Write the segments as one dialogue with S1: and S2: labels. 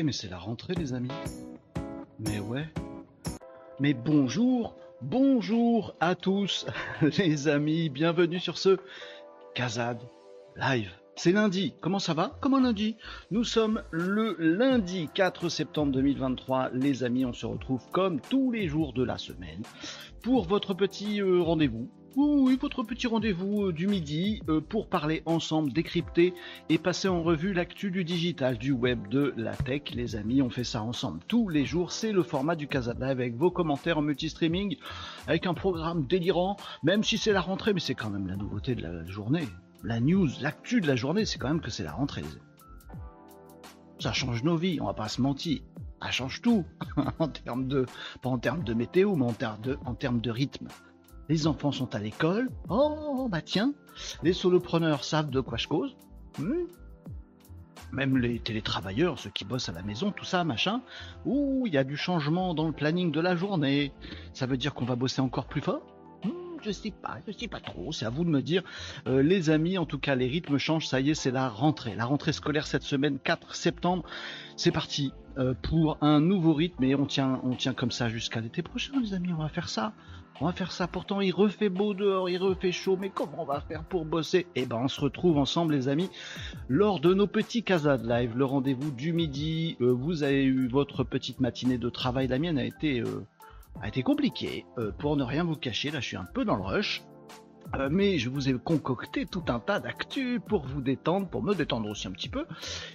S1: Eh mais c'est la rentrée les amis. Mais ouais. Mais bonjour, bonjour à tous les amis, bienvenue sur ce Kazad Live. C'est lundi, comment ça va? Comment lundi? Nous sommes le lundi 4 septembre 2023, les amis, on se retrouve comme tous les jours de la semaine pour votre petit euh, rendez-vous oui, votre petit rendez-vous euh, du midi euh, pour parler ensemble, décrypter et passer en revue l'actu du digital, du web, de la tech. Les amis, on fait ça ensemble tous les jours. C'est le format du Casa avec vos commentaires en multi-streaming, avec un programme délirant, même si c'est la rentrée, mais c'est quand même la nouveauté de la journée. La news, l'actu de la journée, c'est quand même que c'est la rentrée. Ça change nos vies, on va pas se mentir. Ça change tout en termes de, pas en termes de météo, mais en termes de, en termes de rythme les enfants sont à l'école. Oh, bah tiens, les solopreneurs savent de quoi je cause. Hmm. Même les télétravailleurs, ceux qui bossent à la maison, tout ça, machin. Ouh, il y a du changement dans le planning de la journée. Ça veut dire qu'on va bosser encore plus fort? Hmm, je sais pas, je sais pas trop, c'est à vous de me dire. Euh, les amis, en tout cas, les rythmes changent, ça y est, c'est la rentrée. La rentrée scolaire cette semaine, 4 septembre, c'est parti euh, pour un nouveau rythme et on tient, on tient comme ça jusqu'à l'été prochain, les amis, on va faire ça. On va faire ça. Pourtant, il refait beau dehors, il refait chaud. Mais comment on va faire pour bosser? Eh ben, on se retrouve ensemble, les amis, lors de nos petits casades live. Le rendez-vous du midi. Euh, vous avez eu votre petite matinée de travail. La mienne a été, euh, a été compliquée. Euh, pour ne rien vous cacher, là, je suis un peu dans le rush. Euh, mais je vous ai concocté tout un tas d'actu pour vous détendre, pour me détendre aussi un petit peu,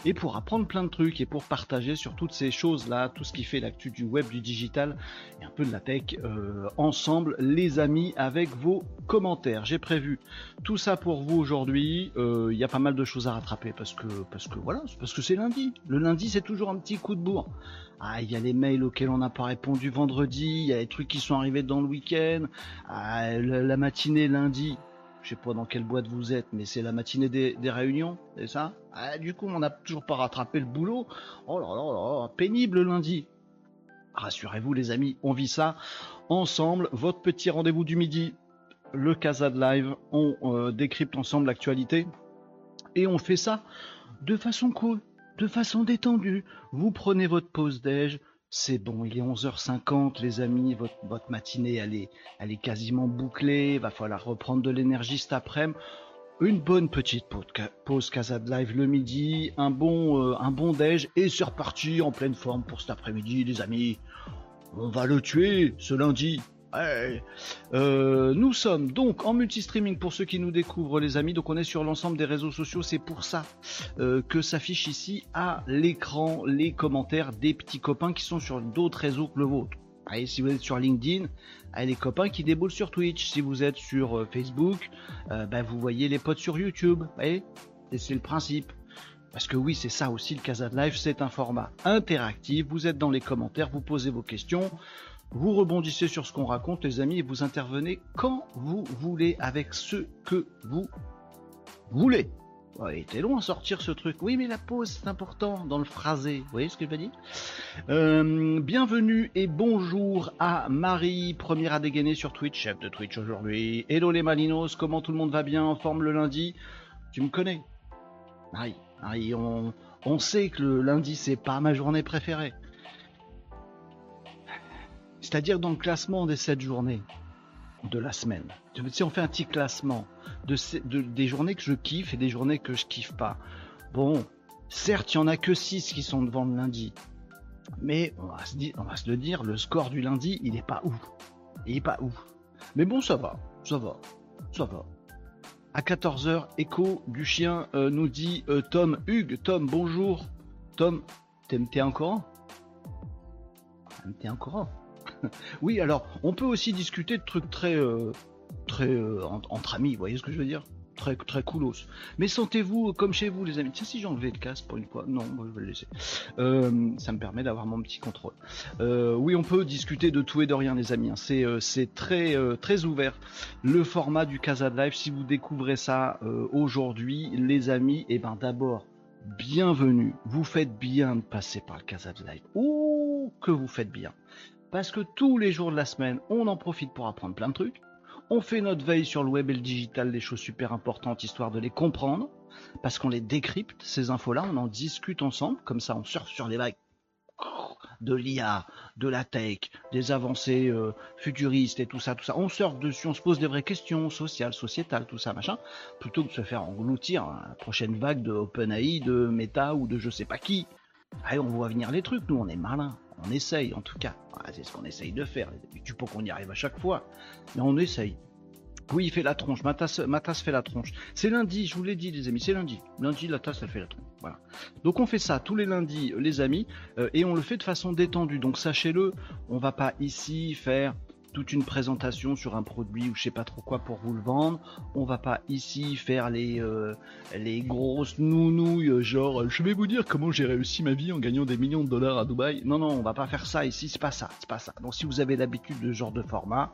S1: et pour apprendre plein de trucs, et pour partager sur toutes ces choses-là, tout ce qui fait l'actu du web, du digital, et un peu de la tech, euh, ensemble, les amis, avec vos commentaires. J'ai prévu tout ça pour vous aujourd'hui. Euh, il y a pas mal de choses à rattraper, parce que, parce que voilà, parce que c'est lundi. Le lundi, c'est toujours un petit coup de bourre. Ah, il y a les mails auxquels on n'a pas répondu vendredi, il y a les trucs qui sont arrivés dans le week-end, ah, la, matinée lundi, je sais pas dans quelle boîte vous êtes, mais c'est la matinée des, réunions, c'est ça? Ah, Du coup, on n'a toujours pas rattrapé le boulot. Oh là là là, pénible lundi. Rassurez-vous les amis, on vit ça ensemble. Votre petit rendez-vous du midi, le Casa Live, on euh, décrypte ensemble l'actualité et on fait ça de façon cool de façon détendue. Vous prenez votre pause déj, c'est bon, il est 11h50 les amis, votre, matinée elle est, quasiment bouclée, va falloir reprendre de l'énergie cet après-midi. Une bonne petite pause Casa de Live le midi, un bon, euh, un bon déj et c'est reparti en pleine forme pour cet après-midi les amis. On va le tuer ce lundi. Euh, nous sommes donc en multi-streaming pour ceux qui nous découvrent les amis, donc on est sur l'ensemble des réseaux sociaux, c'est pour ça euh, que s'affiche ici à l'écran les commentaires des petits copains qui sont sur d'autres réseaux que le vôtre. Si vous êtes sur LinkedIn, les copains qui déboulent sur Twitch. Si vous êtes sur euh, Facebook, ben, vous voyez les potes sur YouTube. et c'est le principe. Parce que oui, c'est ça aussi le Casa de Live, c'est un format interactif. Vous êtes dans les commentaires, vous posez vos questions. Vous rebondissez sur ce qu'on raconte, les amis, et vous intervenez quand vous voulez avec ce que vous voulez. il était long à sortir ce truc. Oui, mais la pause, c'est important dans le phrasé. Vous voyez ce que je veux dire? Euh, Bienvenue et bonjour à Marie, première à dégainer sur Twitch, chef de Twitch aujourd'hui. Hello les Malinos, comment tout le monde va bien? En forme le lundi? Tu me connais Marie, Marie, on, on sait que le lundi, c'est pas ma journée préférée. C'est-à-dire dans le classement des 7 journées de la semaine. Sais, on fait un petit classement de, des journées que je kiffe et des journées que je kiffe pas. Bon, certes, il y en a que 6 qui sont devant le lundi. Mais on va, se dire, on va le dire, le score du lundi, il est pas ouf. Il est pas ouf. Mais bon, ça va, ça va, ça va. À 14h, écho du chien euh, nous dit euh, Tom Hugues. Tom, bonjour. Tom, t'es encore T'es encore oui, alors, on peut aussi discuter de trucs très, euh, très euh, entre amis, vous voyez ce que je veux dire? Très, très coolos. Mais sentez-vous comme chez vous, les amis. Tiens, si j'ai enlevé le casque pour une fois. Non, je vais le laisser. Euh, ça me permet d'avoir mon petit contrôle. oui, on peut discuter de tout et de rien, les amis. Hein. C'est, très, très ouvert. Le format du Casa Live, si vous découvrez ça aujourd'hui, les amis, et eh ben d'abord, bienvenue. Vous faites bien de passer par le Casa de Live. Ouh, que vous faites bien. Parce que tous les jours de la semaine, on en profite pour apprendre plein de trucs. On fait notre veille sur le web et le digital, des choses super importantes, histoire de les comprendre. Parce qu'on les décrypte, ces infos-là, on en discute ensemble. Comme ça, on surfe sur les vagues de l'IA, de la tech, des avancées euh, futuristes et tout ça, tout ça. On sort dessus, on se pose des vraies questions sociales, sociétales, tout ça, machin, plutôt que de se faire engloutir à la prochaine vague de OpenAI, de Meta ou de je sais pas qui. Allez, on voit venir les trucs, nous on est malin, on essaye en tout cas. c'est ce qu'on essaye de faire. Tu peux qu'on y arrive à chaque fois, mais on essaye. Oui, il fait la tronche. Ma tasse, fait la tronche. C'est lundi, je vous l'ai dit, les amis. C'est lundi. Lundi, la tasse, elle fait la tronche. Voilà. Donc on fait ça tous les lundis, les amis, euh, et on le fait de façon détendue. Donc sachez-le, on va pas ici faire toute une présentation sur un produit ou je sais pas trop quoi pour vous le vendre. On va pas ici faire les euh, les grosses nounouilles euh, genre je vais vous dire comment j'ai réussi ma vie en gagnant des millions de dollars à Dubaï. Non non, on va pas faire ça ici, c'est pas ça, c'est pas ça. Donc si vous avez l'habitude de ce genre de format,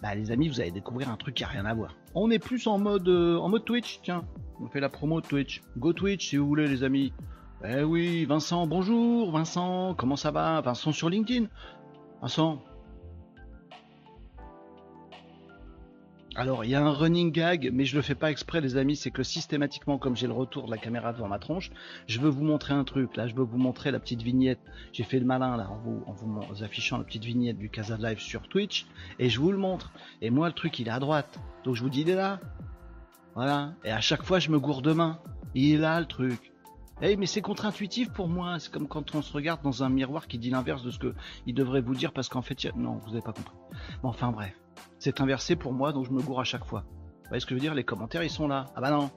S1: bah les amis, vous allez découvrir un truc qui a rien à voir. On est plus en mode euh, en mode Twitch, tiens. On fait la promo Twitch. Go Twitch si vous voulez les amis. Eh oui, Vincent, bonjour Vincent, comment ça va? Vincent sur LinkedIn. Vincent, Alors, il y a un running gag, mais je le fais pas exprès, les amis. C'est que systématiquement, comme j'ai le retour de la caméra devant ma tronche, je veux vous montrer un truc. Là, je veux vous montrer la petite vignette. J'ai fait le malin là en vous, en vous affichant la petite vignette du Casa Live sur Twitch, et je vous le montre. Et moi, le truc, il est à droite. Donc, je vous dis, il est là. Voilà. Et à chaque fois, je me gourde de main. Il est là, le truc. Eh, mais c'est contre-intuitif pour moi. C'est comme quand on se regarde dans un miroir qui dit l'inverse de ce que il devrait vous dire parce qu'en fait, non, vous n'avez pas compris. Bon, enfin bref c'est inversé pour moi, donc je me gourre à chaque fois. Vous voyez ce que je veux dire? Les commentaires, ils sont là. Ah bah non.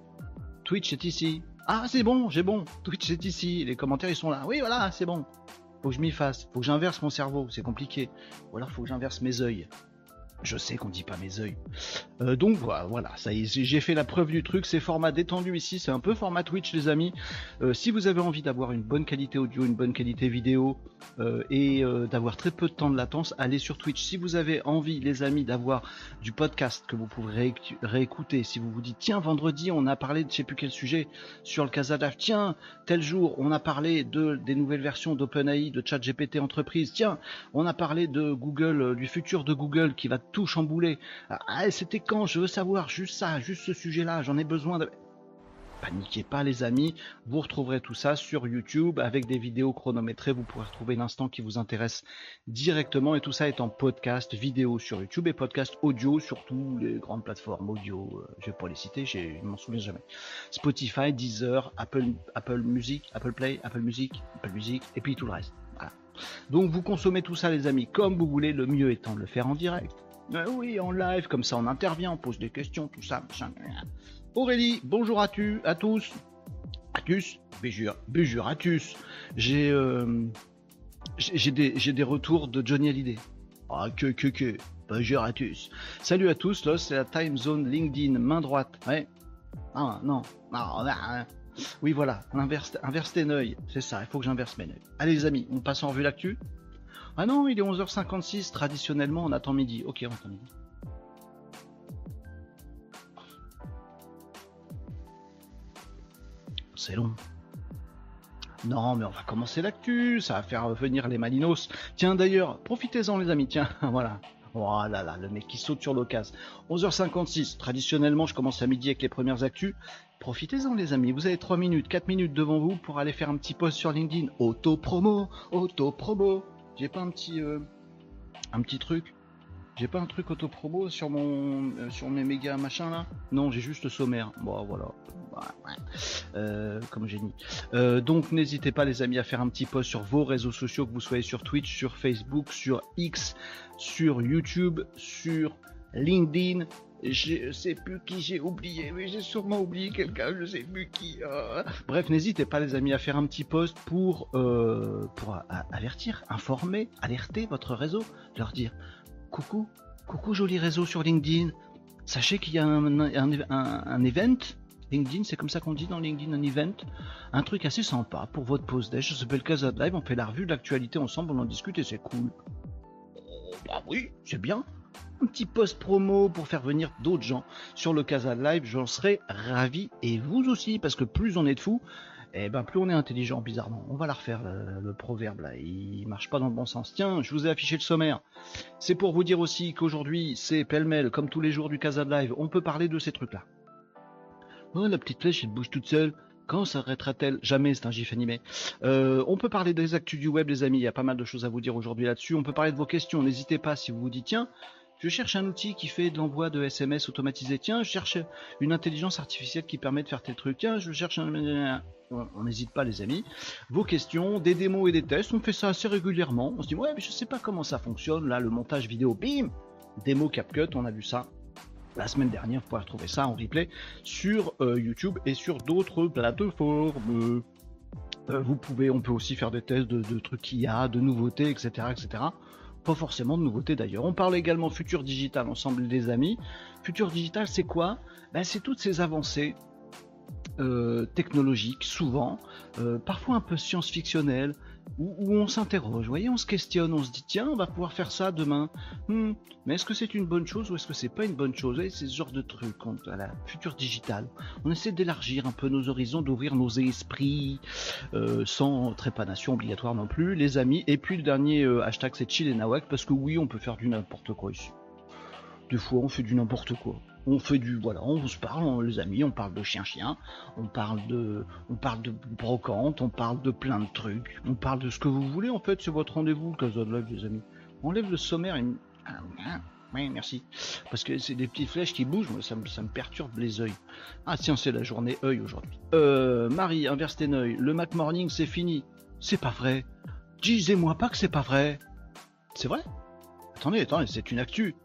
S1: Twitch est ici. Ah, c'est bon, j'ai bon. Twitch est ici. Les commentaires, ils sont là. Oui, voilà, c'est bon. Faut que je m'y fasse. Faut que j'inverse mon cerveau. C'est compliqué. Ou alors, faut que j'inverse mes yeux. Je sais qu'on dit pas mes yeux. Euh, donc voilà, ça j'ai fait la preuve du truc. C'est format détendu ici, c'est un peu format Twitch, les amis. Euh, si vous avez envie d'avoir une bonne qualité audio, une bonne qualité vidéo euh, et d'avoir très peu de temps de latence, allez sur Twitch. Si vous avez envie, les amis, d'avoir du podcast que vous pourrez réécouter, si vous vous dites tiens vendredi on a parlé de je sais plus quel sujet sur le Casadaf, tiens tel jour on a parlé de des nouvelles versions d'OpenAI, de ChatGPT entreprise, tiens on a parlé de Google, du futur de Google qui va tout chamboulé. Ah, c'était quand? Je veux savoir juste ça, juste ce sujet-là. J'en ai besoin de paniquez pas les amis, vous retrouverez tout ça sur YouTube avec des vidéos chronométrées, vous pourrez retrouver l'instant qui vous intéresse directement et tout ça est en podcast vidéo sur YouTube et podcast audio sur toutes les grandes plateformes audio, euh, je vais pas les citer, je m'en souviens jamais. Spotify, Deezer, Apple, Apple Music, Apple Play, Apple Music, Apple Music et puis tout le reste. Donc vous consommez tout ça les amis comme vous voulez, le mieux étant de le faire en direct. Euh, oui, en live, comme ça on intervient, on pose des questions, tout ça, Aurélie, bonjour à, tu, à tous. Atus, béjur, béjur, Atus. J'ai euh, j'ai des, des retours de Johnny Hallyday. Ah, que, que, que. À tous. Salut à tous, là c'est la time zone LinkedIn, main droite. Ouais. Ah, non, non, non, Oui, voilà, inverse, inverse tes neuils. C'est ça, il faut que j'inverse mes neuils. Allez, les amis, on passe en revue l'actu. Ah non, il est 11h56, traditionnellement on attend midi. Ok, on attend midi. C'est long. Non, mais on va commencer l'actu, ça va faire venir les Malinos. Tiens d'ailleurs, profitez-en les amis, tiens, voilà. Oh là là, le mec qui saute sur l'occasion. 11h56, traditionnellement je commence à midi avec les premières actus. Profitez-en les amis, vous avez 3 minutes, 4 minutes devant vous pour aller faire un petit post sur LinkedIn. Auto-promo, auto-promo. J'ai pas un petit euh, un petit truc. J'ai pas un truc auto-promo sur mon euh, sur mes méga machin là? Non, j'ai juste le sommaire. Bon voilà. Euh, comme génie. donc n'hésitez pas les amis à faire un petit post sur vos réseaux sociaux, que vous soyez sur Twitch, sur Facebook, sur X, sur YouTube, sur LinkedIn, je sais plus qui j'ai oublié, mais j'ai sûrement oublié quelqu'un, je sais plus qui. Euh. Bref, n'hésitez pas les amis à faire un petit post pour, euh, pour avertir, informer, alerter votre réseau, leur dire coucou, coucou joli réseau sur LinkedIn, sachez qu'il y a un, un, event, LinkedIn, c'est comme ça qu'on dit dans LinkedIn, un event, un truc assez sympa pour votre post day, ça s'appelle Casa Live, on fait la revue de l'actualité ensemble, on en discute et c'est cool. Bah oui, c'est bien un petit post promo pour faire venir d'autres gens sur le Casa Live, j'en serais ravi et vous aussi parce que plus on est de fous, et eh ben plus on est intelligent bizarrement. On va la refaire le, proverbe là, il marche pas dans le bon sens. Tiens, je vous ai affiché le sommaire. C'est pour vous dire aussi qu'aujourd'hui c'est pêle-mêle comme tous les jours du Casa Live, on peut parler de ces trucs là. Oh la petite flèche elle bouge toute seule. Quand s'arrêtera-t-elle? Jamais, c'est un gif animé. Euh, on peut parler des actus du web, les amis. Il y a pas mal de choses à vous dire aujourd'hui là-dessus. On peut parler de vos questions. N'hésitez pas si vous vous dites, tiens, je cherche un outil qui fait de l'envoi de SMS automatisé. Tiens, je cherche une intelligence artificielle qui permet de faire tel truc. Tiens, je cherche un... On n'hésite pas, les amis. Vos questions, des démos et des tests. On fait ça assez régulièrement. On se dit, ouais, mais je sais pas comment ça fonctionne. Là, le montage vidéo, bim Démo CapCut, on a vu ça la semaine dernière. Vous pouvez retrouver ça en replay sur euh, YouTube et sur d'autres plateformes. Euh, vous pouvez, on peut aussi faire des tests de, de trucs a, de nouveautés, etc., etc. Pas forcément de nouveautés d'ailleurs. On parle également futur digital ensemble des amis. Futur digital, c'est quoi? Ben, C'est toutes ces avancées euh, technologiques, souvent, euh, parfois un peu science-fictionnelles, où, on s'interroge, on se questionne, on se dit tiens, on va pouvoir faire ça demain. Hmm, mais est-ce que c'est une bonne chose ou est-ce que c'est pas une bonne chose? C'est ce genre de truc à la future digitale. On essaie d'élargir un peu nos horizons, d'ouvrir nos esprits, euh, sans trépanation obligatoire non plus, les amis. Et puis le dernier euh, hashtag c'est chill et nawak parce que oui, on peut faire du n'importe quoi ici. Des fois, on fait du n'importe quoi on fait du voilà, on se parle, les amis, on parle de chien-chien, on parle de on parle de brocante, on parle de plein de trucs, on parle de ce que vous voulez en fait, c'est votre rendez-vous Casa de Live les amis. On lève le sommaire et ah, oui, merci. Parce que c'est des petites flèches qui bougent, ça, me, ça me perturbe les yeux. Ah tiens, c'est la journée œil aujourd'hui. Euh, Marie, inverse tes œil. Le Mac Morning, c'est fini. C'est pas vrai. Disez-moi pas que c'est pas vrai. C'est vrai? Attendez, attendez, c'est une actu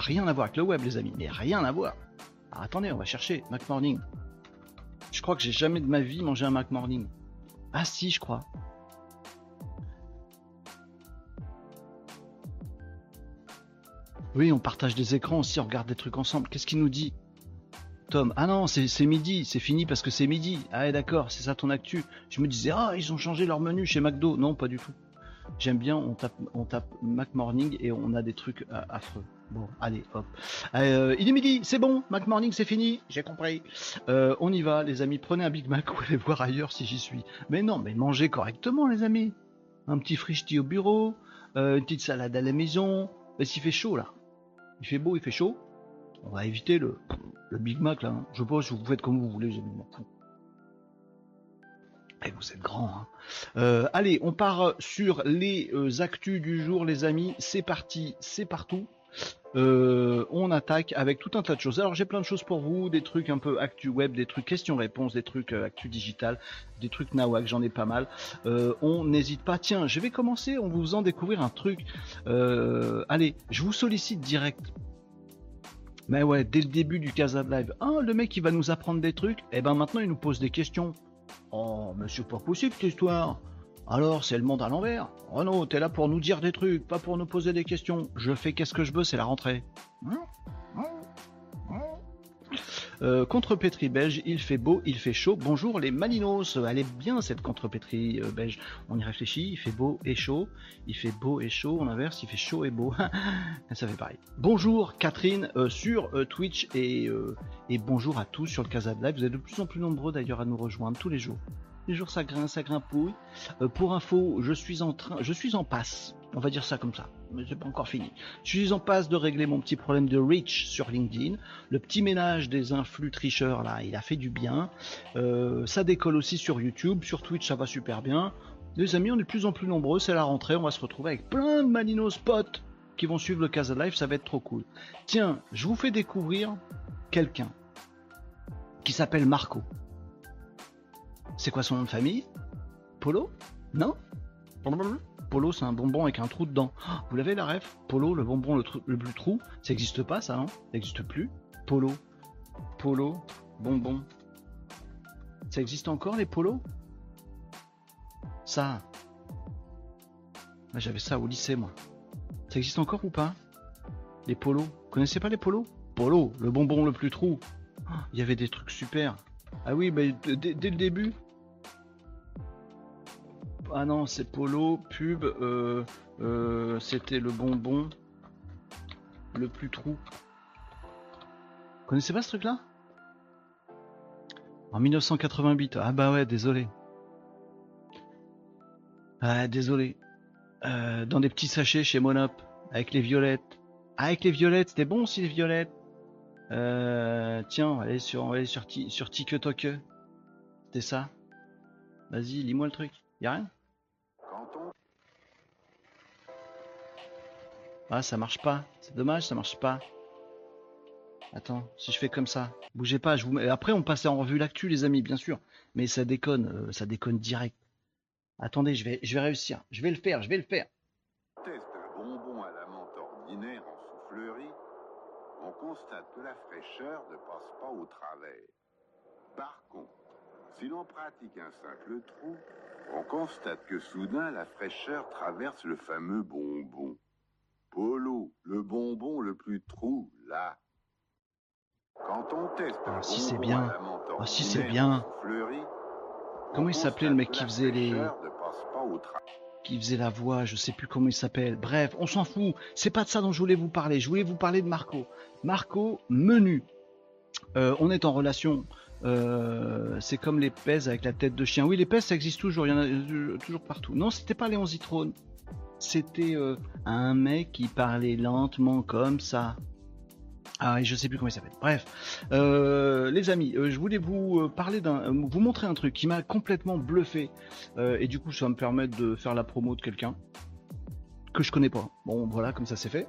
S1: rien à voir avec le web, les amis. Mais rien à voir. attendez, on va chercher. Mac Morning. Je crois que j'ai jamais de ma vie mangé un Mac Morning. Ah si, je crois. Oui, on partage des écrans aussi, on regarde des trucs ensemble. Qu'est-ce qu'il nous dit Tom, ah non, c'est midi, c'est fini parce que c'est midi. Ah d'accord, c'est ça ton actu. Je me disais, ah, ils ont changé leur menu chez McDo. Non, pas du tout. J'aime bien, on tape, on tape Mac Morning et on a des trucs euh, affreux. Bon, allez, hop. Euh, il est midi, c'est bon, Mac Morning, c'est fini, j'ai compris. Euh, on y va, les amis, prenez un Big Mac ou allez voir ailleurs si j'y suis. Mais non, mais mangez correctement, les amis. Un petit frichti au bureau, une petite salade à la maison. Mais s'il fait chaud, là, il fait beau, il fait chaud, on va éviter le, le Big Mac, là. Hein. Je pas si vous faites comme vous voulez, j'ai et vous êtes grand. Hein. Euh, allez, on part sur les euh, actus du jour, les amis. C'est parti, c'est partout. Euh, on attaque avec tout un tas de choses. Alors j'ai plein de choses pour vous, des trucs un peu actu web, des trucs questions-réponses, des trucs actu digital, des trucs nawak, j'en ai pas mal. on n'hésite pas. Tiens, je vais commencer en vous en découvrir un truc. allez, je vous sollicite direct. Mais ouais, dès le début du Casa Live, ah, le mec il va nous apprendre des trucs, et eh ben maintenant il nous pose des questions. Oh, monsieur, pas possible cette histoire. Alors, c'est le monde à l'envers. Renaud, t'es là pour nous dire des trucs, pas pour nous poser des questions. Je fais qu'est-ce que je veux, c'est la rentrée. Hein? Euh, contrepétrie belge, il fait beau, il fait chaud. Bonjour les Malinos, elle est bien cette contrepétrie euh, belge. On y réfléchit, il fait beau et chaud, il fait beau et chaud, on inverse, il fait chaud et beau. Ça fait pareil. Bonjour Catherine euh, sur Twitch et, et bonjour à tous sur le Casa Live. Vous êtes de plus en plus nombreux d'ailleurs à nous rejoindre tous les jours. Les jours ça grince, ça grimpouille. pour info, je suis en train, je suis en passe on va dire ça comme ça, mais c'est pas encore fini. Je suis en passe de régler mon petit problème de reach sur LinkedIn. Le petit ménage des influx tricheurs là, il a fait du bien. Euh, ça décolle aussi sur YouTube, sur Twitch ça va super bien. Les amis, on est de plus en plus nombreux, c'est la rentrée, on va se retrouver avec plein de Maninos potes qui vont suivre le Casa Live, ça va être trop cool. Tiens, je vous fais découvrir quelqu'un qui s'appelle Marco. C'est quoi son nom de famille? Polo? Non? Polo, c'est un bonbon avec un trou dedans. Vous l'avez la ref? Polo, le bonbon, le, plus trou, ça n'existe pas ça, non Ça n'existe plus. Polo, Polo, bonbon. Ça existe encore les polos? Ça. J'avais ça au lycée moi. Ça existe encore ou pas? Les polos. Vous connaissez pas les polos? Polo, le bonbon le plus trou. Il y avait des trucs super. Ah oui, mais dès le début, ah non, c'est Polo, pub, euh, euh, c'était le bonbon le plus trou. Vous connaissez pas ce truc-là? En 1988. Ah bah ouais, désolé. Ah, désolé. Euh, dans des petits sachets chez Monop, avec les violettes. Ah, avec les violettes, c'était bon aussi les violettes. Tiens, on va aller sur, on va aller sur, sur TikTok. C'était ça? Vas-y, lis-moi le truc. Y a rien? Ah, ça marche pas. C'est dommage, ça marche pas. Attends, si je fais comme ça, bougez pas. Je vous... Après, on passe en revue l'actu, les amis, bien sûr. Mais ça déconne, euh, ça déconne direct. Attendez, je vais, je vais réussir. Je vais le faire, je vais le faire.
S2: Teste le bonbon à la menthe ordinaire en soufflerie. On constate que la fraîcheur ne passe pas au travers. Par contre, si l'on pratique un simple trou, on constate que soudain la fraîcheur traverse le fameux bonbon. Polo, le bonbon le plus trou, là. Quand on teste
S1: Ah, si c'est bien. Ah, si c'est bien. Comment il s'appelait le mec qui faisait les-
S2: fraîcheur ne passe pas au travers.
S1: Qui faisait la voix, je sais plus comment il s'appelle. Bref, on s'en fout. C'est pas de ça dont je voulais vous parler. Je voulais vous parler de Marco. Marco Menu. Euh, on est en relation. euh, c'est comme les pèses avec la tête de chien. Oui, les pèses, ça existe toujours. Il y en a euh, toujours partout. Non, c'était pas Léon Zitrone. C'était un mec qui parlait lentement comme ça. Ah, et je sais plus comment il s'appelle. Bref, Euh, les amis, euh, je voulais vous euh, parler d'un, vous montrer un truc qui m'a complètement bluffé. Et du coup, ça va me permettre de faire la promo de quelqu'un que je connais pas. Bon, voilà, comme ça c'est fait.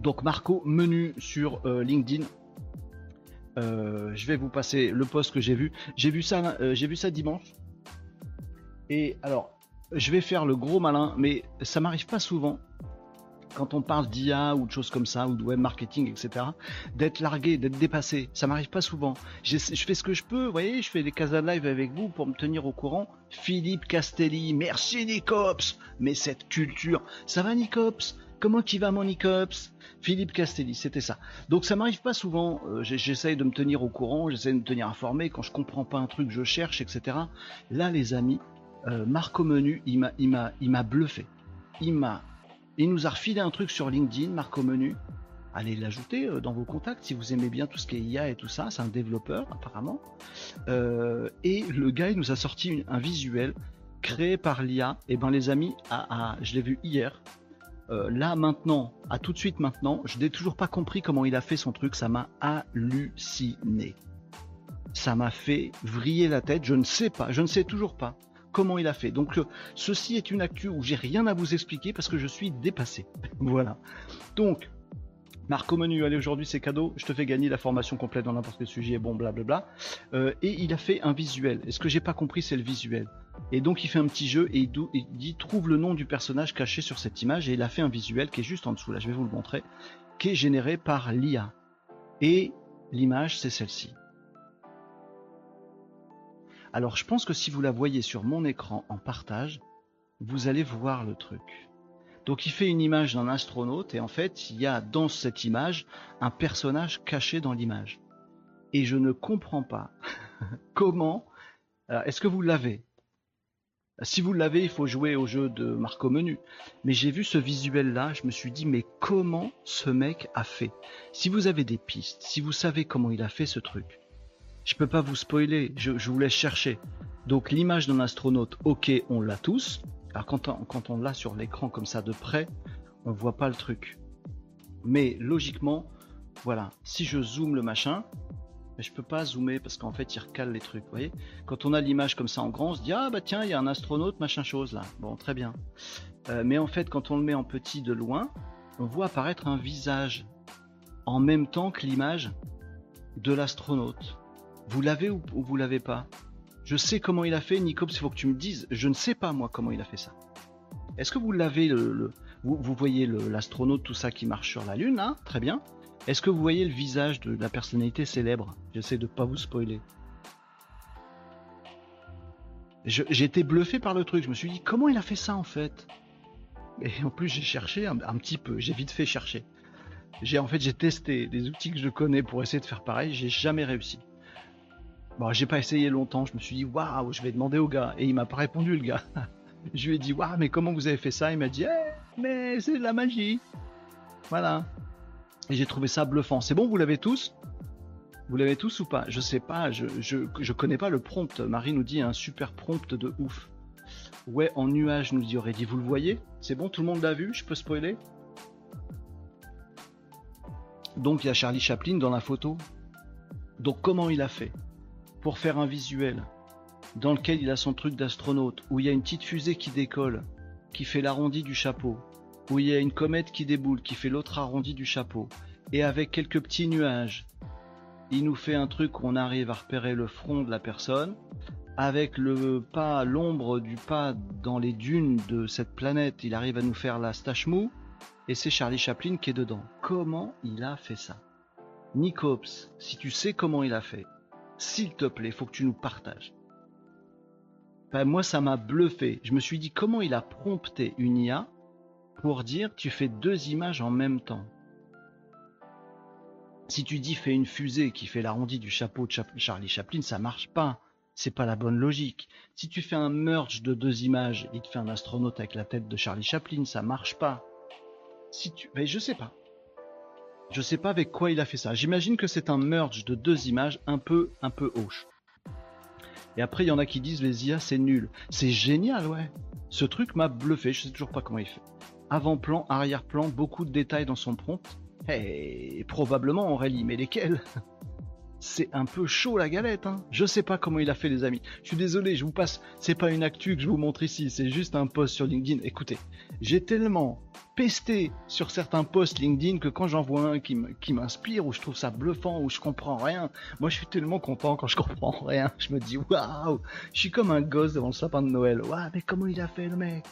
S1: Donc Marco Menu sur LinkedIn. Je vais vous passer le post que j'ai vu. J'ai vu ça, j'ai vu ça dimanche. Et alors, je vais faire le gros malin, mais ça m'arrive pas souvent quand on parle d'IA ou de choses comme ça, ou de web marketing, etc., d'être largué, d'être dépassé. Ça m'arrive pas souvent. Je fais ce que je peux, vous voyez, je fais des casas live avec vous pour me tenir au courant. Philippe Castelli, merci Nicops, mais cette culture, ça va Nicops? Comment qui va mon Nicops? Philippe Castelli, c'était ça. Donc ça m'arrive pas souvent, euh, j'essaye de me tenir au courant, j'essaye de me tenir informé, quand je comprends pas un truc, je cherche, etc. Là, les amis, euh, Marco Menu, il m'a bluffé. Il m'a, il nous a refilé un truc sur LinkedIn, Marco Menu. Allez l'ajouter euh, dans vos contacts si vous aimez bien tout ce qui est IA et tout ça. C'est un développeur apparemment. Euh, et le gars, il nous a sorti un visuel créé par l'IA. Et ben les amis, à- à- je l'ai vu hier. Euh, là maintenant, à tout de suite maintenant, je n'ai toujours pas compris comment il a fait son truc. Ça m'a halluciné. Ça m'a fait vriller la tête. Je ne sais pas, je ne sais toujours pas comment il a fait. Donc euh, ceci est une actu où j'ai rien à vous expliquer parce que je suis dépassé. voilà. Donc Marco Menu, allez aujourd'hui c'est cadeau, je te fais gagner la formation complète dans n'importe quel sujet, bon blablabla. Euh, et il a fait un visuel. Et ce que j'ai pas compris c'est le visuel? Et donc il fait un petit jeu et il, dit trouve le nom du personnage caché sur cette image et il a fait un visuel qui est juste en dessous, là je vais vous le montrer, qui est généré par l'IA. Et l'image c'est celle-ci. Alors je pense que si vous la voyez sur mon écran en partage, vous allez voir le truc. Donc il fait une image d'un astronaute et en fait il y a dans cette image un personnage caché dans l'image. Et je ne comprends pas comment. Alors, Est-ce que vous l'avez? Si vous l'avez, il faut jouer au jeu de Marco Menu. Mais j'ai vu ce visuel là, je me suis dit mais comment ce mec a fait? Si vous avez des pistes, si vous savez comment il a fait ce truc, je peux pas vous spoiler, je, vous laisse chercher. Donc l'image d'un astronaute, ok, on l'a tous. Alors quand on, l'a sur l'écran comme ça de près, on voit pas le truc. Mais logiquement, voilà, si je zoome le machin, mais je peux pas zoomer parce qu'en fait il recale les trucs, vous voyez Quand on a l'image comme ça en grand, on se dit ah bah tiens, il y a un astronaute, machin chose là. Bon, très bien. Euh, mais en fait, quand on le met en petit de loin, on voit apparaître un visage en même temps que l'image de l'astronaute. Vous l'avez ou, ou vous l'avez pas? Je sais comment il a fait, Nicops, il faut que tu me dises. Je ne sais pas moi comment il a fait ça. Est-ce que vous l'avez le, vous, vous voyez l'astronaute tout ça qui marche sur la lune là Très bien. Est-ce que vous voyez le visage de la personnalité célèbre? J'essaie de pas vous spoiler. J'ai été bluffé par le truc. Je me suis dit comment il a fait ça en fait? Et en plus j'ai cherché un, un petit peu. J'ai vite fait chercher. J'ai en fait j'ai testé des outils que je connais pour essayer de faire pareil. J'ai jamais réussi. Bon, j'ai pas essayé longtemps. Je me suis dit waouh, je vais demander au gars. Et il m'a pas répondu le gars. je lui ai dit waouh, mais comment vous avez fait ça? Il m'a dit Eh, mais c'est de la magie. Voilà. Et j'ai trouvé ça bluffant. C'est bon, vous l'avez tous? Vous l'avez tous ou pas? Je sais pas, je, je, je connais pas le prompt. Marie nous dit un super prompt de ouf. Ouais, en nuage, nous dit Aurélie. Vous le voyez? C'est bon, tout le monde l'a vu Je peux spoiler? Donc il y a Charlie Chaplin dans la photo. Donc comment il a fait? Pour faire un visuel dans lequel il a son truc d'astronaute, où il y a une petite fusée qui décolle, qui fait l'arrondi du chapeau, où il y a une comète qui déboule, qui fait l'autre arrondi du chapeau, et avec quelques petits nuages, il nous fait un truc où on arrive à repérer le front de la personne, avec le pas, l'ombre du pas dans les dunes de cette planète, il arrive à nous faire la stache mou, et c'est Charlie Chaplin qui est dedans. Comment il a fait ça? Nicops, si tu sais comment il a fait, s'il te plaît, faut que tu nous partages. Ben, moi, ça m'a bluffé. Je me suis dit comment il a prompté une IA pour dire tu fais deux images en même temps? Si tu dis fais une fusée qui fait l'arrondi du chapeau de Charlie Chaplin, ça marche pas. C'est pas la bonne logique. Si tu fais un merge de deux images, il te fait un astronaute avec la tête de Charlie Chaplin, ça marche pas. Si tu, ben, je sais pas. Je sais pas avec quoi il a fait ça. J'imagine que c'est un merge de deux images un peu, un peu hoche. Et après, il y en a qui disent les IA c'est nul. C'est génial, ouais. Ce truc m'a bluffé. Je sais toujours pas comment il fait. Avant-plan, arrière-plan, beaucoup de détails dans son prompt. Et probablement Aurélie, mais lesquels? C'est un peu chaud la galette. Hein. Je sais pas comment il a fait, les amis. Je suis désolé, je vous passe. C'est pas une actu que je vous montre ici, c'est juste un post sur LinkedIn. Écoutez, j'ai tellement pesté sur certains posts LinkedIn que quand j'en vois un qui m'inspire, ou je trouve ça bluffant, ou je comprends rien, moi je suis tellement content quand je comprends rien. Je me dis waouh, je suis comme un gosse devant le sapin de Noël. Waouh, mais comment il a fait le mec?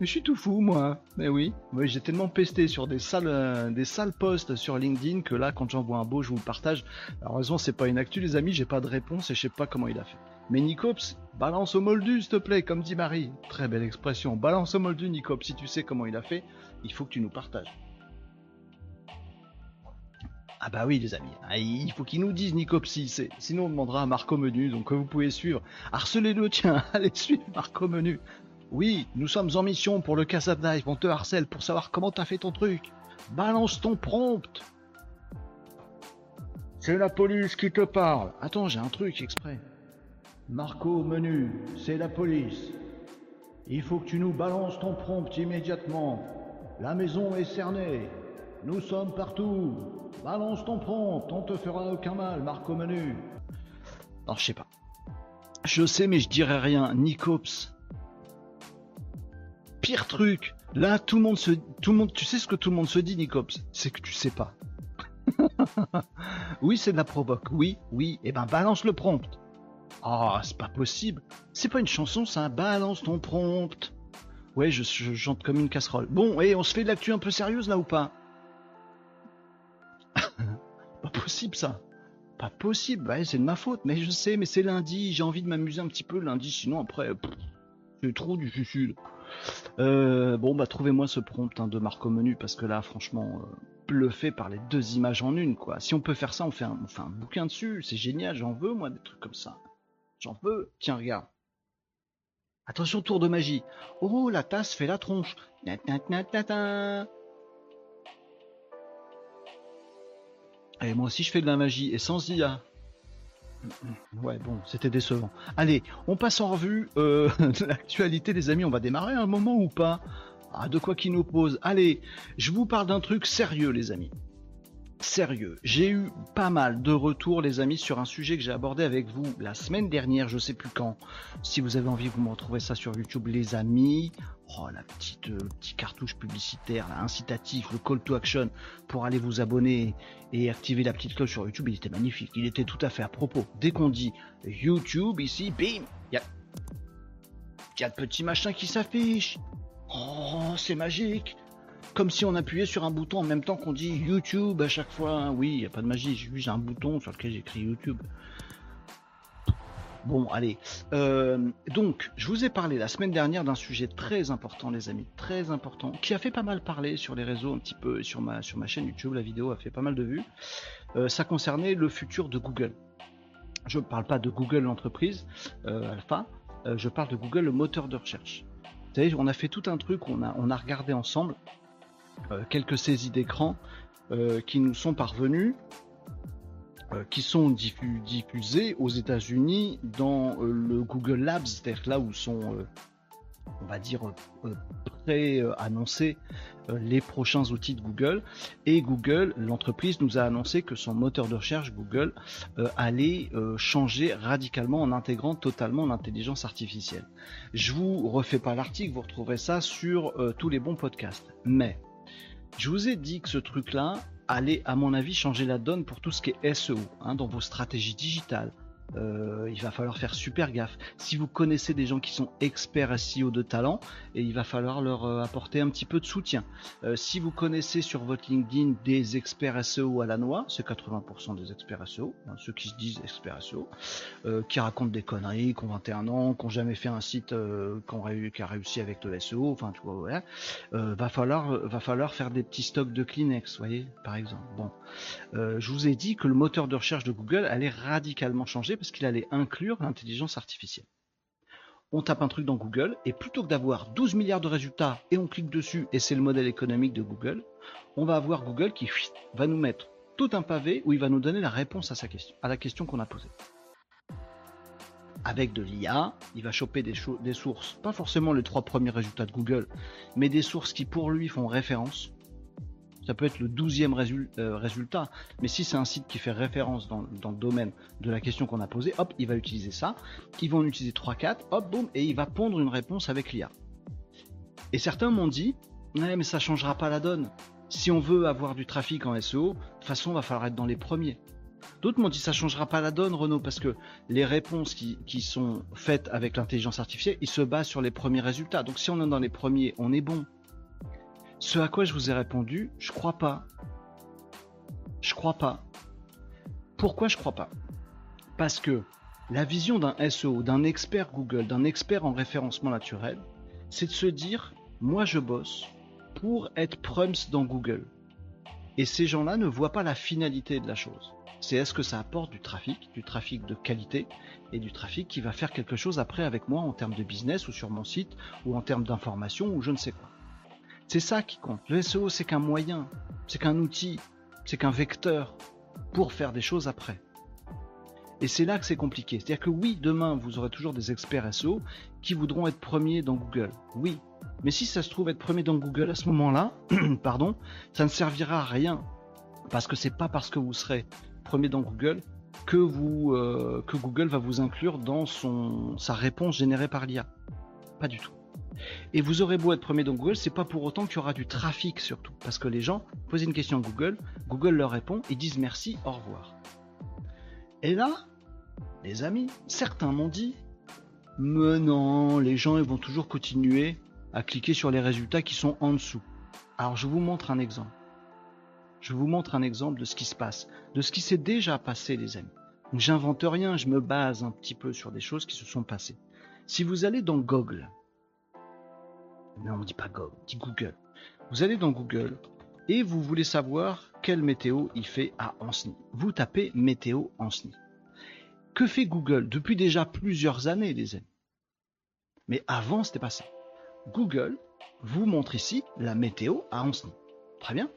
S1: Je suis tout fou, moi. Mais oui, j'ai tellement pesté sur des sales, euh, des sales posts sur LinkedIn que là, quand j'en vois un beau, je vous le partage. Heureusement, c'est pas une actu, les amis, j'ai pas de réponse et je sais pas comment il a fait. Mais Nicops, balance au moldu, s'il te plaît, comme dit Marie. Très belle expression. Balance au moldu, Nicops. Si tu sais comment il a fait, il faut que tu nous partages. Ah bah oui les amis, ah, il faut qu'il nous dise Nicopsi, sinon on demandera à Marco Menu, donc vous pouvez suivre. Harcelez-le, tiens, allez suivre Marco Menu. Oui, nous sommes en mission pour le Casa Live, on te harcèle pour savoir comment t'as fait ton truc. Balance ton prompt. C'est la police qui te parle. Attends, j'ai un truc exprès. Marco menu, c'est la police. Il faut que tu nous balances ton prompt immédiatement. La maison est cernée. Nous sommes partout. Balance ton prompt, on te fera aucun mal, Marco menu. Non, je sais pas. Je sais, mais je dirais rien. Nicops, pire truc. Là, tout le monde se, tout tu sais ce que tout le monde se dit, Nicops, c'est que tu sais pas. oui, c'est de la provoque. Oui, oui. Eh ben, balance le prompt. Ah, c'est pas possible. C'est pas une chanson, ça. Balance ton prompt. Ouais, je, chante comme une casserole. Bon, et on se fait de l'actu un peu sérieuse là ou pas? Pas possible ça. Pas possible. C'est de ma faute. Mais je sais, mais c'est lundi. J'ai envie de m'amuser un petit peu lundi. Sinon après, c'est trop difficile. Euh, bon, bah trouvez-moi ce prompt hein, de Marco Menu parce que là, franchement, euh, bluffé par les deux images en une, quoi. Si on peut faire ça, on fait un, un bouquin dessus. C'est génial, j'en veux, moi, des trucs comme ça. J'en veux. Tiens, regarde. Attention, tour de magie. Oh, la tasse fait la tronche. Et moi aussi, je fais de la magie. Et sans IA. Ouais, bon, c'était décevant. Allez, on passe en revue euh, l'actualité, les amis. On va démarrer un moment ou pas? Ah, de quoi qui nous pose Allez, je vous parle d'un truc sérieux, les amis sérieux. J'ai eu pas mal de retours, les amis, sur un sujet que j'ai abordé avec vous la semaine dernière, je sais plus quand. Si vous avez envie, vous me retrouvez ça sur YouTube, les amis. Oh, la petite, euh, cartouche publicitaire, incitatif, le call to action pour aller vous abonner et activer la petite cloche sur YouTube, il était magnifique. Il était tout à fait à propos. Dès qu'on dit YouTube ici, bim, il y a, y a le petit machin qui s'affiche. Oh, c'est magique comme si on appuyait sur un bouton en même temps qu'on dit YouTube à chaque fois. Oui, il n'y a pas de magie, j'ai un bouton sur lequel j'écris YouTube. Bon, allez. Euh, donc, je vous ai parlé la semaine dernière d'un sujet très important, les amis, très important, qui a fait pas mal parler sur les réseaux, un petit peu sur ma, sur ma chaîne YouTube. La vidéo a fait pas mal de vues. Euh, ça concernait le futur de Google. Je ne parle pas de Google l'entreprise, euh, Alpha, je parle de Google le moteur de recherche. Vous savez, on a fait tout un truc, on a, regardé ensemble quelques saisies d'écran euh, qui nous sont parvenues, euh, qui sont diffusées aux États-Unis dans le Google Labs, c'est-à-dire là où sont on va dire, pré-annoncé les prochains outils de Google. Et Google, l'entreprise, nous a annoncé que son moteur de recherche, Google, allait changer radicalement en intégrant totalement l'intelligence artificielle. Je vous refais pas l'article, vous retrouverez ça sur tous les bons podcasts. Mais je vous ai dit que ce truc-là allait, à mon avis, changer la donne pour tout ce qui est SEO, hein, dans vos stratégies digitales, euh, il va falloir faire super gaffe. Si vous connaissez des gens qui sont experts SEO de talent, et il va falloir leur euh, apporter un petit peu de soutien. Euh, si vous connaissez sur votre LinkedIn des experts SEO à la noix, c'est 80% des experts SEO, hein, ceux qui se disent experts SEO, qui racontent des conneries, qui ont 21 ans, qui n'ont jamais fait un site qui, a réussi avec le SEO, enfin tu vois, va falloir va falloir faire des petits stocks de Kleenex, voyez, par exemple. Bon, je vous ai dit que le moteur de recherche de Google allait radicalement changer parce qu'il allait inclure l'intelligence artificielle. On tape un truc dans Google et plutôt que d'avoir 12 milliards de résultats et on clique dessus et c'est le modèle économique de Google, on va avoir Google qui va nous mettre tout un pavé où il va nous donner la réponse à sa question, à la question qu'on a posée. Avec de l'IA, il va choper des, des sources, pas forcément les trois premiers résultats de Google, mais des sources qui pour lui font référence ça peut être le douzième euh, résultat. Mais si c'est un site qui fait référence dans, le domaine de la question qu'on a posée, hop, il va utiliser ça. Ils vont en utiliser 3-4, hop, boum, et il va pondre une réponse avec l'IA. Et certains m'ont dit, mais ça changera pas la donne. Si on veut avoir du trafic en SEO, de toute façon, il va falloir être dans les premiers. D'autres m'ont dit ça changera pas la donne, Renault, parce que les réponses qui, qui sont faites avec l'intelligence artificielle, ils se basent sur les premiers résultats. Donc si on est dans les premiers, on est bon. Ce à quoi je vous ai répondu, je crois pas. Je crois pas. Pourquoi je crois pas? Parce que la vision d'un SEO, d'un expert Google, d'un expert en référencement naturel, c'est de se dire moi je bosse pour être prums dans Google. Et ces gens-là ne voient pas la finalité de la chose. C'est est-ce que ça apporte du trafic, du trafic de qualité et du trafic qui va faire quelque chose après avec moi en termes de business ou sur mon site ou en termes d'information ou je ne sais quoi. C'est ça qui compte. Le SEO, c'est qu'un moyen, c'est qu'un outil, c'est qu'un vecteur pour faire des choses après. Et c'est là que c'est compliqué. C'est-à-dire que oui, demain, vous aurez toujours des experts SEO qui voudront être premiers dans Google. Oui. Mais si ça se trouve être premier dans Google à ce moment-là, pardon, ça ne servira à rien. Parce que c'est pas parce que vous serez premier dans Google que, vous, euh, que Google va vous inclure dans son, sa réponse générée par l'IA. Pas du tout. Et vous aurez beau être premier dans Google, c'est pas pour autant qu'il y aura du trafic surtout. Parce que les gens posent une question à Google, Google leur répond, ils disent merci, au revoir. Et là, les amis, certains m'ont dit, mais non, les gens vont toujours continuer à cliquer sur les résultats qui sont en dessous. Alors je vous montre un exemple. Je vous montre un exemple de ce qui se passe, de ce qui s'est déjà passé, les amis. J'invente rien, je me base un petit peu sur des choses qui se sont passées. Si vous allez dans Google, non, on dit pas Google, on dit Google. Vous allez dans Google et vous voulez savoir quelle météo il fait à Anceny. Vous tapez météo Anceny. Que fait Google depuis déjà plusieurs années, les amis? Mais avant, c'était pas ça. Google vous montre ici la météo à Anceny. Très bien.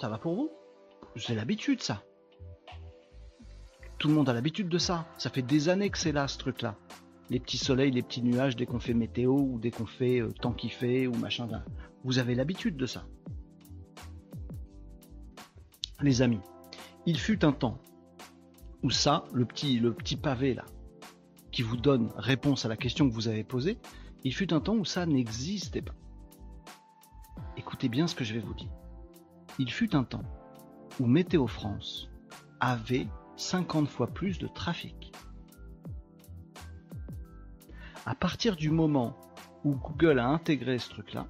S1: Ça va pour vous? J'ai l'habitude, ça. Tout le monde a l'habitude de ça. Ça fait des années que c'est là, ce truc-là les petits soleils, les petits nuages dès qu'on fait météo ou dès qu'on fait euh, temps qu'il fait ou machin. Vous avez l'habitude de ça. Les amis, il fut un temps où ça, le petit, le petit pavé là, qui vous donne réponse à la question que vous avez posée, il fut un temps où ça n'existait pas. Écoutez bien ce que je vais vous dire. Il fut un temps où Météo France avait 50 fois plus de trafic à partir du moment où Google a intégré ce truc-là,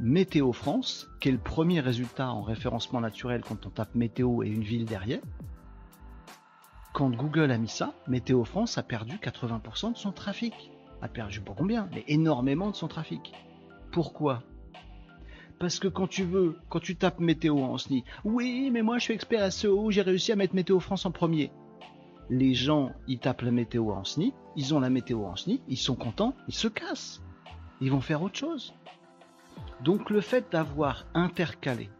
S1: Météo France, qui est le premier résultat en référencement naturel quand on tape météo et une ville derrière, quand Google a mis ça, Météo France a perdu 80% de son trafic. A perdu pas combien, mais énormément de son trafic. Pourquoi? Parce que quand tu veux, quand tu tapes météo en SNI, oui, mais moi je suis expert SEO, j'ai réussi à mettre Météo France en premier les gens, ils tapent la météo en SNI, ils ont la météo en SNI, ils sont contents, ils se cassent. Ils vont faire autre chose. Donc le fait d'avoir intercalé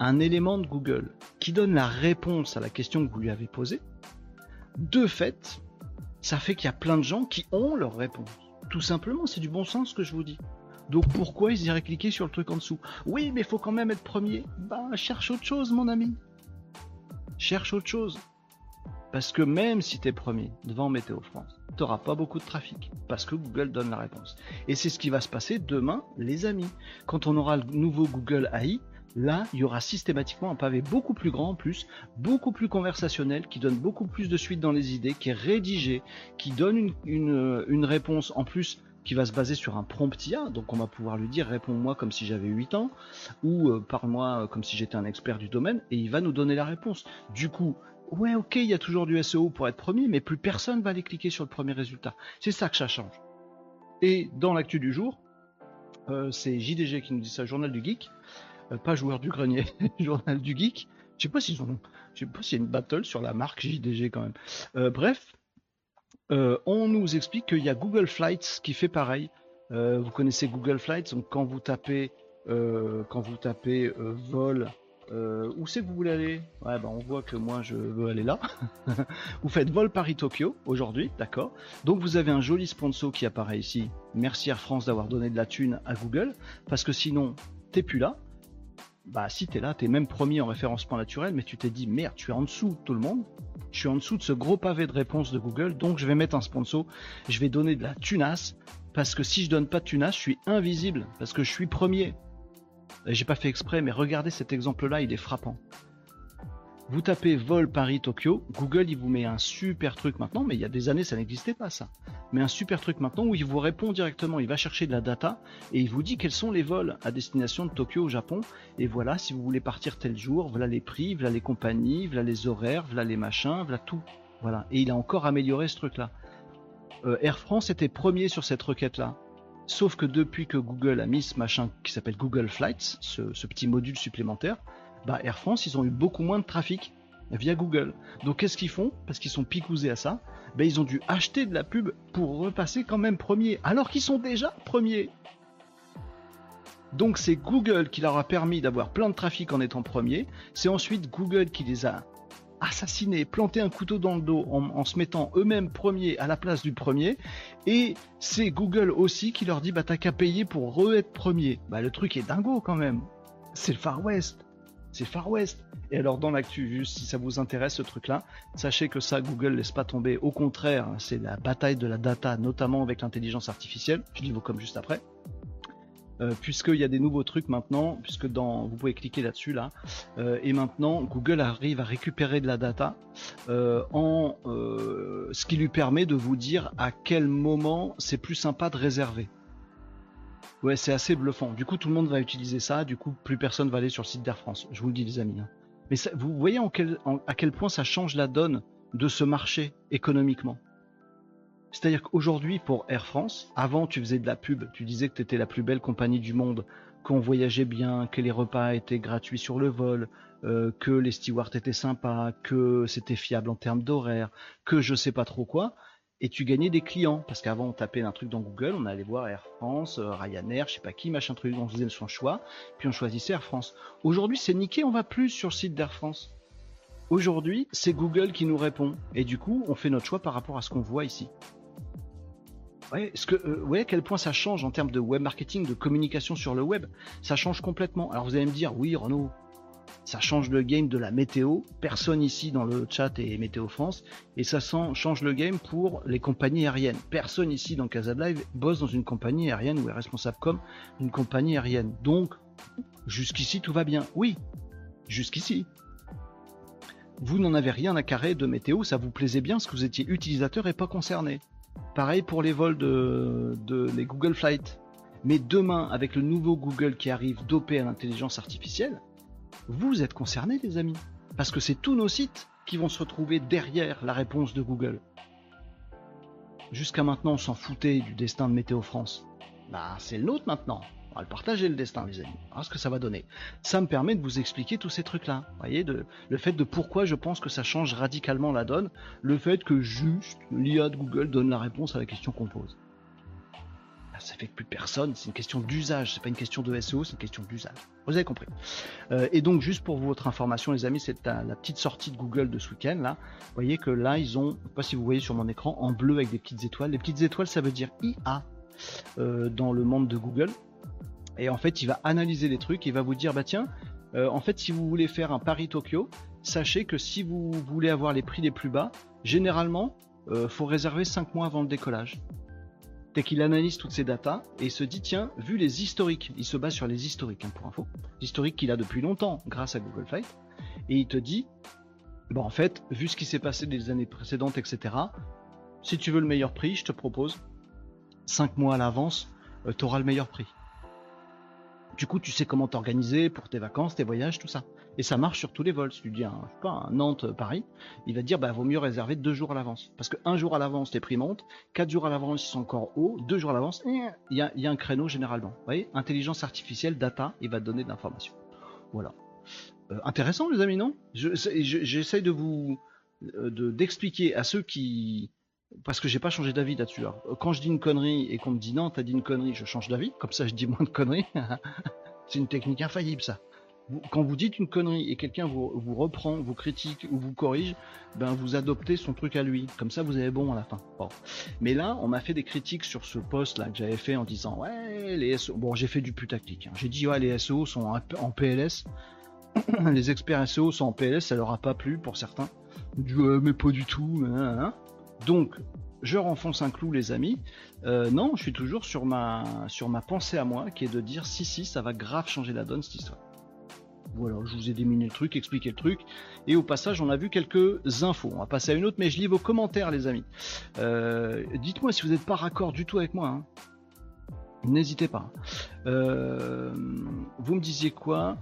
S1: un élément de Google qui donne la réponse à la question que vous lui avez posée, de fait, ça fait qu'il y a plein de gens qui ont leur réponse. Tout simplement, c'est du bon sens ce que je vous dis. Donc pourquoi ils iraient cliquer sur le truc en dessous? Oui, mais il faut quand même être premier. Bah, cherche autre chose, mon ami. Cherche autre chose. Parce que même si tu es premier devant Météo France, tu n'auras pas beaucoup de trafic. Parce que Google donne la réponse. Et c'est ce qui va se passer demain, les amis. Quand on aura le nouveau Google AI, là, il y aura systématiquement un pavé beaucoup plus grand en plus, beaucoup plus conversationnel, qui donne beaucoup plus de suite dans les idées, qui est rédigé, qui donne une, réponse en plus qui va se baser sur un prompt IA, donc on va pouvoir lui dire réponds-moi comme si j'avais 8 ans, ou euh, parle-moi euh, comme si j'étais un expert du domaine, et il va nous donner la réponse. Du coup, ouais ok, il y a toujours du SEO pour être premier, mais plus personne va aller cliquer sur le premier résultat. C'est ça que ça change. Et dans l'actu du jour, euh, c'est JDG qui nous dit ça, Journal du Geek, pas joueur du grenier, Journal du Geek. Je sais pas ont, je sais pas s'il y a une battle sur la marque JDG quand même. bref, euh, on nous explique qu'il y a Google Flights qui fait pareil. Euh, vous connaissez Google Flights, donc quand vous tapez, euh, quand vous tapez vol, où c'est que vous voulez aller? Ouais, ben on voit que moi je veux aller là. vous faites vol Paris-Tokyo aujourd'hui, d'accord Donc vous avez un joli sponsor qui apparaît ici. Merci Air France d'avoir donné de la thune à Google, parce que sinon t'es plus là. Bah si t'es là, t'es même premier en référencement naturel, mais tu t'es dit merde, tu es en dessous de tout le monde je suis en dessous de ce gros pavé de réponse de Google, donc je vais mettre un sponsor, je vais donner de la tunasse, parce que si je donne pas de tunasse, je suis invisible, parce que je suis premier. J'ai pas fait exprès, mais regardez cet exemple-là, il est frappant. Vous tapez vol Paris-Tokyo, Google il vous met un super truc maintenant, mais il y a des années ça n'existait pas ça. Mais un super truc maintenant où il vous répond directement, il va chercher de la data et il vous dit quels sont les vols à destination de Tokyo au Japon. Et voilà, si vous voulez partir tel jour, voilà les prix, voilà les compagnies, voilà les horaires, voilà les machins, voilà tout. Voilà. Et il a encore amélioré ce truc-là. Euh, Air France était premier sur cette requête-là. Sauf que depuis que Google a mis ce machin qui s'appelle Google Flights, ce petit module supplémentaire, bah, Air France, ils ont eu beaucoup moins de trafic via Google. Donc qu'est-ce qu'ils font? Parce qu'ils sont picousés à ça, bah, ils ont dû acheter de la pub pour repasser quand même premier, alors qu'ils sont déjà premiers. Donc c'est Google qui leur a permis d'avoir plein de trafic en étant premier. C'est ensuite Google qui les a assassinés, planté un couteau dans le dos en, se mettant eux-mêmes premiers à la place du premier. Et c'est Google aussi qui leur dit bah t'as qu'à payer pour re-être premier. Bah le truc est dingo quand même. C'est le Far West c'est Far West. Et alors dans l'actu, juste si ça vous intéresse ce truc-là, sachez que ça, Google laisse pas tomber. Au contraire, hein, c'est la bataille de la data, notamment avec l'intelligence artificielle. Je dis vos comme juste après. Euh, puisqu'il y a des nouveaux trucs maintenant, puisque dans, vous pouvez cliquer là-dessus là, euh, et maintenant Google arrive à récupérer de la data euh, en ce qui lui permet de vous dire à quel moment c'est plus sympa de réserver. Ouais, c'est assez bluffant. Du coup, tout le monde va utiliser ça. Du coup, plus personne va aller sur le site d'Air France. Je vous le dis, les amis. Hein. Mais vous voyez à quel point ça change la donne de ce marché économiquement? C'est-à-dire qu'aujourd'hui, pour Air France, avant, tu faisais de la pub. Tu disais que tu étais la plus belle compagnie du monde, qu'on voyageait bien, que les repas étaient gratuits sur le vol, euh, que les stewards étaient sympas, que c'était fiable en termes d'horaire, que je sais pas trop quoi et tu gagnais des clients. Parce qu'avant, on tapait un truc dans Google, on allait voir Air France, euh, Ryanair, je sais pas qui, machin truc, on faisait son choix, puis on choisissait Air France. Aujourd'hui, c'est niqué, on va plus sur le site d'Air France. Aujourd'hui, c'est Google qui nous répond. Et du coup, on fait notre choix par rapport à ce qu'on voit ici. Ouais, ce que, euh, ouais, à quel point ça change en termes de web marketing, de communication sur le web? Ça change complètement. Alors vous allez me dire, oui, Renaud, ça change le game de la météo. Personne ici dans le chat est Météo France. Et ça change le game pour les compagnies aériennes. Personne ici dans Casa Live bosse dans une compagnie aérienne ou est responsable comme une compagnie aérienne. Donc, jusqu'ici, tout va bien. Oui, jusqu'ici. Vous n'en avez rien à carrer de météo, ça vous plaisait bien parce que vous étiez utilisateur et pas concerné. Pareil pour les vols de, Google Flight. Mais demain, avec le nouveau Google qui arrive dopé à l'intelligence artificielle, vous êtes concernés les amis. Parce que c'est tous nos sites qui vont se retrouver derrière la réponse de Google. Jusqu'à maintenant, on s'en foutait du destin de Météo France. Bah, c'est le nôtre maintenant. On va le partager le destin, les amis. Alors, ce que ça va donner. Ça me permet de vous expliquer tous ces trucs-là. Vous voyez, le fait de pourquoi je pense que ça change radicalement la donne. Le fait que juste l'IA de Google donne la réponse à la question qu'on pose. Ça fait que plus personne, c'est une question d'usage, c'est pas une question de SEO, c'est une question d'usage. Vous avez compris. Euh, et donc juste pour votre information les amis, c'est la petite sortie de Google de ce week-end là. Vous voyez que là ils ont, je sais pas si vous voyez sur mon écran, en bleu avec des petites étoiles. Les petites étoiles ça veut dire IA euh, dans le monde de Google. Et en fait il va analyser les trucs, il va vous dire bah tiens, euh, en fait si vous voulez faire un Paris Tokyo, sachez que si vous voulez avoir les prix les plus bas, généralement faut réserver 5 mois avant le décollage dès qu'il analyse toutes ces datas et se dit tiens, vu les historiques, il se base sur les historiques hein, pour info, historiques qu'il a depuis longtemps grâce à Google Flight, et il te dit bon en fait, vu ce qui s'est passé des années précédentes, etc. Si tu veux le meilleur prix, je te propose 5 mois à l'avance, euh, tu auras le meilleur prix. Du coup, tu sais comment t'organiser pour tes vacances, tes voyages, tout ça. Et ça marche sur tous les vols. Si tu dis un, je sais pas, un Nantes-Paris, il va te dire bah vaut mieux réserver deux jours à l'avance. Parce qu'un jour à l'avance, les prix montent, quatre jours à l'avance, ils sont encore hauts, deux jours à l'avance, eh, il y a, y a, un créneau généralement. Vous voyez Intelligence artificielle, data, il va te donner de l'information. Voilà. Euh, intéressant les amis, non? J'essaye de vous euh, d'expliquer à ceux qui parce que j'ai pas changé d'avis là-dessus. Quand je dis une connerie et qu'on me dit non, t'as dit une connerie, je change d'avis. Comme ça, je dis moins de conneries. C'est une technique infaillible, ça quand vous dites une connerie et quelqu'un vous, reprend, vous critique ou vous corrige, ben vous adoptez son truc à lui. Comme ça, vous avez bon à la fin. Mais là, on m'a fait des critiques sur ce post là que j'avais fait en disant ouais les SEO. Bon, j'ai fait du putaclic. Hein. J'ai dit ouais les SEO sont en PLS. les experts SEO sont en PLS, ça leur a pas plu pour certains. Du mais pas du tout. Donc je renfonce un clou les amis. Euh, non, je suis toujours sur ma sur ma pensée à moi qui est de dire si si ça va grave changer la donne cette histoire. Voilà, je vous ai déminé le truc, expliqué le truc. Et au passage, on a vu quelques infos. On va passer à une autre, mais je lis vos commentaires, les amis. Euh, dites-moi si vous n'êtes pas raccord du tout avec moi. Hein. N'hésitez pas. Euh, vous me disiez quoi?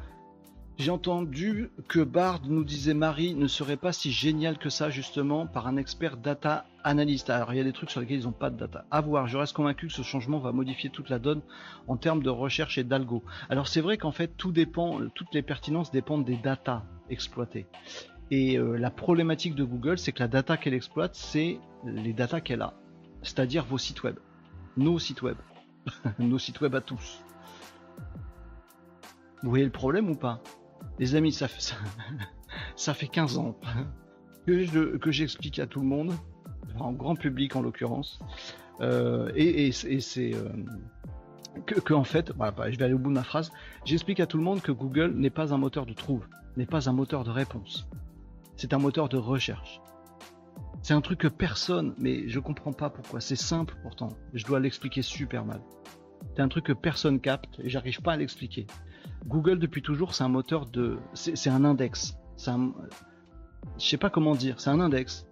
S1: J'ai entendu que Bard nous disait Marie ne serait pas si génial que ça justement par un expert data analyst. Alors il y a des trucs sur lesquels ils n'ont pas de data. À voir, je reste convaincu que ce changement va modifier toute la donne en termes de recherche et d'algo. Alors c'est vrai qu'en fait tout dépend, toutes les pertinences dépendent des data exploitées. Et euh, la problématique de Google, c'est que la data qu'elle exploite, c'est les data qu'elle a. C'est-à-dire vos sites web. Nos sites web. Nos sites web à tous. Vous voyez le problème ou pas? Les amis, ça fait, ça, fait 15 ans que, j'explique à tout le monde, en grand public en l'occurrence, euh, et, c'est euh, que, en fait, voilà, je vais aller au bout de ma phrase, j'explique à tout le monde que Google n'est pas un moteur de trouve, n'est pas un moteur de réponse, c'est un moteur de recherche. C'est un truc que personne, mais je comprends pas pourquoi. C'est simple pourtant. Je dois l'expliquer super mal. C'est un truc que personne capte et j'arrive pas à l'expliquer. Google depuis toujours, c'est un moteur de, c'est un index. Un, je sais pas comment dire, c'est un index.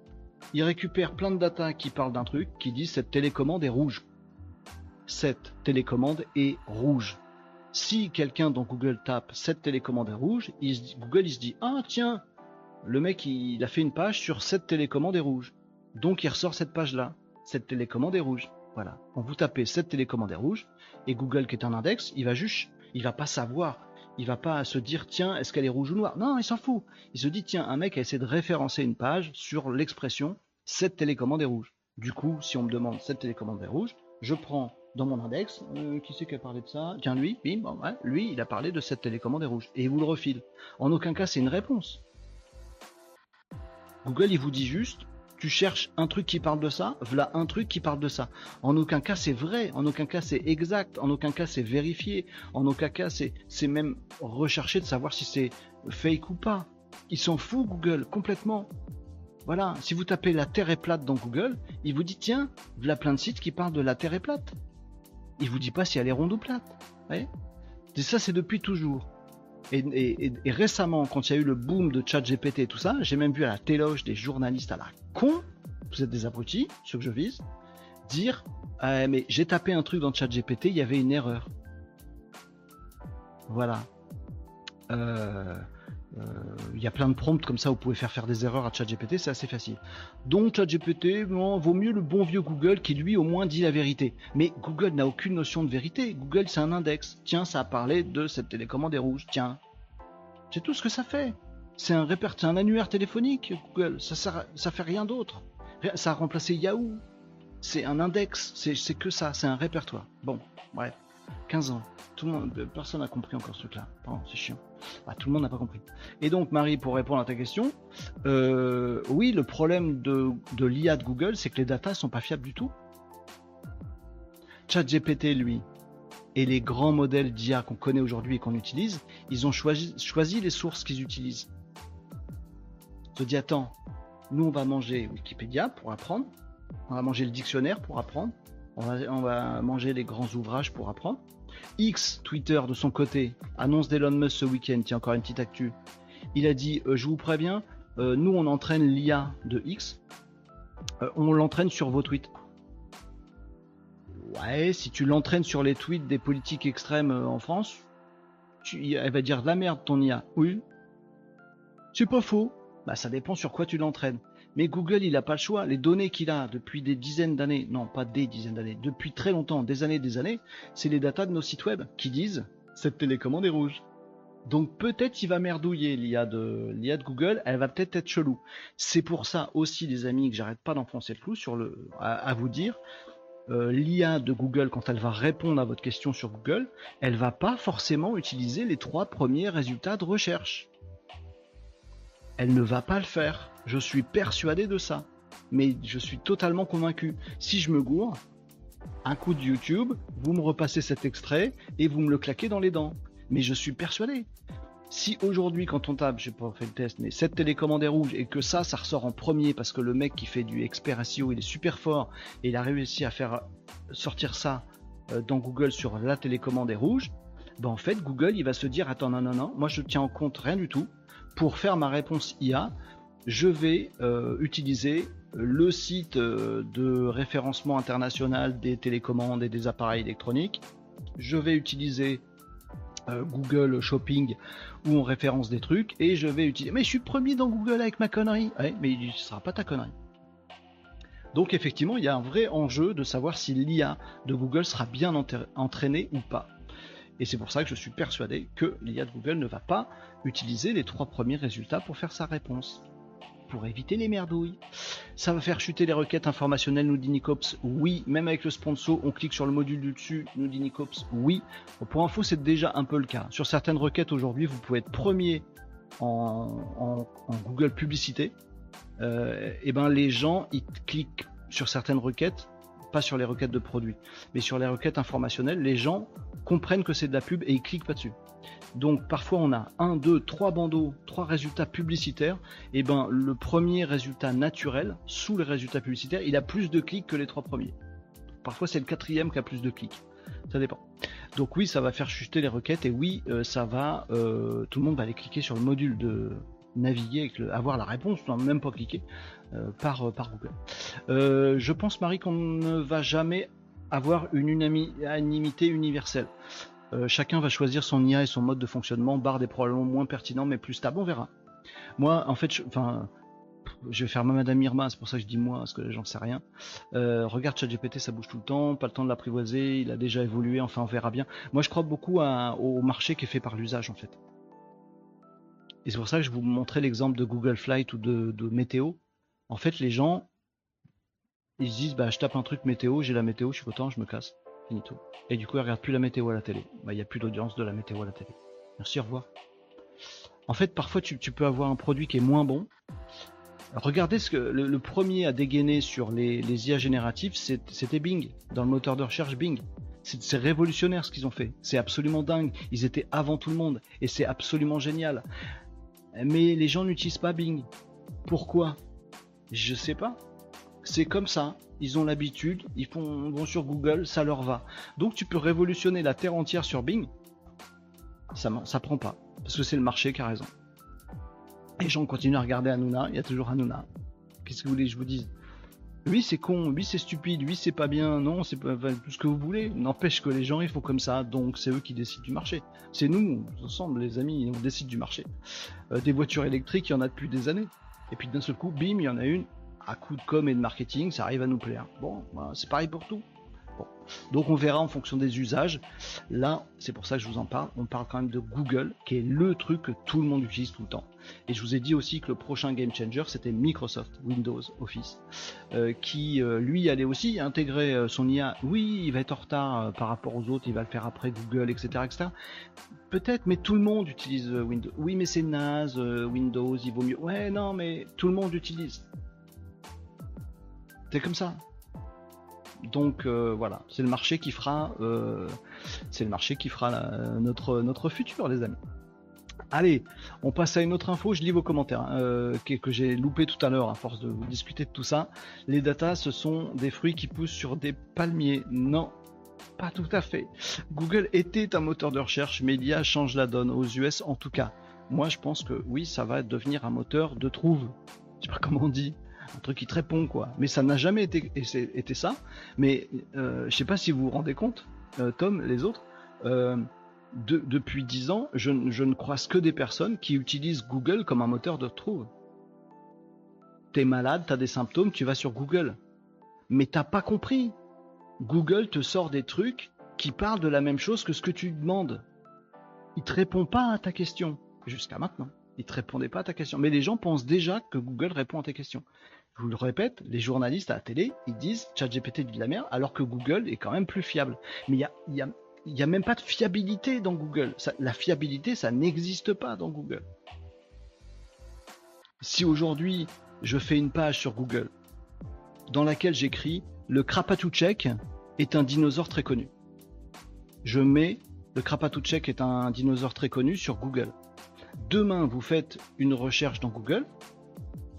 S1: Il récupère plein de data qui parlent d'un truc, qui dit cette télécommande est rouge. Cette télécommande est rouge. Si quelqu'un dans Google tape cette télécommande est rouge, Google il se dit ah tiens, le mec il a fait une page sur cette télécommande est rouge. Donc il ressort cette page là. Cette télécommande est rouge. Voilà. Quand vous tapez cette télécommande est rouge, et Google qui est un index, il va juste il va pas savoir. Il va pas se dire tiens est-ce qu'elle est rouge ou noire? Non, il s'en fout. Il se dit tiens un mec a essayé de référencer une page sur l'expression cette télécommande est rouge. Du coup, si on me demande cette télécommande est rouge, je prends dans mon index, euh, qui c'est qui a parlé de ça? Tiens lui, bim, lui il a parlé de cette télécommande est rouge et il vous le refile. En aucun cas c'est une réponse. Google il vous dit juste tu cherches un truc qui parle de ça, voilà un truc qui parle de ça. En aucun cas c'est vrai, en aucun cas c'est exact, en aucun cas c'est vérifié, en aucun cas c'est même recherché de savoir si c'est fake ou pas. Ils s'en foutent Google complètement. Voilà, si vous tapez la Terre est plate dans Google, il vous dit tiens, voilà plein de sites qui parlent de la Terre est plate. Il vous dit pas si elle est ronde ou plate. Et ça c'est depuis toujours. Et, récemment, quand il y a eu le boom de ChatGPT et tout ça, j'ai même vu à la téloge des journalistes à la con, vous êtes des abrutis, ceux que je vise, dire ah, mais j'ai tapé un truc dans ChatGPT, il y avait une erreur. Voilà. Euh, euh, il y a plein de prompts comme ça, vous pouvez faire faire des erreurs à ChatGPT, c'est assez facile. Donc ChatGPT, bon, vaut mieux le bon vieux Google qui lui au moins dit la vérité. Mais Google n'a aucune notion de vérité. Google c'est un index. Tiens, ça a parlé de cette télécommande rouge. Tiens, c'est tout ce que ça fait. C'est un un annuaire téléphonique, Google. Ça, ça, ça fait rien d'autre. Ça a remplacé Yahoo. C'est un index, c'est que ça, c'est un répertoire. Bon, bref, 15 ans. Tout le monde, personne n'a compris encore ce truc-là. c'est chiant. Ah, tout le monde n'a pas compris. Et donc, Marie, pour répondre à ta question, euh, oui, le problème de, l'IA de Google, c'est que les datas sont pas fiables du tout. ChatGPT, lui, et les grands modèles d'IA qu'on connaît aujourd'hui et qu'on utilise, ils ont choisi, les sources qu'ils utilisent. Je dis attends, nous on va manger Wikipédia pour apprendre, on va manger le dictionnaire pour apprendre, on va manger les grands ouvrages pour apprendre. X, Twitter de son côté, annonce d'Elon Musk ce week-end, tiens encore une petite actu. Il a dit, euh, je vous préviens, euh, nous on entraîne l'IA de X, euh, on l'entraîne sur vos tweets. Ouais, si tu l'entraînes sur les tweets des politiques extrêmes en France, elle va dire de la merde ton IA. Oui. C'est pas faux. Bah ça dépend sur quoi tu l'entraînes. Mais Google, il n'a pas le choix. Les données qu'il a depuis des dizaines d'années, non pas des dizaines d'années, depuis très longtemps, des années, des années, c'est les datas de nos sites web qui disent cette télécommande est rouge. Donc peut-être il va merdouiller l'IA de, l'IA de Google, elle va peut-être être chelou. C'est pour ça aussi, les amis, que j'arrête pas d'enfoncer le clou sur le, à, vous dire, euh, l'IA de Google, quand elle va répondre à votre question sur Google, elle va pas forcément utiliser les trois premiers résultats de recherche. Elle ne va pas le faire. Je suis persuadé de ça. Mais je suis totalement convaincu. Si je me gourre, un coup de YouTube, vous me repassez cet extrait et vous me le claquez dans les dents. Mais je suis persuadé. Si aujourd'hui, quand on tape, j'ai pas fait le test, mais cette télécommande est rouge et que ça, ça ressort en premier parce que le mec qui fait du expert SEO, il est super fort et il a réussi à faire sortir ça euh, dans Google sur la télécommande est rouge, ben en fait, Google, il va se dire, attends, non, non, non, moi je tiens en compte rien du tout pour faire ma réponse IA, je vais euh, utiliser le site euh, de référencement international des télécommandes et des appareils électroniques. Je vais utiliser euh, Google Shopping où on référence des trucs et je vais utiliser. Mais je suis premier dans Google avec ma connerie. mais ce sera pas ta connerie. Donc effectivement, il y a un vrai enjeu de savoir si l'IA de Google sera bien entraînée ou pas. Et c'est pour ça que je suis persuadé que l'IA de Google ne va pas utiliser les trois premiers résultats pour faire sa réponse. Pour éviter les merdouilles. Ça va faire chuter les requêtes informationnelles, nous dit Nicops. Oui, même avec le sponsor, on clique sur le module du dessus, nous dit Nicops. Oui. Pour info, c'est déjà un peu le cas. Sur certaines requêtes aujourd'hui, vous pouvez être premier en, Google publicité. Euh, et ben les gens, ils cliquent sur certaines requêtes pas sur les requêtes de produits, mais sur les requêtes informationnelles, les gens comprennent que c'est de la pub et ils cliquent pas dessus. Donc parfois on a un, deux, trois bandeaux, trois résultats publicitaires. Et ben le premier résultat naturel sous les résultats publicitaires, il a plus de clics que les trois premiers. Parfois c'est le quatrième qui a plus de clics. Ça dépend. Donc oui, ça va faire chuter les requêtes et oui, euh, ça va, euh, tout le monde va aller cliquer sur le module de naviguer, avec avoir la réponse, sans même pas cliquer. Euh, par, par Google. Je pense, Marie, qu'on ne va jamais avoir une unanimité universelle. Euh, chacun va choisir son IA et son mode de fonctionnement. Bard est probablement moins pertinent, mais plus stable. On verra. Moi, en fait, je, enfin, je vais faire ma Madame Irma, c'est pour ça que je dis moi, parce que j'en sais rien. Euh, regarde ChatGPT, ça bouge tout le temps, pas le temps de l'apprivoiser, il a déjà évolué, enfin on verra bien. Moi, je crois beaucoup au marché qui est fait par l'usage, en fait. Et c'est pour ça que je vous montrais l'exemple de Google Flight ou de, Météo. En fait, les gens, ils se disent, bah, je tape un truc météo, j'ai la météo, je suis content, je me casse. Et du coup, ils regardent plus la météo à la télé. Bah, il n'y a plus d'audience de la météo à la télé. Merci, au revoir. En fait, parfois, tu, peux avoir un produit qui est moins bon. Regardez ce que le, premier à dégainer sur les, IA génératives, c'était Bing, dans le moteur de recherche Bing. C'est révolutionnaire ce qu'ils ont fait. C'est absolument dingue. Ils étaient avant tout le monde. Et c'est absolument génial. Mais les gens n'utilisent pas Bing. Pourquoi? Je sais pas. C'est comme ça. Ils ont l'habitude, ils font, vont sur Google, ça leur va. Donc tu peux révolutionner la terre entière sur Bing. Ça, ça prend pas. Parce que c'est le marché qui a raison. Les gens continuent à regarder Hanouna, il y a toujours Hanouna. Qu'est-ce que vous voulez que je vous dise? Oui, c'est con, oui, c'est stupide, oui, c'est pas bien, non, c'est pas tout ce que vous voulez. N'empêche que les gens, ils font comme ça, donc c'est eux qui décident du marché. C'est nous, ensemble, les amis, on décide du marché. Euh, des voitures électriques, il y en a depuis des années. Et puis d'un seul coup, bim, il y en a une, à coup de com et de marketing, ça arrive à nous plaire. Bon, bah, c'est pareil pour tout. Donc on verra en fonction des usages. Là, c'est pour ça que je vous en parle. On parle quand même de Google, qui est le truc que tout le monde utilise tout le temps. Et je vous ai dit aussi que le prochain game changer, c'était Microsoft Windows Office, euh, qui euh, lui allait aussi intégrer euh, son IA. Oui, il va être en retard par rapport aux autres, il va le faire après Google, etc., etc. Peut-être, mais tout le monde utilise Windows. Oui, mais c'est naze, Windows, il vaut mieux. Ouais, non, mais tout le monde utilise. C'est comme ça. Donc voilà, c'est le marché qui fera, c'est le marché qui fera notre notre futur, les amis. Allez, on passe à une autre info. Je lis vos commentaires hein, euh, que, j'ai loupé tout à l'heure à force de discuter de tout ça. Les datas, ce sont des fruits qui poussent sur des palmiers. Non, pas tout à fait. Google était un moteur de recherche, mais l'IA change la donne aux US en tout cas. Moi, je pense que oui, ça va devenir un moteur de trouve. Je sais pas comment on dit un truc qui te répond quoi. Mais ça n'a jamais été, ça. Mais euh, je sais pas si vous vous rendez compte, euh, Tom, les autres, euh, depuis 10 ans, je, ne croise que des personnes qui utilisent Google comme un moteur de retrouve. T'es malade, t'as des symptômes, tu vas sur Google. Mais t'as pas compris. Google te sort des trucs qui parlent de la même chose que ce que tu demandes. Il te répond pas à ta question. Jusqu'à maintenant. Il te répondait pas à ta question. Mais les gens pensent déjà que Google répond à tes questions. Je vous le répète, les journalistes à la télé, ils disent ChatGPT dit de la merde, alors que Google est quand même plus fiable. Mais il n'y a même pas de fiabilité dans Google. la fiabilité, ça n'existe pas dans Google. Si aujourd'hui je fais une page sur Google dans laquelle j'écris le Krapatouchek est un dinosaure très connu. Je mets le Krapatouchek est un dinosaure très connu sur Google. Demain, vous faites une recherche dans Google,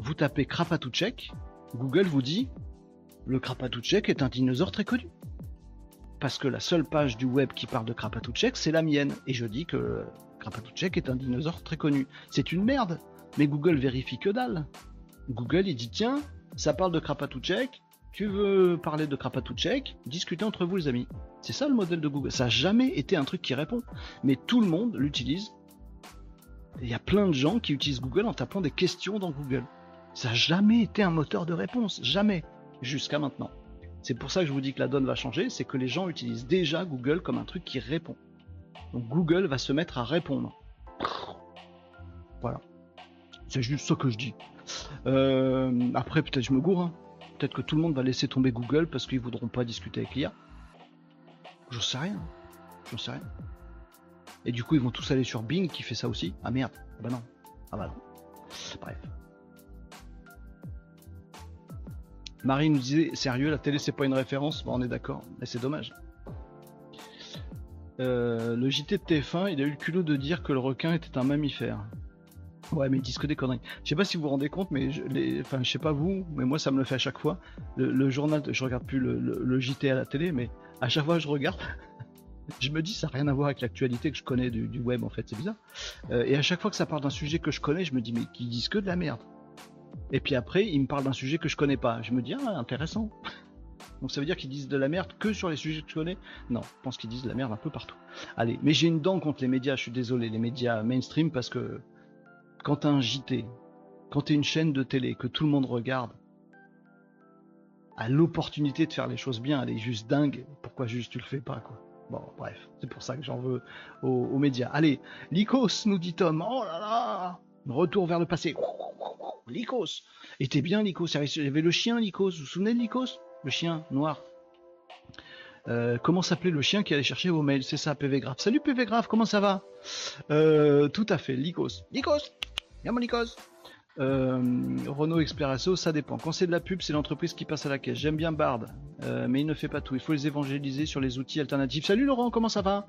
S1: vous tapez Krapatouchek, Google vous dit le Krapatouchek est un dinosaure très connu parce que la seule page du web qui parle de Krapatouchek, c'est la mienne. Et je dis que Krapatouchek est un dinosaure très connu. C'est une merde, mais Google vérifie que dalle. Google, il dit tiens, ça parle de Krapatouchek, tu veux parler de Krapatouchek, discutez entre vous les amis. C'est ça le modèle de Google. Ça n'a jamais été un truc qui répond, mais tout le monde l'utilise. Il y a plein de gens qui utilisent Google en tapant des questions dans Google. Ça n'a jamais été un moteur de réponse, jamais, jusqu'à maintenant. C'est pour ça que je vous dis que la donne va changer, c'est que les gens utilisent déjà Google comme un truc qui répond. Donc Google va se mettre à répondre. Voilà. C'est juste ce que je dis. Euh, après, peut-être je me gourre. Hein. Peut-être que tout le monde va laisser tomber Google parce qu'ils voudront pas discuter avec l'IA. J'en sais rien. J'en sais rien. Et du coup, ils vont tous aller sur Bing qui fait ça aussi. Ah merde. Ah bah non. Ah bah non. Bref. Marie nous disait sérieux, la télé c'est pas une référence, on est d'accord, mais c'est dommage. Euh, le JT de TF1, il a eu le culot de dire que le requin était un mammifère. Ouais, mais ils disent que des conneries. Je sais pas si vous vous rendez compte, mais je, les, enfin, je sais pas vous, mais moi ça me le fait à chaque fois. Le, journal, je regarde plus le, JT à la télé, mais à chaque fois je regarde, je me dis ça n'a rien à voir avec l'actualité que je connais du, web en fait, c'est bizarre. Euh, et à chaque fois que ça parle d'un sujet que je connais, je me dis mais qu'ils disent que de la merde. Et puis après, il me parle d'un sujet que je connais pas. Je me dis, ah, intéressant. Donc ça veut dire qu'ils disent de la merde que sur les sujets que je connais? Non, je pense qu'ils disent de la merde un peu partout. Allez, mais j'ai une dent contre les médias, je suis désolé, les médias mainstream, parce que quand t'as un JT, quand t'es une chaîne de télé que tout le monde regarde, à l'opportunité de faire les choses bien, elle est juste dingue, pourquoi juste tu le fais pas, quoi? Bon, bref, c'est pour ça que j'en veux aux, médias. Allez, Lycos, nous dit Tom, oh là là Retour vers le passé. Lycos. Était bien Lycos. Il y avait le chien Lycos. Vous vous souvenez de Lycos? Le chien noir. Euh, comment s'appelait le chien qui allait chercher vos mails? C'est ça, PV Graph. Salut PV Graph, comment ça va? Euh, Tout à fait, Lycos. Lycos Viens mon Lycos Renault Expresso, ça dépend. Quand c'est de la pub, c'est l'entreprise qui passe à la caisse. J'aime bien Bard, euh, mais il ne fait pas tout. Il faut les évangéliser sur les outils alternatifs. Salut Laurent, comment ça va?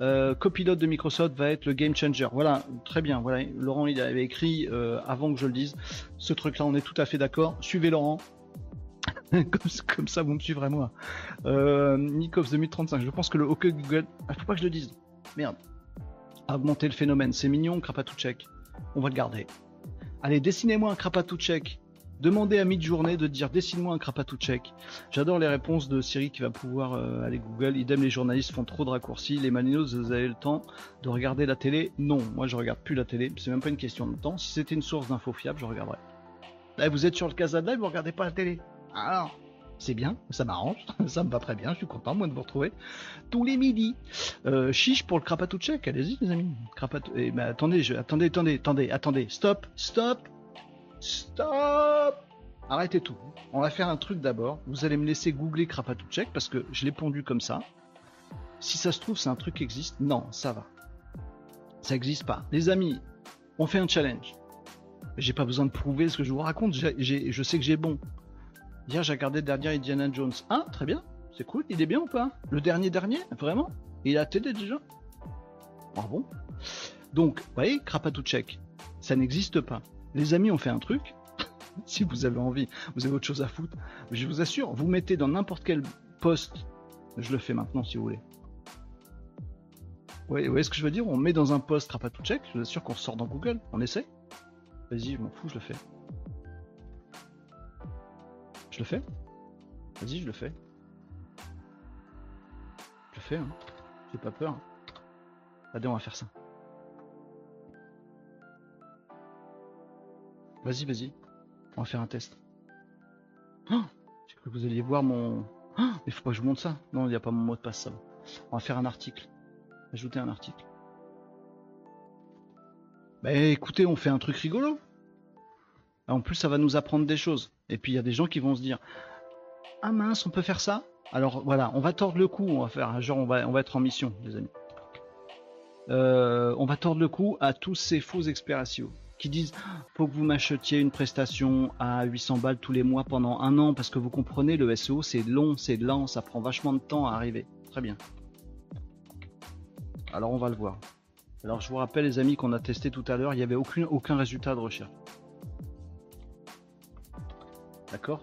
S1: Euh, Copilote de Microsoft va être le game changer. Voilà, très bien. Voilà, Laurent il avait écrit euh, avant que je le dise. Ce truc-là, on est tout à fait d'accord. Suivez Laurent. comme, ça, vous me suivrez moi. Euh, 2035. Je pense que le OK Google. Ah, faut pas que je le dise. Merde. Augmenter le phénomène. C'est mignon, check. On va le garder. Allez, dessinez-moi un Krapatouchek. Demandez à mid-journée de dire dessine-moi un Krapatouchek. J'adore les réponses de Siri qui va pouvoir euh, aller Google. Idem, les journalistes font trop de raccourcis. Les malinos, vous avez le temps de regarder la télé? Non, moi je regarde plus la télé. C'est même pas une question de temps. Si c'était une source d'infos fiable, je regarderais. Là, vous êtes sur le Casa de Live, vous regardez pas la télé. Alors, c'est bien, ça m'arrange, ça me va très bien, je suis content moi de vous retrouver tous les midis. Euh, chiche pour le Krapatouchek, allez-y les amis. Krapatou... Eh attendez, je... attendez, attendez, attendez, attendez, stop, stop, stop. Arrêtez tout. On va faire un truc d'abord. Vous allez me laisser googler Krapatouchek parce que je l'ai pondu comme ça. Si ça se trouve, c'est un truc qui existe. Non, ça va. Ça n'existe pas. Les amis, on fait un challenge. J'ai pas besoin de prouver ce que je vous raconte. je sais que j'ai bon. Hier, j'ai regardé dernier Indiana Jones. Ah, très bien. C'est cool. Il est bien ou pas? Le dernier dernier Vraiment? Il a télé déjà? Ah bon? Donc, vous voyez, Krapatouchek, ça n'existe pas. Les amis ont fait un truc. si vous avez envie, vous avez autre chose à foutre. Je vous assure, vous mettez dans n'importe quel poste. Je le fais maintenant si vous voulez. Vous voyez, ce que je veux dire? On met dans un poste Krapatouchek. Je vous assure qu'on sort dans Google. On essaie Vas-y, je m'en fous, je le fais. Je le fais Vas-y, je le fais. Je le fais, hein. J'ai pas peur. Allez, on va faire ça. Vas-y, vas-y. On va faire un test. Oh J'ai cru que vous alliez voir mon... Oh Mais faut pas que je vous montre ça. Non, il n'y a pas mon mot de passe, ça. On va faire un article. Ajouter un article. Bah écoutez, on fait un truc rigolo. En plus, ça va nous apprendre des choses. Et puis, il y a des gens qui vont se dire Ah mince, on peut faire ça? Alors voilà, on va tordre le cou. On va faire genre, on va, on va être en mission, les amis. Euh, on va tordre le cou à tous ces faux experts qui disent faut que vous m'achetiez une prestation à 800 balles tous les mois pendant un an parce que vous comprenez le SEO c'est long, c'est lent, ça prend vachement de temps à arriver. Très bien. Alors on va le voir. Alors je vous rappelle les amis qu'on a testé tout à l'heure, il n'y avait aucun résultat de recherche. D'accord?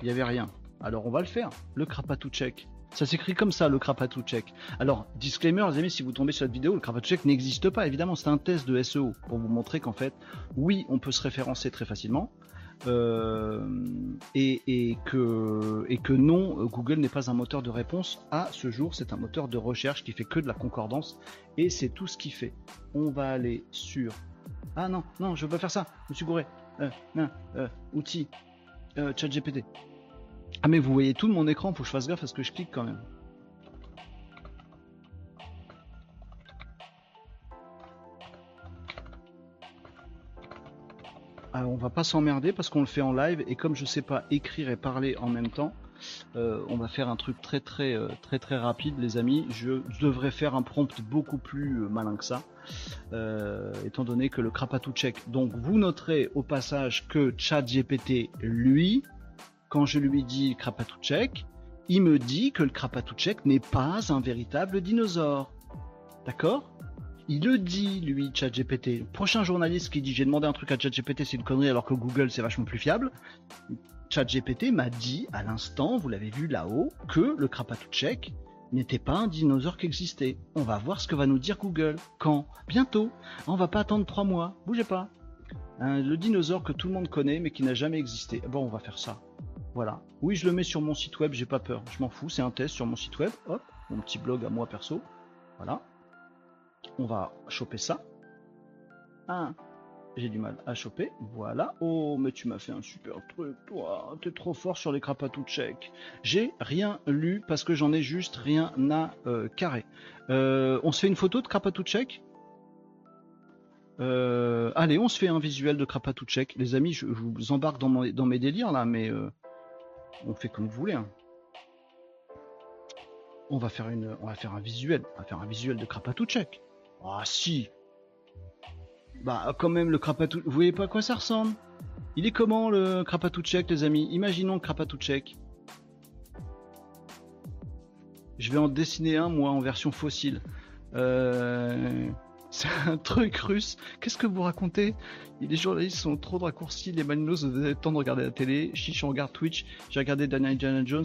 S1: Il n'y avait rien. Alors on va le faire. Le check. Ça s'écrit comme ça, le check. Alors, disclaimer, les amis, si vous tombez sur cette vidéo, le check n'existe pas. Évidemment, c'est un test de SEO pour vous montrer qu'en fait, oui, on peut se référencer très facilement. Euh, et, que, et que non, Google n'est pas un moteur de réponse à ce jour, c'est un moteur de recherche qui fait que de la concordance et c'est tout ce qu'il fait. On va aller sur. Ah non, non, je veux pas faire ça, je suis gouré. Euh, euh, euh, chat GPT. Ah mais vous voyez tout de mon écran, faut que je fasse gaffe à ce que je clique quand même. Alors, on va pas s'emmerder parce qu'on le fait en live et comme je sais pas écrire et parler en même temps, euh, on va faire un truc très très euh, très très rapide les amis. Je, devrais faire un prompt beaucoup plus malin que ça, étant donné que le check. Donc vous noterez au passage que ChatGPT lui quand je lui dis Krapatouchek, il me dit que le Krapatouchek n'est pas un véritable dinosaure. D'accord? Il le dit, lui, ChatGPT. Prochain journaliste qui dit j'ai demandé un truc à ChatGPT, c'est une connerie alors que Google c'est vachement plus fiable. ChatGPT m'a dit à l'instant, vous l'avez vu là-haut, que le Krapatouchek n'était pas un dinosaure qui existait. On va voir ce que va nous dire Google. Quand? Bientôt. On va pas attendre trois mois. Bougez pas. le dinosaure que tout le monde connaît mais qui n'a jamais existé. Bon, on va faire ça. Voilà. Oui, je le mets sur mon site web, j'ai pas peur. Je m'en fous, c'est un test sur mon site web. Hop, mon petit blog à moi perso. Voilà. On va choper ça. Ah, j'ai du mal à choper. Voilà. Oh, mais tu m'as fait un super truc, toi. T'es trop fort sur les crapatous check. J'ai rien lu parce que j'en ai juste rien à euh, carrer. Euh, on se fait une photo de crapatou check euh, allez, on se fait un visuel de crapatous check. Les amis, je, vous embarque dans, mes délires là, mais on fait comme vous voulez. Hein. On va faire une, on va faire un visuel, on va faire un visuel de check. Ah si. Bah quand même le Krapatou, vous voyez pas à quoi ça ressemble? Il est comment le check, les amis? Imaginons check. Je vais en dessiner un moi en version fossile. Euh... C'est un truc russe. Qu'est-ce que vous racontez? Les journalistes sont trop raccourcis, les malinos, vous avez le temps de regarder la télé. Chiche, on regarde Twitch. J'ai regardé Daniel Indiana Jones,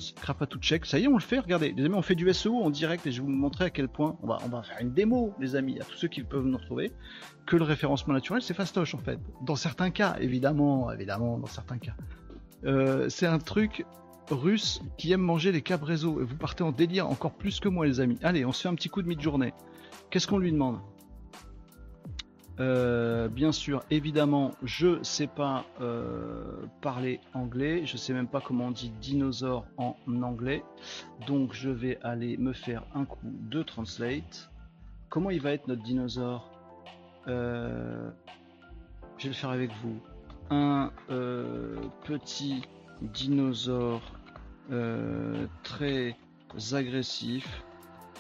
S1: check. Ça y est, on le fait, regardez. Les amis, on fait du SEO en direct et je vais vous montrer à quel point on va, on faire une démo, les amis, à tous ceux qui peuvent nous retrouver. Que le référencement naturel, c'est fastoche en fait. Dans certains cas, évidemment, évidemment, dans certains cas. Euh, c'est un truc russe qui aime manger les cabres réseau et vous partez en délire encore plus que moi, les amis. Allez, on se fait un petit coup de mi-journée. Qu'est-ce qu'on lui demande? Euh, bien sûr, évidemment, je sais pas euh, parler anglais. Je sais même pas comment on dit dinosaure en anglais. Donc, je vais aller me faire un coup de translate. Comment il va être notre dinosaure? Euh, Je vais le faire avec vous. Un petit dinosaure très agressif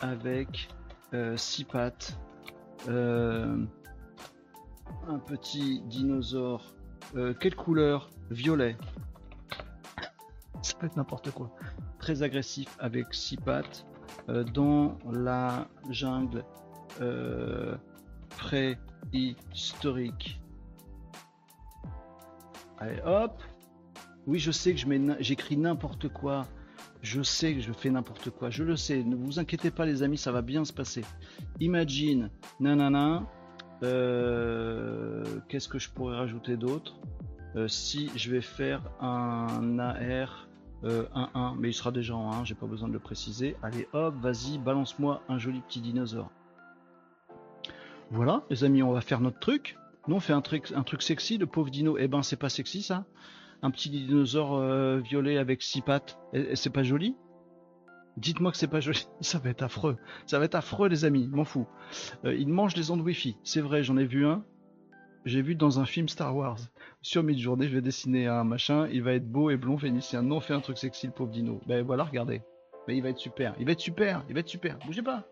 S1: avec six pattes un petit dinosaure. Euh, quelle couleur Violet. Ça peut être n'importe quoi. Très agressif avec six pattes euh, dans la jungle euh, préhistorique. Allez, hop. Oui, je sais que je mets, j'écris n'importe quoi. Je sais que je fais n'importe quoi. Je le sais. Ne vous inquiétez pas, les amis, ça va bien se passer. Imagine, nanana. Euh, qu'est-ce que je pourrais rajouter d'autre euh, Si je vais faire un AR 1-1, euh, mais il sera déjà en 1, j'ai pas besoin de le préciser. Allez hop, vas-y, balance-moi un joli petit dinosaure. Voilà, les amis, on va faire notre truc. Nous, on fait un truc, un truc sexy, le pauvre dino. Eh ben, c'est pas sexy ça. Un petit dinosaure violet avec six pattes. Et, c'est pas joli Dites-moi que c'est pas joli, ça va être affreux. Ça va être affreux les amis, m'en fous. Euh, il mange les ondes Wi-Fi, c'est vrai, j'en ai vu un. J'ai vu dans un film Star Wars. Sur mid-journée, je vais dessiner un machin, il va être beau et blond vénitien. Non, fait un truc sexy le pauvre dino. Ben voilà, regardez. Mais il va être super, il va être super, il va être super. Bougez pas.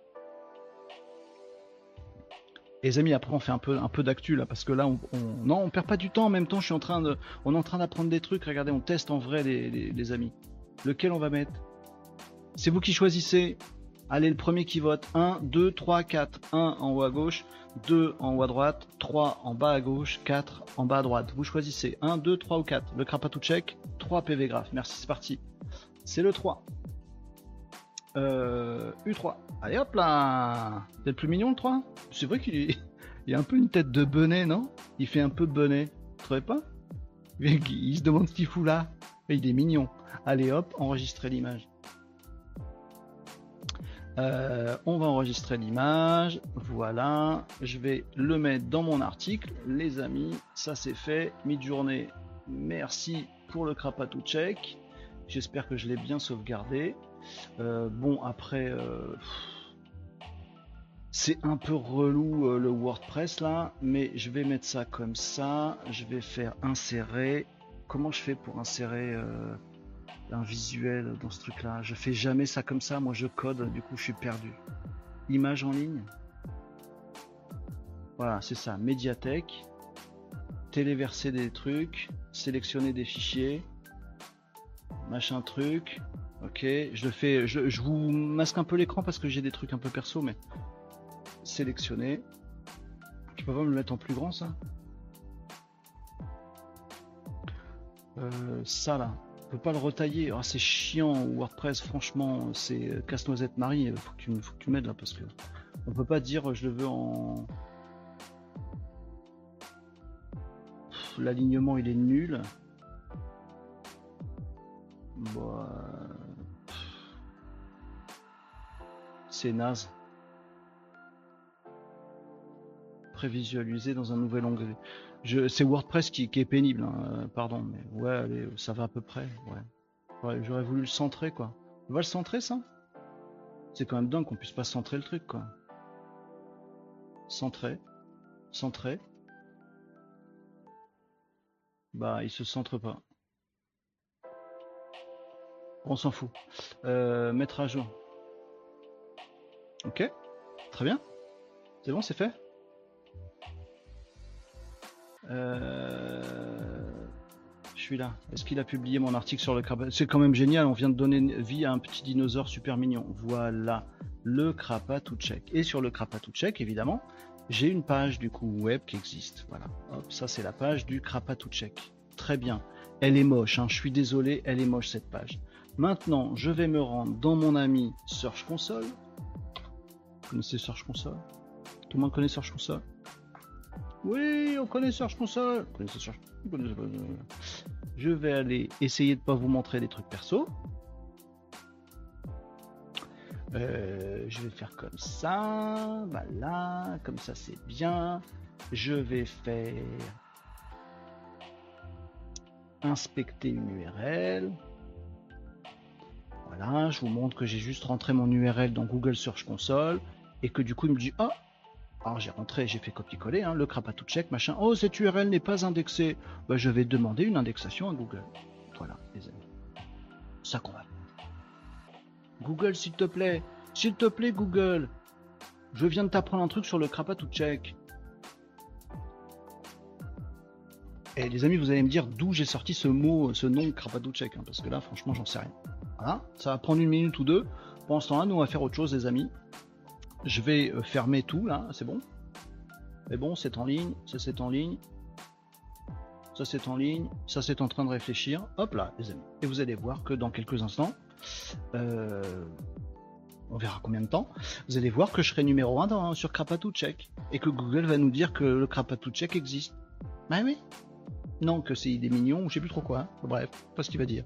S1: les amis, après on fait un peu, un peu d'actu là, parce que là, on, non, on perd pas du temps. En même temps, je suis en train de, on est en train d'apprendre des trucs. Regardez, on teste en vrai les amis. Lequel on va mettre? C'est vous qui choisissez. Allez, le premier qui vote. 1, 2, 3, 4. 1 en haut à gauche, 2 en haut à droite, 3 en bas à gauche, 4 en bas à droite. Vous choisissez 1, 2, 3 ou 4. Le crapatou check, 3 PV graph. Merci, c'est parti. C'est le 3. Euh, U3. Allez hop là C'est le plus mignon le 3 C'est vrai qu'il est... A un peu une tête de bonnet, non? Il fait un peu bonnet. Vous trouvez pas? Il se demande ce qu'il fout là. Il est mignon. Allez hop, enregistrez l'image. Euh, on va enregistrer l'image. Voilà. Je vais le mettre dans mon article. Les amis, ça c'est fait. Mid-journée. Merci pour le crapatou check. J'espère que je l'ai bien sauvegardé. Euh, bon, après, euh, c'est un peu relou le WordPress là, mais je vais mettre ça comme ça. Je vais faire insérer. Comment je fais pour insérer un visuel dans ce truc là. Je fais jamais ça comme ça, moi je code, du coup je suis perdu. Image en ligne. Voilà, c'est ça, médiathèque. Téléverser des trucs, sélectionner des fichiers, machin truc. Ok, je le fais, je, je vous masque un peu l'écran parce que j'ai des trucs un peu perso, mais sélectionner. Tu peux pas me le mettre en plus grand ça? Euh, Ça là, peut pas le retailler. Ah, c'est chiant WordPress, franchement, c'est euh, casse-noisette Marie. Faut que tu, faut que tu m'aides là parce que on peut pas dire je le veux en. L'alignement il est nul. Bah... C'est naze. Prévisualiser dans un nouvel onglet c'est WordPress qui, est pénible, hein, euh, pardon, mais ouais, allez, ça va à peu près, ouais. J'aurais voulu le centrer, quoi. On va le centrer, ça? C'est quand même dingue qu'on puisse pas centrer le truc, quoi. Centrer. Centrer. Bah, il se centre pas. On s'en fout. Euh, mettre à jour. Ok. Très bien. C'est bon, c'est fait? Euh, je suis là. Est-ce qu'il a publié mon article sur le crapatou C'est quand même génial. On vient de donner vie à un petit dinosaure super mignon. Voilà le crapatou check. Et sur le crapatou check, évidemment, j'ai une page du coup web qui existe. Voilà. Hop, ça c'est la page du crapatou check. Très bien. Elle est moche. Hein. Je suis désolé, elle est moche cette page. Maintenant, je vais me rendre dans mon ami Search Console. Vous connaissez Search Console? Tout le monde connaît Search Console? Oui, on connaît Search Console. Je vais aller essayer de pas vous montrer des trucs perso. Euh, je vais faire comme ça, voilà, comme ça c'est bien. je vais faire inspecter une URL. Voilà, je vous montre que j'ai juste rentré mon URL dans Google Search Console et que du coup il me dit oh alors j'ai rentré, j'ai fait copier-coller, hein, le tout check, machin. Oh, cette URL n'est pas indexée. Bah, je vais demander une indexation à Google. Voilà, les amis. Ça qu'on va. Google, s'il te plaît. S'il te plaît, Google. Je viens de t'apprendre un truc sur le tout check. Et les amis, vous allez me dire d'où j'ai sorti ce mot, ce nom Krapatou check, hein, parce que là, franchement, j'en sais rien. Voilà, ça va prendre une minute ou deux. Pendant ce temps-là, nous, on va faire autre chose, les amis. Je vais euh, fermer tout là, c'est bon. Mais bon, c'est en ligne, ça c'est en ligne. Ça c'est en ligne, ça c'est en train de réfléchir. Hop là, les amis. Et vous allez voir que dans quelques instants, euh, on verra combien de temps, vous allez voir que je serai numéro 1 dans, sur Krapatou Check. Et que Google va nous dire que le Krapatou Check existe. Bah oui. Non, que c'est des mignons, je sais plus trop quoi. Hein. Bref, pas ce qu'il va dire.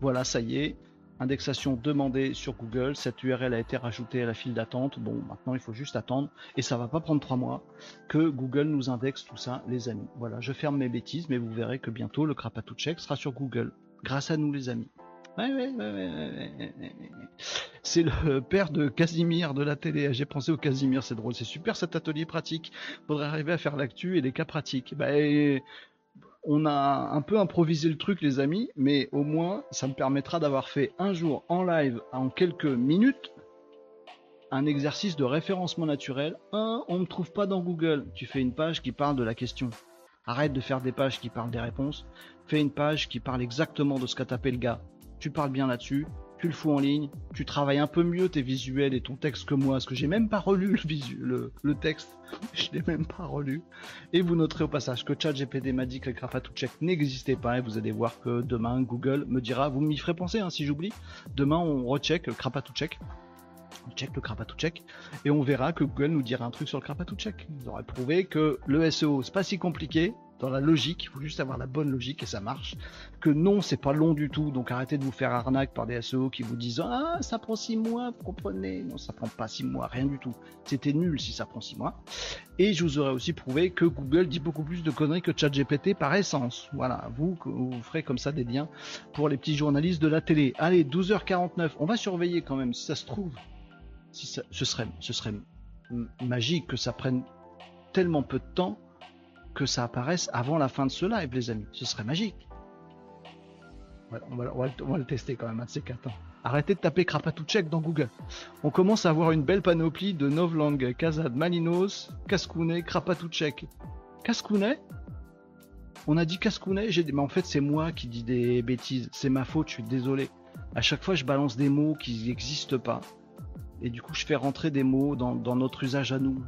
S1: Voilà, ça y est indexation demandée sur Google, cette URL a été rajoutée à la file d'attente. Bon, maintenant il faut juste attendre et ça va pas prendre trois mois que Google nous indexe tout ça, les amis. Voilà, je ferme mes bêtises, mais vous verrez que bientôt le Krapatou Check sera sur Google, grâce à nous, les amis. c'est le père de Casimir de la télé. J'ai pensé au Casimir, c'est drôle, c'est super cet atelier pratique. Faudrait arriver à faire l'actu et les cas pratiques. Bah, on a un peu improvisé le truc, les amis, mais au moins, ça me permettra d'avoir fait un jour en live, en quelques minutes, un exercice de référencement naturel. On ne me trouve pas dans Google. Tu fais une page qui parle de la question. Arrête de faire des pages qui parlent des réponses. Fais une page qui parle exactement de ce qu'a tapé le gars. Tu parles bien là-dessus le fous en ligne, tu travailles un peu mieux tes visuels et ton texte que moi, parce que j'ai même pas relu le, le, texte, je l'ai même pas relu. Et vous noterez au passage que ChatGPT m'a dit que le Check n'existait pas, et vous allez voir que demain Google me dira, vous m'y ferez penser hein, si j'oublie, demain on recheck le Check on check le check et on verra que Google nous dira un truc sur le check. Ils auraient prouvé que le SEO c'est pas si compliqué, dans la logique, il faut juste avoir la bonne logique et ça marche. Que non, c'est pas long du tout, donc arrêtez de vous faire arnaque par des SEO qui vous disent Ah, ça prend 6 mois, vous comprenez Non, ça prend pas 6 mois, rien du tout. C'était nul si ça prend 6 mois. Et je vous aurais aussi prouvé que Google dit beaucoup plus de conneries que ChatGPT par essence. Voilà, vous, vous ferez comme ça des liens pour les petits journalistes de la télé. Allez, 12h49, on va surveiller quand même si ça se trouve. Si ça, ce serait, ce serait magique que ça prenne tellement peu de temps que ça apparaisse avant la fin de ce live, les amis. Ce serait magique. on, va, le tester quand même, un de ces quatre. Arrêtez de taper check dans Google. On commence à avoir une belle panoplie de Novlang, Kazad, Malinos, Kaskounet, Krapatouchek. Kaskounet On a dit Kaskounet J'ai dit, mais en fait, c'est moi qui dis des bêtises. C'est ma faute, je suis désolé. À chaque fois, je balance des mots qui n'existent pas. Et du coup, je fais rentrer des mots dans notre usage à nous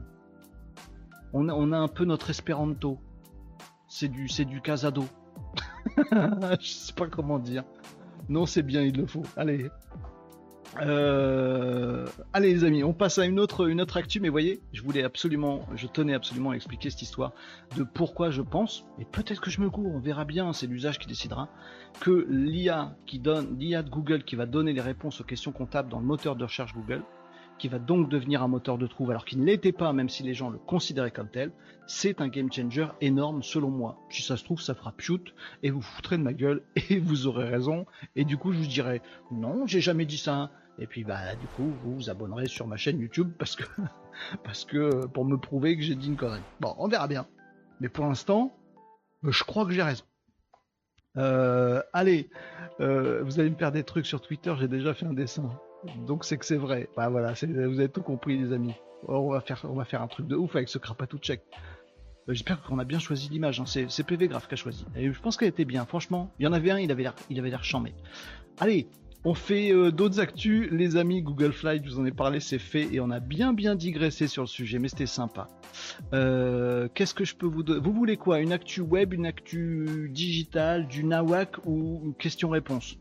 S1: on a, un peu notre espéranto. C'est du, c'est du casado. Je sais pas comment dire. Non, c'est bien, il le faut. Allez. Euh, allez les amis, on passe à une autre, une autre actu, mais voyez, je voulais absolument, je tenais absolument à expliquer cette histoire de pourquoi je pense, et peut-être que je me cours, on verra bien, c'est l'usage qui décidera, que l'IA l'IA de Google qui va donner les réponses aux questions comptables dans le moteur de recherche Google, qui va donc devenir un moteur de trouve alors qu'il ne l'était pas, même si les gens le considéraient comme tel, c'est un game changer énorme selon moi. Si ça se trouve, ça fera piout et vous foutrez de ma gueule et vous aurez raison. Et du coup, je vous dirai non, j'ai jamais dit ça. Et puis bah du coup, vous vous abonnerez sur ma chaîne YouTube parce que parce que pour me prouver que j'ai dit une connerie. Bon, on verra bien. Mais pour l'instant, je crois que j'ai raison. Euh, allez, euh, vous allez me faire des trucs sur Twitter, j'ai déjà fait un dessin. Donc c'est que c'est vrai. Bah voilà, vous avez tout compris les amis. on va faire, un truc de ouf avec ce crapatou check. Euh, j'espère qu'on a bien choisi l'image. Hein. C'est PV Graph qui a choisi. Je pense qu'elle était bien. Franchement, il y en avait un, il avait l'air, il. Allez, on fait euh, d'autres actus, les amis. Google Flight, je vous en ai parlé, c'est fait et on a bien bien digressé sur le sujet, mais c'était sympa. Euh, qu'est-ce que je peux vous donner Vous voulez quoi? Une actu web, une actu digitale, du nawak ou question-réponse?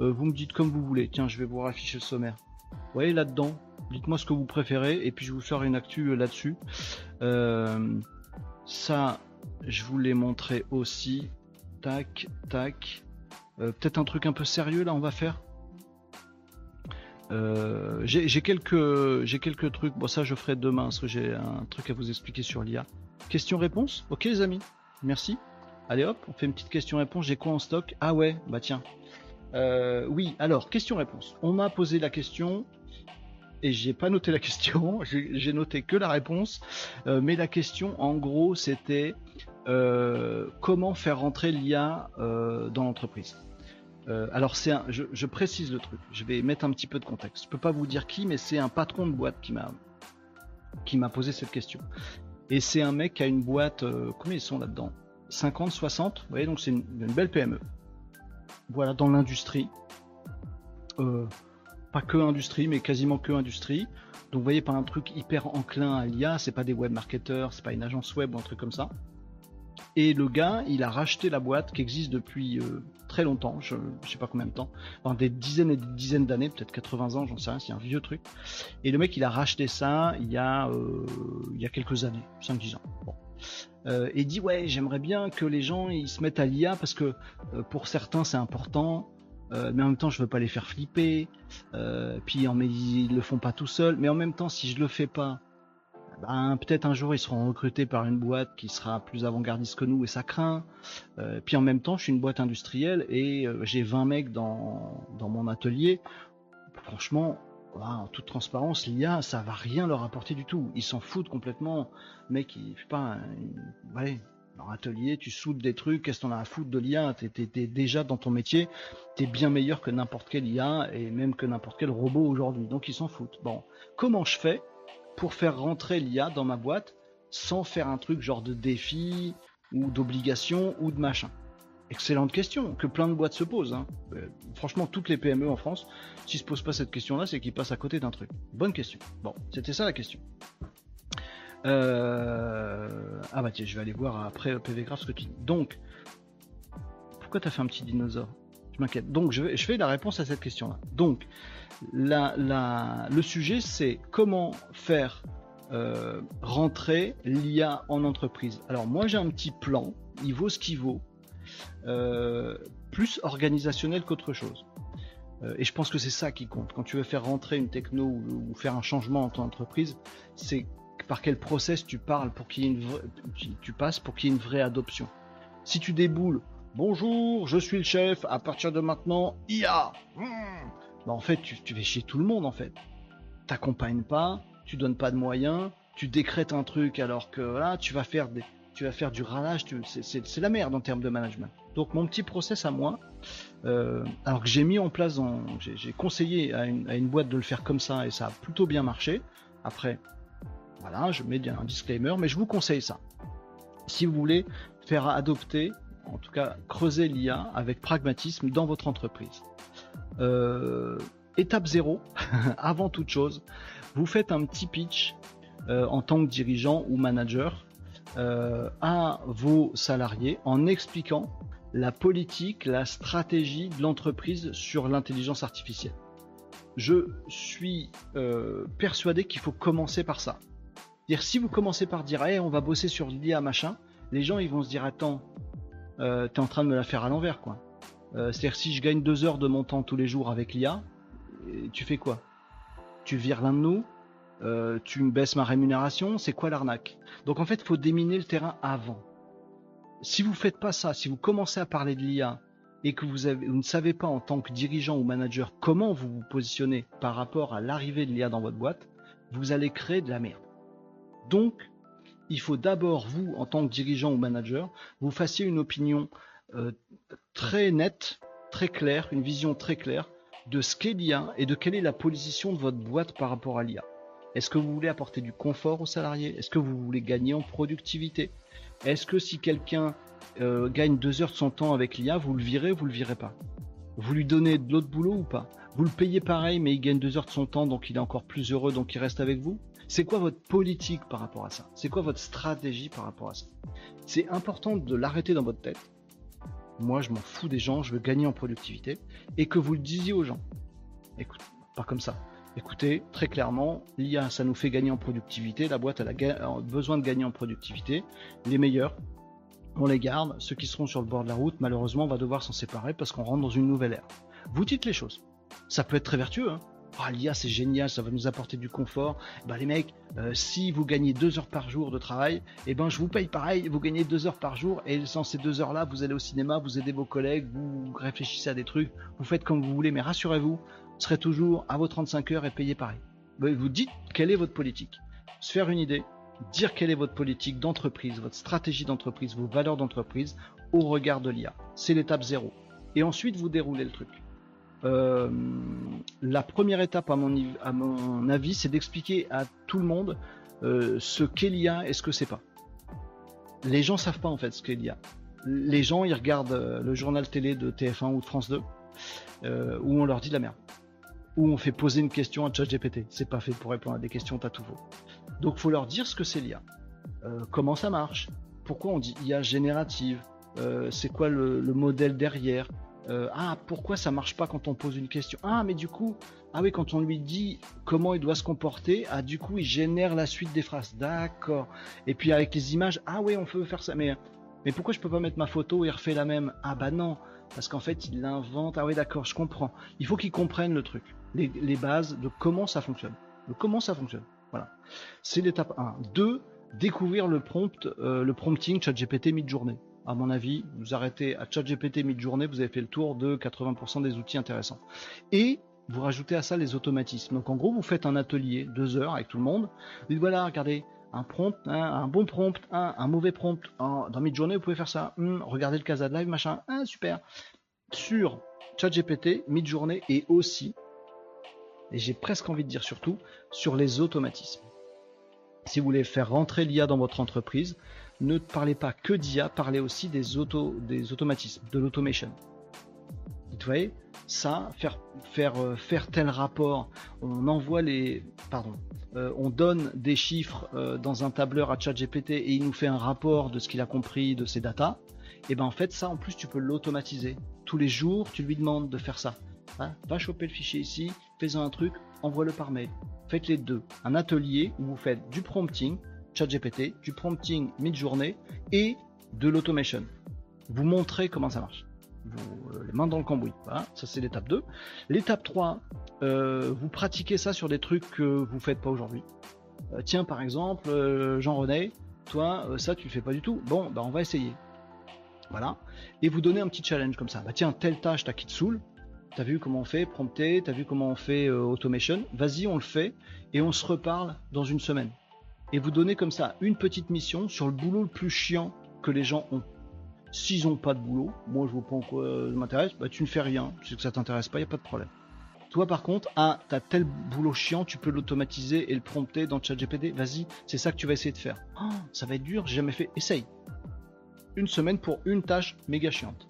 S1: Euh, vous me dites comme vous voulez. Tiens, je vais vous afficher le sommaire. Vous voyez là-dedans Dites-moi ce que vous préférez et puis je vous ferai une actu euh, là-dessus. Euh, ça, je vous l'ai montré aussi. Tac, tac. Peut-être un truc un peu sérieux là, on va faire. j'ai quelques, quelques trucs. Bon, ça, je ferai demain parce que j'ai un truc à vous expliquer sur l'IA. Question-réponse? Ok les amis, merci. Allez hop, on fait une petite question-réponse. J'ai quoi en stock? Ah ouais, bah tiens. Euh, oui, alors, question-réponse. On m'a posé la question et j'ai pas noté la question, j'ai noté que la réponse. Euh, mais la question, en gros, c'était euh, comment faire rentrer l'IA dans l'entreprise. alors c'est je, je, précise le truc. Je vais mettre un petit peu de contexte. Je peux pas vous dire qui, mais c'est un patron de boîte qui m'a qui m'a posé cette question. Et c'est un mec qui a une boîte. combien ils sont là-dedans? 50, 60. Vous voyez, donc c'est une, belle PME. Voilà, dans l'industrie. Euh, pas que industrie, mais quasiment que industrie. Donc vous voyez, pas un truc hyper enclin à l'IA, c'est pas des web marketeurs, c'est pas une agence web ou un truc comme ça. Et le gars, il a racheté la boîte qui existe depuis euh, très longtemps, je, je, sais pas combien de temps, des dizaines et des dizaines d'années, peut-être 80 ans, j'en sais rien, c'est un vieux truc. Et le mec, il a racheté ça il y a, euh, il y a quelques années, 5-10 ans. Euh, et dit ouais j'aimerais bien que les gens ils se mettent à l'IA parce que euh, pour certains c'est important euh, mais en même temps je veux pas les faire flipper puis en, mais ils le font pas tout seuls mais en même temps si je le fais pas ben, peut-être un jour ils seront recrutés par une boîte qui sera plus avant-gardiste que nous et ça craint puis en même temps je suis une boîte industrielle et j'ai 20 mecs dans, dans mon atelier. Franchement en toute transparence, l'IA, ça va rien leur apporter du tout. Ils s'en foutent complètement. Mec, il fait pas, ouais, leur atelier, tu soudes des trucs, qu'est-ce qu'on a à foutre de l'IA T'es es, déjà dans ton métier, t'es bien meilleur que n'importe quel IA et même que n'importe quel robot aujourd'hui. Donc ils s'en foutent. Bon, comment je fais pour faire rentrer l'IA dans ma boîte sans faire un truc genre de défi ou d'obligation ou de machin? Excellente question que plein de boîtes se posent. Hein. Euh, franchement, toutes les PME en France, s'ils se posent pas cette question-là, c'est qu'ils passent à côté d'un truc. Bonne question. Bon, c'était ça la question. Euh, ah bah tiens, je vais aller voir après PV Graph ce que tu. Donc, pourquoi tu as fait un petit dinosaure? Je m'inquiète. Donc, je, fais la réponse à cette question-là. Donc, le sujet, c'est comment faire euh, rentrer l'IA en entreprise. Alors, moi, j'ai un petit plan. Il vaut ce qu'il vaut. Euh, plus organisationnel qu'autre chose. Euh, et je pense que c'est ça qui compte. Quand tu veux faire rentrer une techno ou, faire un changement en ton entreprise, c'est par quel process tu parles pour qu'il y ait une tu, passes pour qu'il y ait une vraie adoption. Si tu déboules, bonjour, je suis le chef, à partir de maintenant, IA. Hmm. Bah, en fait, tu, tu fais chier tout le monde en fait. T'accompagnes pas, tu donnes pas de moyens, tu décrètes un truc alors que là, tu vas faire des, tu vas faire du ralage, c'est la merde en termes de management. Donc mon petit process à moi, euh, alors que j'ai mis en place, j'ai conseillé à une, boîte de le faire comme ça et ça a plutôt bien marché. Après, voilà, je mets un disclaimer, mais je vous conseille ça. Si vous voulez faire adopter, en tout cas creuser l'IA avec pragmatisme dans votre entreprise. Euh, étape 0, avant toute chose, vous faites un petit pitch euh, en tant que dirigeant ou manager euh, à vos salariés en expliquant la politique, la stratégie de l'entreprise sur l'intelligence artificielle. Je suis euh, persuadé qu'il faut commencer par ça. Dire si vous commencez par dire hey, on va bosser sur l'IA machin, les gens ils vont se dire attends, euh, t'es en train de me la faire à l'envers quoi. Euh, c'est-à-dire si je gagne deux heures de mon temps tous les jours avec l'IA, tu fais quoi? Tu vires l'un de nous? Euh, tu me baisses ma rémunération, c'est quoi l'arnaque? Donc en fait, il faut déminer le terrain avant. Si vous faites pas ça, si vous commencez à parler de l'IA et que vous, ne savez pas en tant que dirigeant ou manager comment vous vous positionnez par rapport à l'arrivée de l'IA dans votre boîte, vous allez créer de la merde. Donc, il faut d'abord, vous, en tant que dirigeant ou manager, vous fassiez une opinion euh, très nette, très claire, une vision très claire de ce qu'est l'IA et de quelle est la position de votre boîte par rapport à l'IA. Est-ce que vous voulez apporter du confort aux salariés? Est-ce que vous voulez gagner en productivité? Est-ce que si quelqu'un euh, gagne deux heures de son temps avec l'IA, vous le virez ou vous le virez pas? Vous lui donnez de l'autre boulot ou pas? Vous le payez pareil, mais il gagne deux heures de son temps, donc il est encore plus heureux, donc il reste avec vous? C'est quoi votre politique par rapport à ça? C'est quoi votre stratégie par rapport à ça? C'est important de l'arrêter dans votre tête. Moi, je m'en fous des gens, je veux gagner en productivité, et que vous le disiez aux gens. Écoute, pas comme ça écoutez, très clairement, l'IA, ça nous fait gagner en productivité. La boîte, a besoin de gagner en productivité. Les meilleurs, on les garde. Ceux qui seront sur le bord de la route, malheureusement, on va devoir s'en séparer parce qu'on rentre dans une nouvelle ère. Vous dites les choses. Ça peut être très vertueux. Hein. ah, l'IA c'est génial, ça va nous apporter du confort. Bah les mecs, euh, si vous gagnez deux heures par jour de travail, eh ben je vous paye pareil, vous gagnez deux heures par jour et sans ces deux heures-là, vous allez au cinéma, vous aidez vos collègues, vous réfléchissez à des trucs, vous faites comme vous voulez, mais rassurez-vous, serez toujours à vos 35 heures et payé pareil. Vous dites quelle est votre politique. Se faire une idée, dire quelle est votre politique d'entreprise, votre stratégie d'entreprise, vos valeurs d'entreprise au regard de l'IA. C'est l'étape zéro. Et ensuite, vous déroulez le truc. Euh, la première étape, à mon, à mon avis, c'est d'expliquer à tout le monde euh, ce qu'est l'IA et ce que c'est pas. Les gens savent pas en fait ce qu'est l'IA. Les gens, ils regardent euh, le journal télé de TF1 ou de France 2, où on leur dit de la merde. Où on fait poser une question à ChatGPT. C'est pas fait pour répondre à des questions t'as tout faux. Donc faut leur dire ce que c'est l'IA. comment ça marche? Pourquoi on dit IA générative? C'est quoi le modèle derrière? Euh, ah pourquoi ça marche pas quand on pose une question? Ah mais du coup ah oui quand on lui dit comment il doit se comporter ah du coup il génère la suite des phrases. D'accord. Et puis avec les images ah oui on peut faire ça. Mais mais pourquoi je peux pas mettre ma photo et refaire la même? Ah bah non parce qu'en fait il l'invente. Ah oui d'accord je comprends. Il faut qu'il comprenne le truc les, bases de comment ça fonctionne de comment ça fonctionne voilà c'est l'étape 1 2 découvrir le prompt euh, le prompting chat GPT mid-journée à mon avis, vous arrêtez à ChatGPT mid-journée, vous avez fait le tour de 80% des outils intéressants. Et vous rajoutez à ça les automatismes. Donc en gros, vous faites un atelier, deux heures avec tout le monde. Vous dites voilà, regardez, un prompt, hein, un bon prompt, un, mauvais prompt. dans mid-journée, vous pouvez faire ça. Hum, regardez le Casa de Live, machin. Hein, super. Sur ChatGPT, mid-journée et aussi, et j'ai presque envie de dire surtout, sur les automatismes. Si vous voulez faire rentrer l'IA dans votre entreprise, ne parlez pas que d'IA, parlez aussi des, auto, des automatismes, de l'automation. Vous voyez, ça, faire, faire, euh, faire tel rapport, on envoie les. Pardon. Euh, on donne des chiffres euh, dans un tableur à ChatGPT et il nous fait un rapport de ce qu'il a compris de ses datas. Et ben en fait, ça en plus, tu peux l'automatiser. Tous les jours, tu lui demandes de faire ça. Hein, va choper le fichier ici, fais-en un truc, envoie-le par mail. Faites les deux. Un atelier où vous faites du prompting, ChatGPT, du prompting mid-journée et de l'automation. Vous montrez comment ça marche. Euh, les mains dans le cambouis. Voilà, ça c'est l'étape 2. L'étape 3, euh, vous pratiquez ça sur des trucs que vous faites pas aujourd'hui. Euh, tiens, par exemple, Jean-René, toi, ça tu le fais pas du tout. Bon, bah on va essayer. Voilà. Et vous donnez un petit challenge comme ça. Bah tiens, telle tâche, t'as qui te saoule. T'as vu comment on fait prompter, t'as vu comment on fait automation. Vas-y, on le fait et on se reparle dans une semaine et vous donnez comme ça une petite mission sur le boulot le plus chiant que les gens ont. S'ils n'ont pas de boulot, moi je vois pas en quoi ça m'intéresse, bah tu ne fais rien, sais que ça t'intéresse pas, il n'y a pas de problème. Toi par contre, ah, t'as tel boulot chiant, tu peux l'automatiser et le prompter dans ChatGPT, vas-y, c'est ça que tu vas essayer de faire. Oh, ça va être dur, j'ai jamais fait, essaye. Une semaine pour une tâche méga chiante.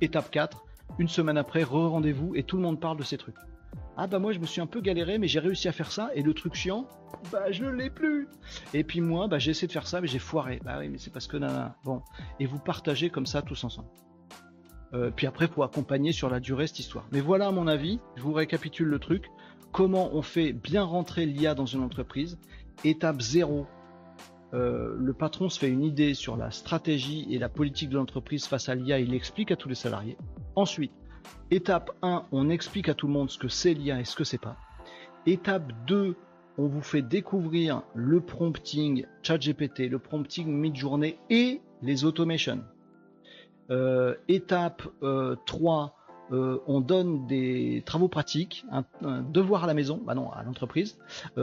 S1: Étape 4, une semaine après, re-rendez-vous et tout le monde parle de ces trucs. Ah bah moi je me suis un peu galéré mais j'ai réussi à faire ça et le truc chiant, bah je l'ai plus. Et puis moi bah j'ai essayé de faire ça mais j'ai foiré. Bah oui mais c'est parce que nana. Bon et vous partagez comme ça tous ensemble. Euh, puis après pour accompagner sur la durée cette histoire. Mais voilà à mon avis, je vous récapitule le truc. Comment on fait bien rentrer l'IA dans une entreprise? Étape 0. Euh, le patron se fait une idée sur la stratégie et la politique de l'entreprise face à l'IA, il explique à tous les salariés. Ensuite, Étape 1, on explique à tout le monde ce que c'est l'IA et ce que c'est pas. Étape 2, on vous fait découvrir le prompting ChatGPT, le prompting mid-journée et les automations. Euh, étape 3, euh, euh, on donne des travaux pratiques, un, devoir à la maison, bah non, à l'entreprise,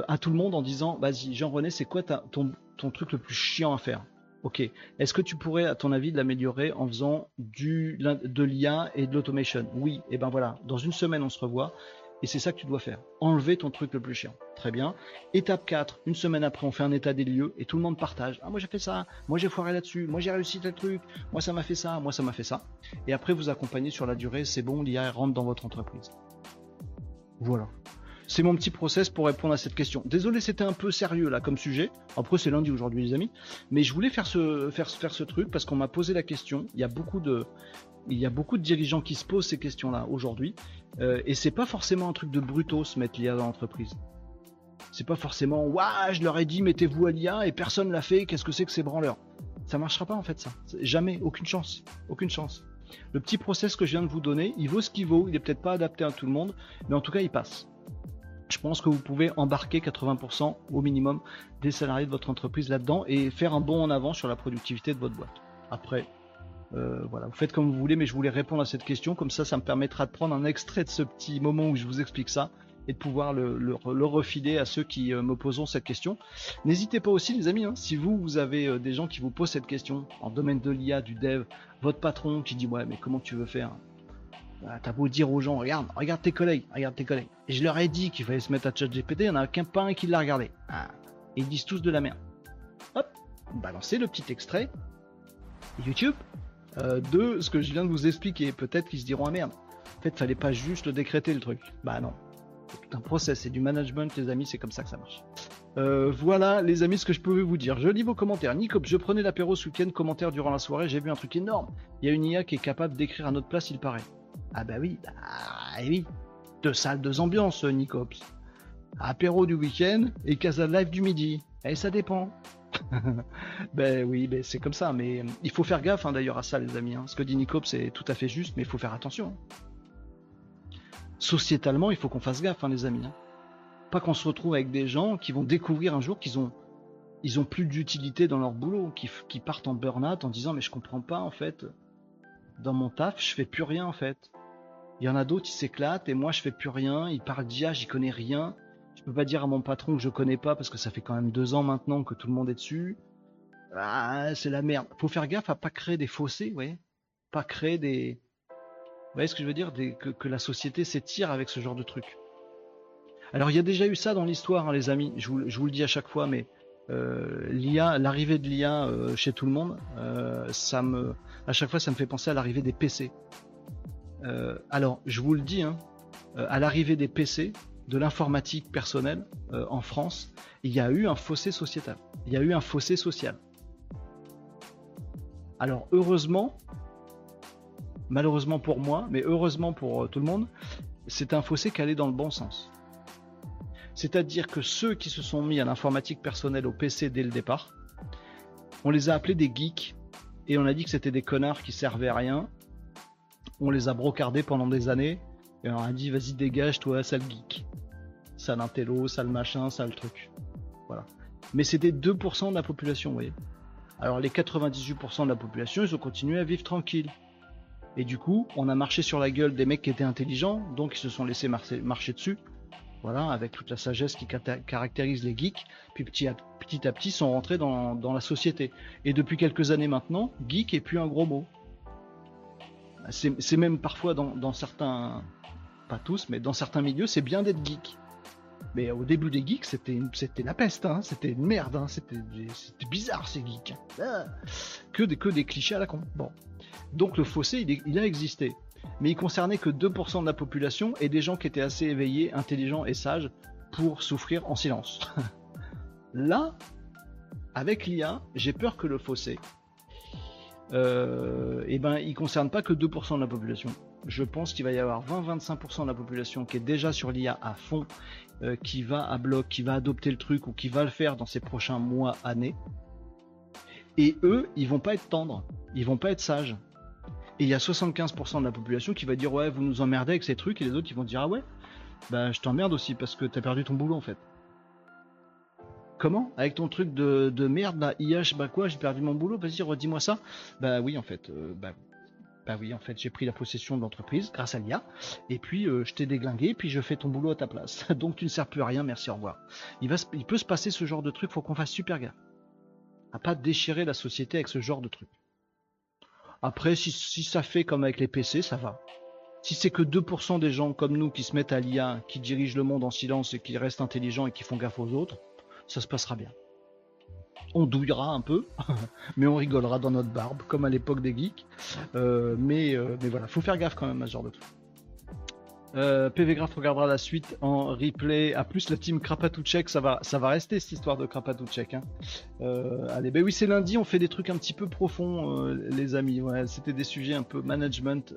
S1: à tout le monde en disant, vas-y, Jean-René, c'est quoi ton, ton truc le plus chiant à faire? Ok. Est-ce que tu pourrais, à ton avis, l'améliorer en faisant du, de l'IA et de l'automation? Oui. Et eh ben voilà. Dans une semaine, on se revoit. Et c'est ça que tu dois faire. Enlever ton truc le plus chiant. Très bien. Étape 4, une semaine après, on fait un état des lieux et tout le monde partage. Ah, moi j'ai fait ça, moi j'ai foiré là-dessus, moi j'ai réussi tel truc, moi ça m'a fait ça, moi ça m'a fait ça. Et après, vous accompagnez sur la durée, c'est bon, l'IA rentre dans votre entreprise. Voilà. C'est mon petit process pour répondre à cette question. Désolé, c'était un peu sérieux là comme sujet. Après, c'est lundi aujourd'hui, les amis. Mais je voulais faire ce, faire, faire ce truc parce qu'on m'a posé la question. Il y a beaucoup de, il y a beaucoup de dirigeants qui se posent ces questions-là aujourd'hui. Euh, et c'est pas forcément un truc de brutos mettre l'IA dans l'entreprise. C'est pas forcément, waouh, je leur ai dit mettez-vous à l'IA et personne l'a fait. Qu'est-ce que c'est que ces branleurs? Ça marchera pas en fait ça. Jamais, aucune chance, aucune chance. Le petit process que je viens de vous donner, il vaut ce qu'il vaut. Il est peut-être pas adapté à tout le monde, mais en tout cas, il passe. je pense que vous pouvez embarquer 80% au minimum des salariés de votre entreprise là-dedans et faire un bond en avant sur la productivité de votre boîte. Après, euh, voilà, vous faites comme vous voulez, mais je voulais répondre à cette question, comme ça, ça me permettra de prendre un extrait de ce petit moment où je vous explique ça et de pouvoir le, refiler à ceux qui euh, me poseront cette question. N'hésitez pas aussi, les amis, hein, si vous, vous avez euh, des gens qui vous posent cette question en domaine de l'IA, du dev, votre patron qui dit ouais, mais comment tu veux faire? Bah, T'as beau dire aux gens, regarde, regarde tes collègues, regarde tes collègues. Et je leur ai dit qu'il fallait se mettre à chat GPT, il n'y en a qu'un pas un qui l'a regardé. Ah, ils disent tous de la merde. Hop, balancez le petit extrait. YouTube, euh, de ce que je viens de vous expliquer. Peut-être qu'ils se diront ah merde. En fait, fallait pas juste le décréter le truc. Bah non. C'est tout un process, c'est du management, les amis, c'est comme ça que ça marche. Euh, voilà, les amis, ce que je pouvais vous dire. Je lis vos commentaires. Nico, je prenais l'apéro ce week-end, commentaire durant la soirée, j'ai vu un truc énorme. Il y a une IA qui est capable d'écrire à notre place, il paraît. Ah bah oui, bah oui. Deux salles, deux ambiances, Nicops. Apéro du week-end et Casa Live du midi. Et eh, ça dépend. ben oui, ben c'est comme ça, mais euh, il faut faire gaffe hein, d'ailleurs à ça, les amis. Hein. Ce que dit Nicop, c'est tout à fait juste, mais il faut faire attention. Sociétalement, il faut qu'on fasse gaffe, hein, les amis. Pas qu'on se retrouve avec des gens qui vont découvrir un jour qu'ils ont, ils ont plus d'utilité dans leur boulot, qui, qui partent en burn-out en disant mais je comprends pas en fait. Dans mon taf, je fais plus rien en fait. Il y en a d'autres, qui s'éclatent et moi je fais plus rien. Ils parlent d'IA, j'y connais rien. Peux pas dire à mon patron que je connais pas parce que ça fait quand même deux ans maintenant que tout le monde est dessus. Ah, c'est la merde. Faut faire gaffe à pas créer des fossés, ouais. Pas créer des. Vous voyez ce que je veux dire que, la société s'étire avec ce genre de truc. Alors il y a déjà eu ça dans l'histoire, hein, les amis. Je vous, le dis à chaque fois, mais euh, l'arrivée de l'IA euh, chez tout le monde, euh, ça me, à chaque fois, ça me fait penser à l'arrivée des PC. alors, je vous le dis, hein, à l'arrivée des PC, de l'informatique personnelle euh, en France, il y a eu un fossé sociétal. Il y a eu un fossé social. Alors heureusement, malheureusement pour moi, mais heureusement pour euh, tout le monde, c'est un fossé qui allait dans le bon sens. C'est-à-dire que ceux qui se sont mis à l'informatique personnelle au PC dès le départ, on les a appelés des geeks et on a dit que c'était des connards qui servaient à rien. On les a brocardés pendant des années et on a dit vas-y dégage toi sale geek. Sale intello, sale machin, sale truc. Voilà. Mais c'était 2% de la population, vous voyez. Alors les 98% de la population, ils ont continué à vivre tranquille. Et du coup, on a marché sur la gueule des mecs qui étaient intelligents, donc ils se sont laissés marcher, dessus. Voilà, avec toute la sagesse qui caractérise les geeks. Puis petit à petit, à petit sont rentrés dans, la société. Et depuis quelques années maintenant, geek est plus un gros mot. C'est même parfois dans certains, pas tous, mais dans certains milieux, c'est bien d'être geek. Mais au début des geeks, c'était la peste, hein. c'était une merde, hein. c'était bizarre ces geeks. Ah. Que, des, clichés à la con. Donc le fossé, il, a existé. Mais il concernait que 2% de la population et des gens qui étaient assez éveillés, intelligents et sages pour souffrir en silence. Là, avec l'IA, j'ai peur que le fossé, euh, eh ben, il concerne pas que 2% de la population je pense qu'il va y avoir 20-25% de la population qui est déjà sur l'IA à fond, euh, qui va à bloc, qui va adopter le truc ou qui va le faire dans ces prochains mois, années. Et eux, ils vont pas être tendres, ils vont pas être sages. Et il y a 75% de la population qui va dire ouais, vous nous emmerdez avec ces trucs, et les autres ils vont dire ah ouais, bah je t'emmerde aussi parce que t'as perdu ton boulot en fait. Comment? Avec ton truc de, merde là, IA, je sais pas quoi, j'ai perdu mon boulot, vas-y redis-moi ça. Bah oui en fait, euh, bah bah oui, en fait, j'ai pris la possession de l'entreprise grâce à l'IA, et puis euh, je t'ai déglingué, puis je fais ton boulot à ta place. Donc tu ne sers plus à rien, merci, au revoir. Il, va, il peut se passer ce genre de truc, faut qu'on fasse super gaffe. À pas déchirer la société avec ce genre de truc. Après, si, si ça fait comme avec les PC, ça va. Si c'est que 2% des gens comme nous qui se mettent à l'IA, qui dirigent le monde en silence et qui restent intelligents et qui font gaffe aux autres, ça se passera bien on douillera un peu, mais on rigolera dans notre barbe, comme à l'époque des geeks. Euh, mais, euh, mais voilà, faut faire gaffe quand même à ce genre de truc. Euh, PV Graph regardera la suite en replay. À plus, la team Krapatouchek, ça va, ça va rester cette histoire de Krapatouchek. Hein. allez, ben oui, c'est lundi, on fait des trucs un petit peu profonds, les amis. C'était des sujets un peu management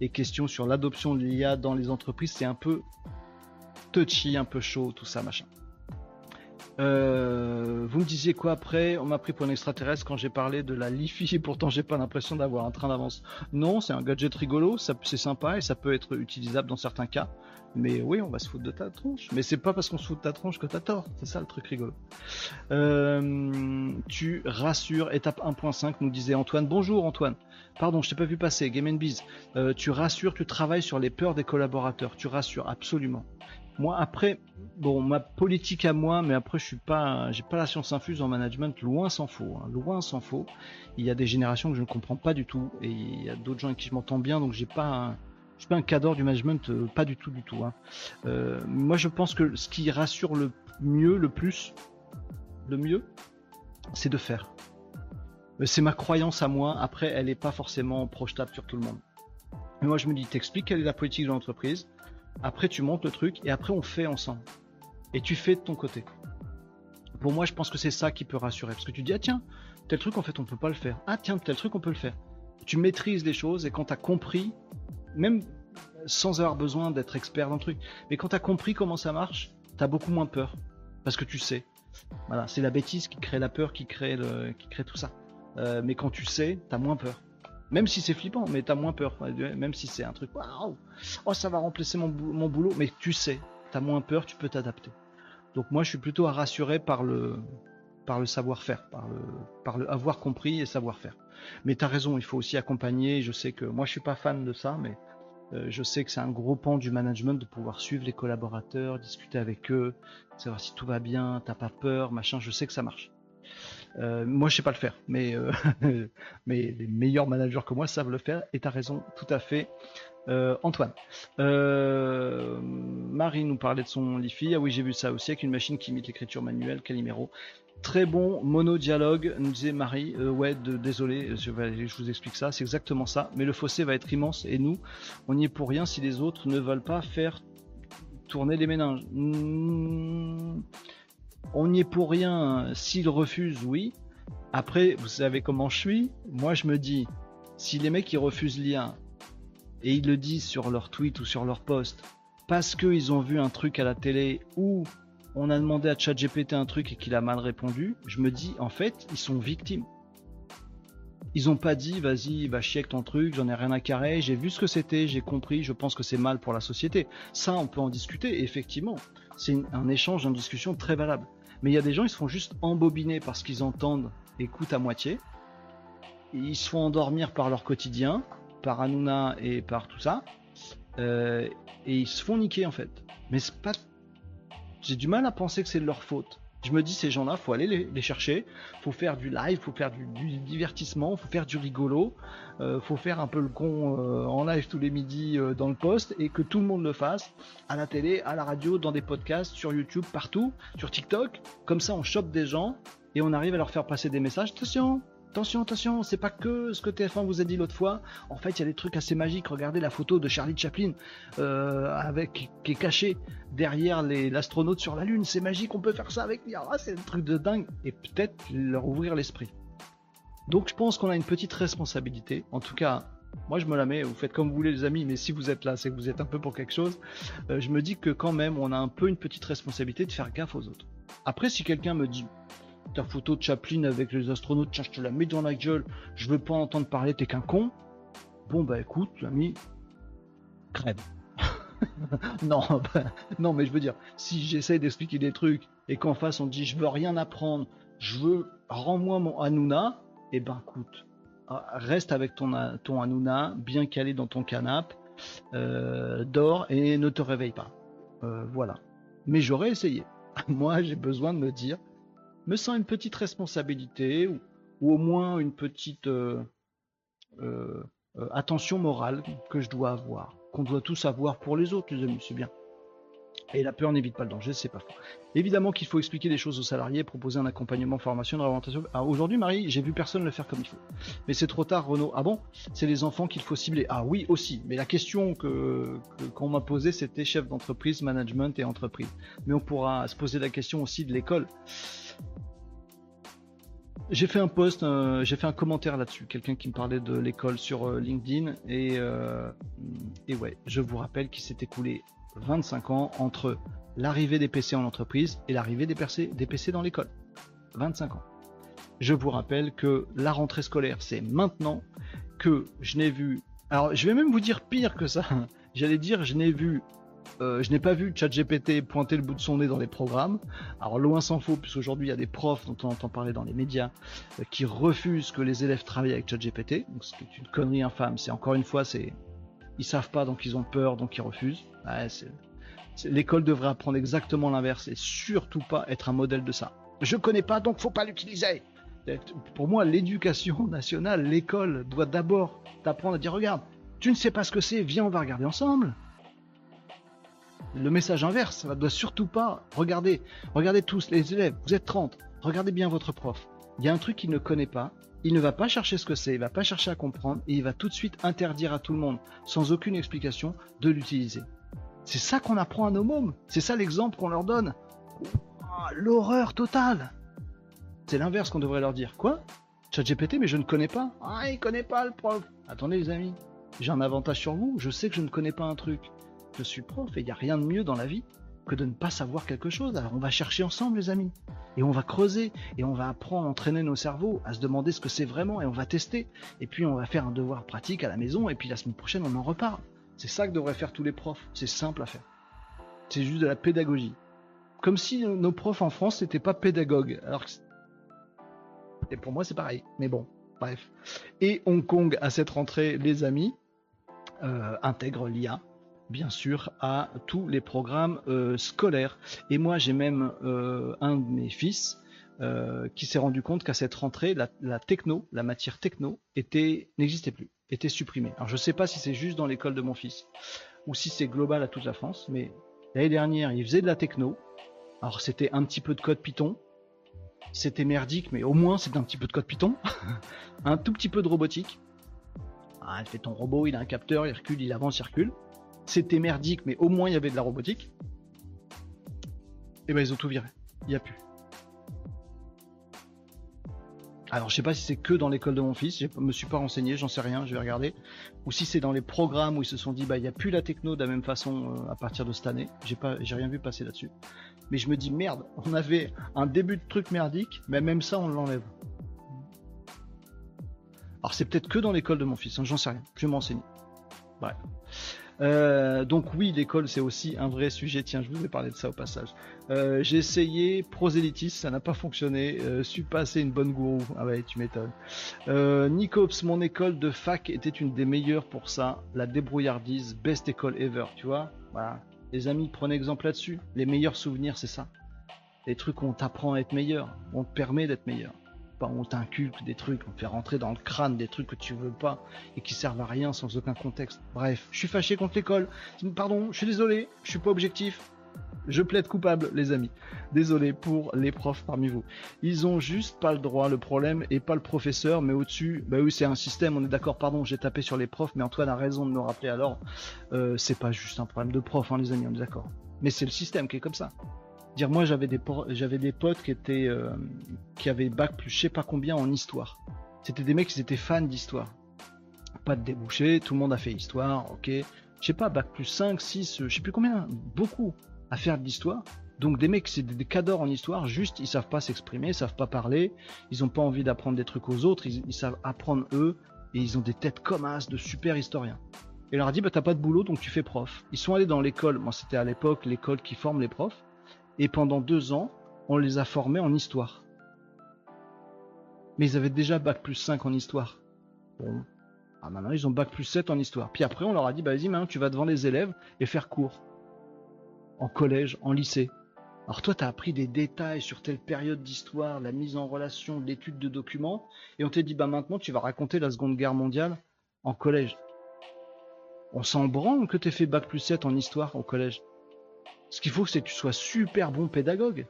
S1: et questions sur l'adoption de l'IA dans les entreprises. C'est un peu touchy, un peu chaud, tout ça, machin. Euh, vous me disiez quoi après On m'a pris pour un extraterrestre quand j'ai parlé de la Lifi et pourtant j'ai pas l'impression d'avoir un train d'avance. Non, c'est un gadget rigolo, c'est sympa et ça peut être utilisable dans certains cas. Mais oui, on va se foutre de ta tronche. Mais c'est pas parce qu'on se fout de ta tronche que t'as tort. C'est ça le truc rigolo. Euh, tu rassures, étape 1.5, nous disait Antoine. Bonjour Antoine. Pardon, je t'ai pas vu passer. Game and Biz. Euh, tu rassures, tu travailles sur les peurs des collaborateurs. Tu rassures, absolument. Moi, après, bon, ma politique à moi, mais après, je suis pas, j'ai pas la science infuse en management, loin s'en faut, hein. loin s'en faut. Il y a des générations que je ne comprends pas du tout, et il y a d'autres gens avec qui je m'entends bien, donc j'ai pas, je suis pas un cadre du management, euh, pas du tout, du tout. Hein. Euh, moi, je pense que ce qui rassure le mieux, le plus, le mieux, c'est de faire. Euh, c'est ma croyance à moi. Après, elle n'est pas forcément projetable sur tout le monde. Mais moi, je me dis, t'expliques quelle est la politique de l'entreprise. Après, tu montes le truc et après, on fait ensemble. Et tu fais de ton côté. Pour moi, je pense que c'est ça qui peut rassurer. Parce que tu dis, ah tiens, tel truc, en fait, on peut pas le faire. Ah tiens, tel truc, on peut le faire. Tu maîtrises les choses et quand tu as compris, même sans avoir besoin d'être expert dans le truc, mais quand tu as compris comment ça marche, tu as beaucoup moins peur. Parce que tu sais. Voilà, c'est la bêtise qui crée la peur, qui crée, qui crée tout ça. Euh, mais quand tu sais, tu as moins peur. Même si c'est flippant, mais tu as moins peur. Même si c'est un truc, waouh, oh, ça va remplacer mon, boulot, mais tu sais, tu as moins peur, tu peux t'adapter. Donc moi, je suis plutôt à rassurer par le, savoir-faire, par le, avoir compris et savoir-faire. Mais tu as raison, il faut aussi accompagner. Je sais que moi, je suis pas fan de ça, mais euh, je sais que c'est un gros pan du management de pouvoir suivre les collaborateurs, discuter avec eux, savoir si tout va bien, t'as pas peur, machin. Je sais que ça marche. Euh, moi, je sais pas le faire, mais, euh, mais les meilleurs managers que moi savent le faire. Et tu as raison, tout à fait. Antoine. Marie nous parlait de son Lifi. Ah oui, j'ai vu ça aussi avec une machine qui imite l'écriture manuelle, Calimero très bon monodialogue, nous disait Marie. Euh, ouais, désolé, je, vous explique ça, c'est exactement ça. Mais le fossé va être immense et nous, on n'y est pour rien si les autres ne veulent pas faire tourner les méninges. Hmm, on n'y est pour rien s'ils refusent, oui. Après, vous savez comment je suis Moi, je me dis, si les mecs ils refusent l'IA et ils le disent sur leur tweet ou sur leur post parce qu'ils ont vu un truc à la télé ou on a demandé à ChatGPT un truc et qu'il a mal répondu, je me dis en fait, ils sont victimes. Ils ont pas dit vas-y, va chier avec ton truc, j'en ai rien à carrer, j'ai vu ce que c'était, j'ai compris, je pense que c'est mal pour la société. Ça, on peut en discuter, effectivement. C'est un échange, une discussion très valable. Mais il y a des gens, ils se font juste embobiner parce qu'ils entendent, écoutent à moitié. Ils se font endormir par leur quotidien, par Hanouna et par tout ça. Euh, et ils se font niquer en fait. Mais c'est pas j'ai du mal à penser que c'est de leur faute. Je me dis, ces gens-là, faut aller les, chercher, faut faire du live, faut faire du, divertissement, faut faire du rigolo, euh, faut faire un peu le con euh, en live tous les midis euh, dans le poste et que tout le monde le fasse à la télé, à la radio, dans des podcasts, sur YouTube, partout, sur TikTok. Comme ça, on chope des gens et on arrive à leur faire passer des messages. Attention, attention, attention, c'est pas que ce que TF1 vous a dit l'autre fois. En fait, il y a des trucs assez magiques. Regardez la photo de Charlie Chaplin euh, qui est caché derrière l'astronaute sur la Lune. C'est magique, on peut faire ça avec Ah, c'est un truc de dingue. Et peut-être leur ouvrir l'esprit. Donc je pense qu'on a une petite responsabilité. En tout cas, moi je me la mets, vous faites comme vous voulez les amis, mais si vous êtes là, c'est que vous êtes un peu pour quelque chose. Euh, je me dis que quand même, on a un peu une petite responsabilité de faire gaffe aux autres. Après, si quelqu'un me dit, ta photo de Chaplin avec les astronautes, tiens, je te la mets dans la gueule, je veux pas entendre parler, t'es qu'un con. Bon, bah écoute, l'ami, crève. non, non, mais je veux dire, si j'essaie d'expliquer des trucs et qu'en face on dit je veux rien apprendre, je veux, rends-moi mon Hanouna, et eh ben écoute, ah, reste avec ton, ton Hanouna, bien calé dans ton canapé, euh, dors et ne te réveille pas. Euh, voilà. Mais j'aurais essayé. Moi, j'ai besoin de me dire, me sens une petite responsabilité ou, au moins une petite euh, euh, euh, attention morale que je dois avoir, qu'on doit tous avoir pour les autres, les amis, c'est bien. Et la peur n'évite pas le danger, c'est pas faux. Évidemment qu'il faut expliquer les choses aux salariés, proposer un accompagnement, formation, orientation. Ah, aujourd'hui, Marie, j'ai vu personne le faire comme il faut. Mais c'est trop tard, Renaud. Ah bon? C'est les enfants qu'il faut cibler. Ah oui, aussi. Mais la question que qu'on m'a posée, c'était chef d'entreprise, management et entreprise. Mais on pourra se poser la question aussi de l'école. J'ai fait un post, euh, j'ai fait un commentaire là-dessus, quelqu'un qui me parlait de l'école sur euh, LinkedIn et, euh, et ouais, je vous rappelle qu'il s'est écoulé 25 ans entre l'arrivée des PC en entreprise et l'arrivée des, des PC dans l'école. 25 ans. Je vous rappelle que la rentrée scolaire, c'est maintenant que je n'ai vu. Alors, je vais même vous dire pire que ça. J'allais dire, je n'ai vu. Euh, je n'ai pas vu ChatGPT pointer le bout de son nez dans les programmes. Alors loin s'en faut, puisqu'aujourd'hui il y a des profs dont on entend parler dans les médias euh, qui refusent que les élèves travaillent avec ChatGPT. Donc ce qui est une connerie infâme. C'est encore une fois, c'est ils savent pas donc ils ont peur donc ils refusent. C'est- c'est- L'école devrait apprendre exactement l'inverse et surtout pas être un modèle de ça. Je connais pas donc faut pas l'utiliser. Pour moi, l'éducation nationale, l'école doit d'abord t'apprendre à dire regarde, tu ne sais pas ce que c'est, viens on va regarder ensemble. Le message inverse, ça doit surtout pas regarder, regardez tous les élèves, vous êtes 30, regardez bien votre prof. Il y a un truc qu'il ne connaît pas, il ne va pas chercher ce que c'est, il va pas chercher à comprendre et il va tout de suite interdire à tout le monde, sans aucune explication, de l'utiliser. C'est ça qu'on apprend à nos mômes, c'est ça l'exemple qu'on leur donne. Ah, L'horreur totale. C'est l'inverse qu'on devrait leur dire. Quoi? ChatGPT, mais je ne connais pas. Ah, il connaît pas le prof. Attendez les amis, j'ai un avantage sur vous, je sais que je ne connais pas un truc. Je suis prof et il n'y a rien de mieux dans la vie que de ne pas savoir quelque chose. Alors on va chercher ensemble les amis. Et on va creuser et on va apprendre, entraîner nos cerveaux à se demander ce que c'est vraiment et on va tester. Et puis on va faire un devoir pratique à la maison et puis la semaine prochaine on en reparle. C'est ça que devraient faire tous les profs. C'est simple à faire. C'est juste de la pédagogie. Comme si nos profs en France n'étaient pas pédagogues. Alors et pour moi c'est pareil. Mais bon, bref. Et Hong Kong à cette rentrée, les amis, euh, intègre l'IA bien sûr à tous les programmes euh, scolaires. Et moi j'ai même euh, un de mes fils euh, qui s'est rendu compte qu'à cette rentrée, la, techno, la matière techno, n'existait plus, était supprimée. Alors je sais pas si c'est juste dans l'école de mon fils ou si c'est global à toute la France, mais l'année dernière il faisait de la techno. Alors c'était un petit peu de code Python, c'était merdique, mais au moins c'était un petit peu de code Python, un tout petit peu de robotique. Ah, il fait ton robot, il a un capteur, il recule, il avance, il recule. C'était merdique, mais au moins il y avait de la robotique. Et ben ils ont tout viré. Il n'y a plus. Alors je sais pas si c'est que dans l'école de mon fils, je me suis pas renseigné, j'en sais rien, je vais regarder. Ou si c'est dans les programmes où ils se sont dit bah il n'y a plus la techno de la même façon euh, à partir de cette année. J'ai pas, rien vu passer là-dessus. Mais je me dis merde, on avait un début de truc merdique, mais même ça on l'enlève. Alors c'est peut-être que dans l'école de mon fils, hein, j'en sais rien, je vais m'enseigner. Bref. Euh, donc oui, l'école c'est aussi un vrai sujet. Tiens, je vous ai parlé de ça au passage. Euh, j'ai essayé prosélytisme, ça n'a pas fonctionné. Euh, suis passé une bonne gourou. Ah ouais, tu m'étonnes. Euh, Nicops, mon école de fac était une des meilleures pour ça. La débrouillardise, best école ever, tu vois. Les amis, prenez exemple là-dessus. Les meilleurs souvenirs, c'est ça. Les trucs où on t'apprend à être meilleur, on te permet d'être meilleur. On t'inculque des trucs, on te fait rentrer dans le crâne des trucs que tu veux pas et qui servent à rien sans aucun contexte. Bref, je suis fâché contre l'école. Pardon, je suis désolé, je suis pas objectif. Je plaide coupable, les amis. Désolé pour les profs parmi vous. Ils ont juste pas le droit. Le problème est pas le professeur, mais au-dessus, bah oui, c'est un système. On est d'accord. Pardon, j'ai tapé sur les profs, mais Antoine a raison de me rappeler. Alors, euh, c'est pas juste un problème de prof, hein, les amis. On est d'accord. Mais c'est le système qui est comme ça. Dire moi, j'avais des potes euh, qui avaient bac plus je sais pas combien en histoire. C'était des mecs qui étaient fans d'histoire. Pas de débouché, tout le monde a fait histoire, ok. Je sais pas, bac plus 5, 6, euh, je sais plus combien, beaucoup à faire de l'histoire. Donc des mecs, c'est des, cadors en histoire, juste ils savent pas s'exprimer, ils savent pas parler, ils ont pas envie d'apprendre des trucs aux autres, ils, savent apprendre eux, et ils ont des têtes comme as de super historiens. Et leur a dit, bah t'as pas de boulot, donc tu fais prof. Ils sont allés dans l'école, moi c'était à l'époque l'école qui forme les profs, et pendant deux ans, on les a formés en histoire. Mais ils avaient déjà bac plus 5 en histoire. Bon. Ah, maintenant ils ont bac plus 7 en histoire. Puis après on leur a dit, bah vas-y maintenant tu vas devant les élèves et faire cours. En collège, en lycée. Alors toi t'as appris des détails sur telle période d'histoire, la mise en relation, l'étude de documents, et on t'a dit, bah maintenant tu vas raconter la seconde guerre mondiale en collège. On s'en branle que t'aies fait bac plus 7 en histoire au collège. Ce qu'il faut, c'est que tu sois super bon pédagogue,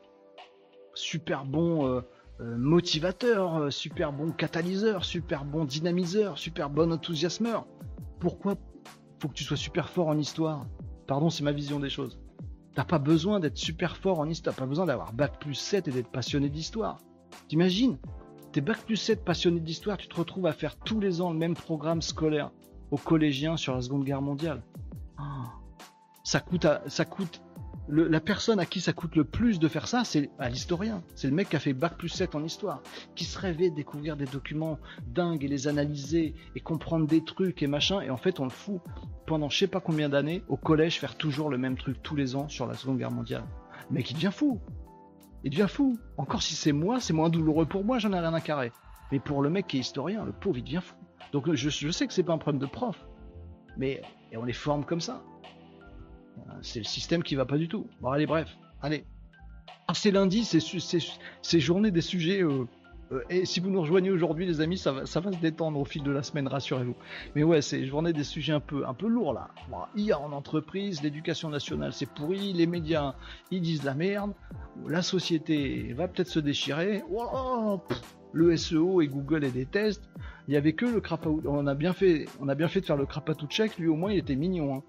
S1: super bon euh, euh, motivateur, euh, super bon catalyseur, super bon dynamiseur, super bon enthousiasmeur. Pourquoi faut que tu sois super fort en histoire? Pardon, c'est ma vision des choses. T'as pas besoin d'être super fort en histoire, t'as pas besoin d'avoir bac plus 7 et d'être passionné d'histoire. T'imagines? T'es bac plus 7 passionné d'histoire, tu te retrouves à faire tous les ans le même programme scolaire aux collégiens sur la Seconde Guerre mondiale. Ah. Ça coûte, ça coûte la personne à qui ça coûte le plus de faire ça, c'est à l'historien. C'est le mec qui a fait bac plus 7 en histoire, qui se rêvait de découvrir des documents dingues et les analyser et comprendre des trucs et machin. Et en fait, on le fout pendant je sais pas combien d'années au collège faire toujours le même truc tous les ans sur la Seconde Guerre mondiale. Le mec, il devient fou. Il devient fou. Encore si c'est moi, c'est moins douloureux pour moi, j'en ai rien à carrer. Mais pour le mec qui est historien, le pauvre, il devient fou. Donc je, je sais que c'est pas un problème de prof, mais et on les forme comme ça. C'est le système qui va pas du tout. Bon, allez, bref, allez. Ah, c'est lundi, c'est journée des sujets. Euh, euh, et si vous nous rejoignez aujourd'hui, les amis, ça va, se détendre au fil de la semaine, rassurez-vous. Mais ouais, c'est journée des sujets un peu, un peu lourds là. Bon, IA en entreprise, l'éducation nationale, c'est pourri, les médias, ils disent la merde, la société va peut-être se déchirer. Oh, le SEO et Google et des tests. Il y avait que le crapatou. On a bien fait, on a bien fait de faire le crapatou check. Lui au moins, il était mignon. Hein.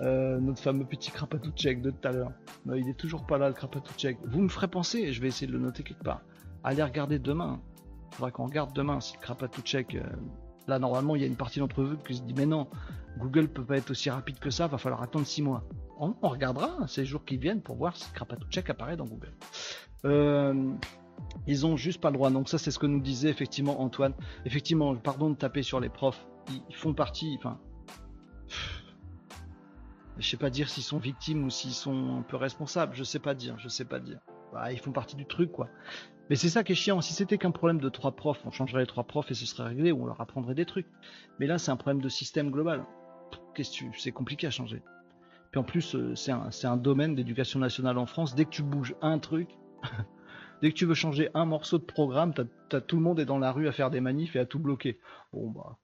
S1: Euh, notre fameux petit crapatou check de tout à l'heure. il est toujours pas là le crapatou check. Vous me ferez penser, je vais essayer de le noter quelque part. Allez regarder demain. Il faudra qu'on regarde demain si le crapatou check. Euh, là normalement il y a une partie d'entre vous qui se dit mais non, Google peut pas être aussi rapide que ça, va falloir attendre 6 mois. On, regardera ces jours qui viennent pour voir si check apparaît dans Google. Euh, ils ont juste pas le droit. Donc ça c'est ce que nous disait effectivement Antoine. Effectivement, pardon de taper sur les profs. ils font partie, enfin, je sais pas dire s'ils sont victimes ou s'ils sont un peu responsables. Je sais pas dire. Je sais pas dire. Bah, ils font partie du truc, quoi. Mais c'est ça qui est chiant. Si c'était qu'un problème de trois profs, on changerait les trois profs et ce serait réglé ou on leur apprendrait des trucs. Mais là, c'est un problème de système global. Qu'est-ce que c'est compliqué à changer. Puis en plus, euh, c'est un, un, domaine d'éducation nationale en France. Dès que tu bouges un truc, dès que tu veux changer un morceau de programme, tout le monde est dans la rue à faire des manifs et à tout bloquer. Bon bah,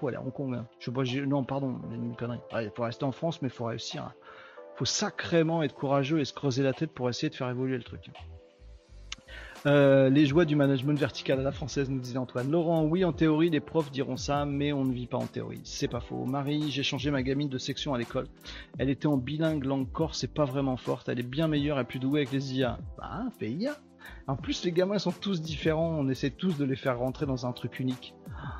S1: faut aller à Hong Kong. Hein. Je sais non, pardon, une connerie. il faut rester en France, mais faut réussir. Il faut sacrément être courageux et se creuser la tête pour essayer de faire évoluer le truc. Euh, les joies du management vertical à la française, nous disait Antoine. Laurent, oui, en théorie, les profs diront ça, mais on ne vit pas en théorie. C'est pas faux. Marie, j'ai changé ma gamine de section à l'école. Elle était en bilingue langue corse, c'est pas vraiment forte. Elle est bien meilleure et plus douée avec les IA. Bah, fais IA. En plus, les gamins sont tous différents. On essaie tous de les faire rentrer dans un truc unique.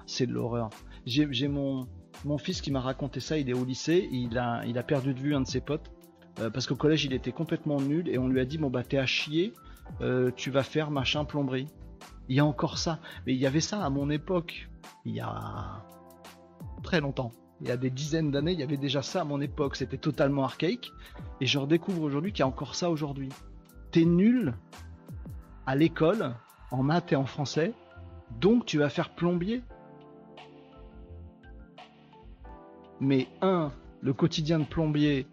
S1: C'est de l'horreur. J'ai mon, mon fils qui m'a raconté ça, il est au lycée, il a, il a perdu de vue un de ses potes, euh, parce qu'au collège il était complètement nul, et on lui a dit, bon bah t'es à chier, euh, tu vas faire machin plomberie. Il y a encore ça, mais il y avait ça à mon époque, il y a très longtemps. Il y a des dizaines d'années, il y avait déjà ça à mon époque, c'était totalement archaïque, et je redécouvre aujourd'hui qu'il y a encore ça aujourd'hui. T'es nul à l'école, en maths et en français, donc tu vas faire plombier Mais un, le quotidien de plombier,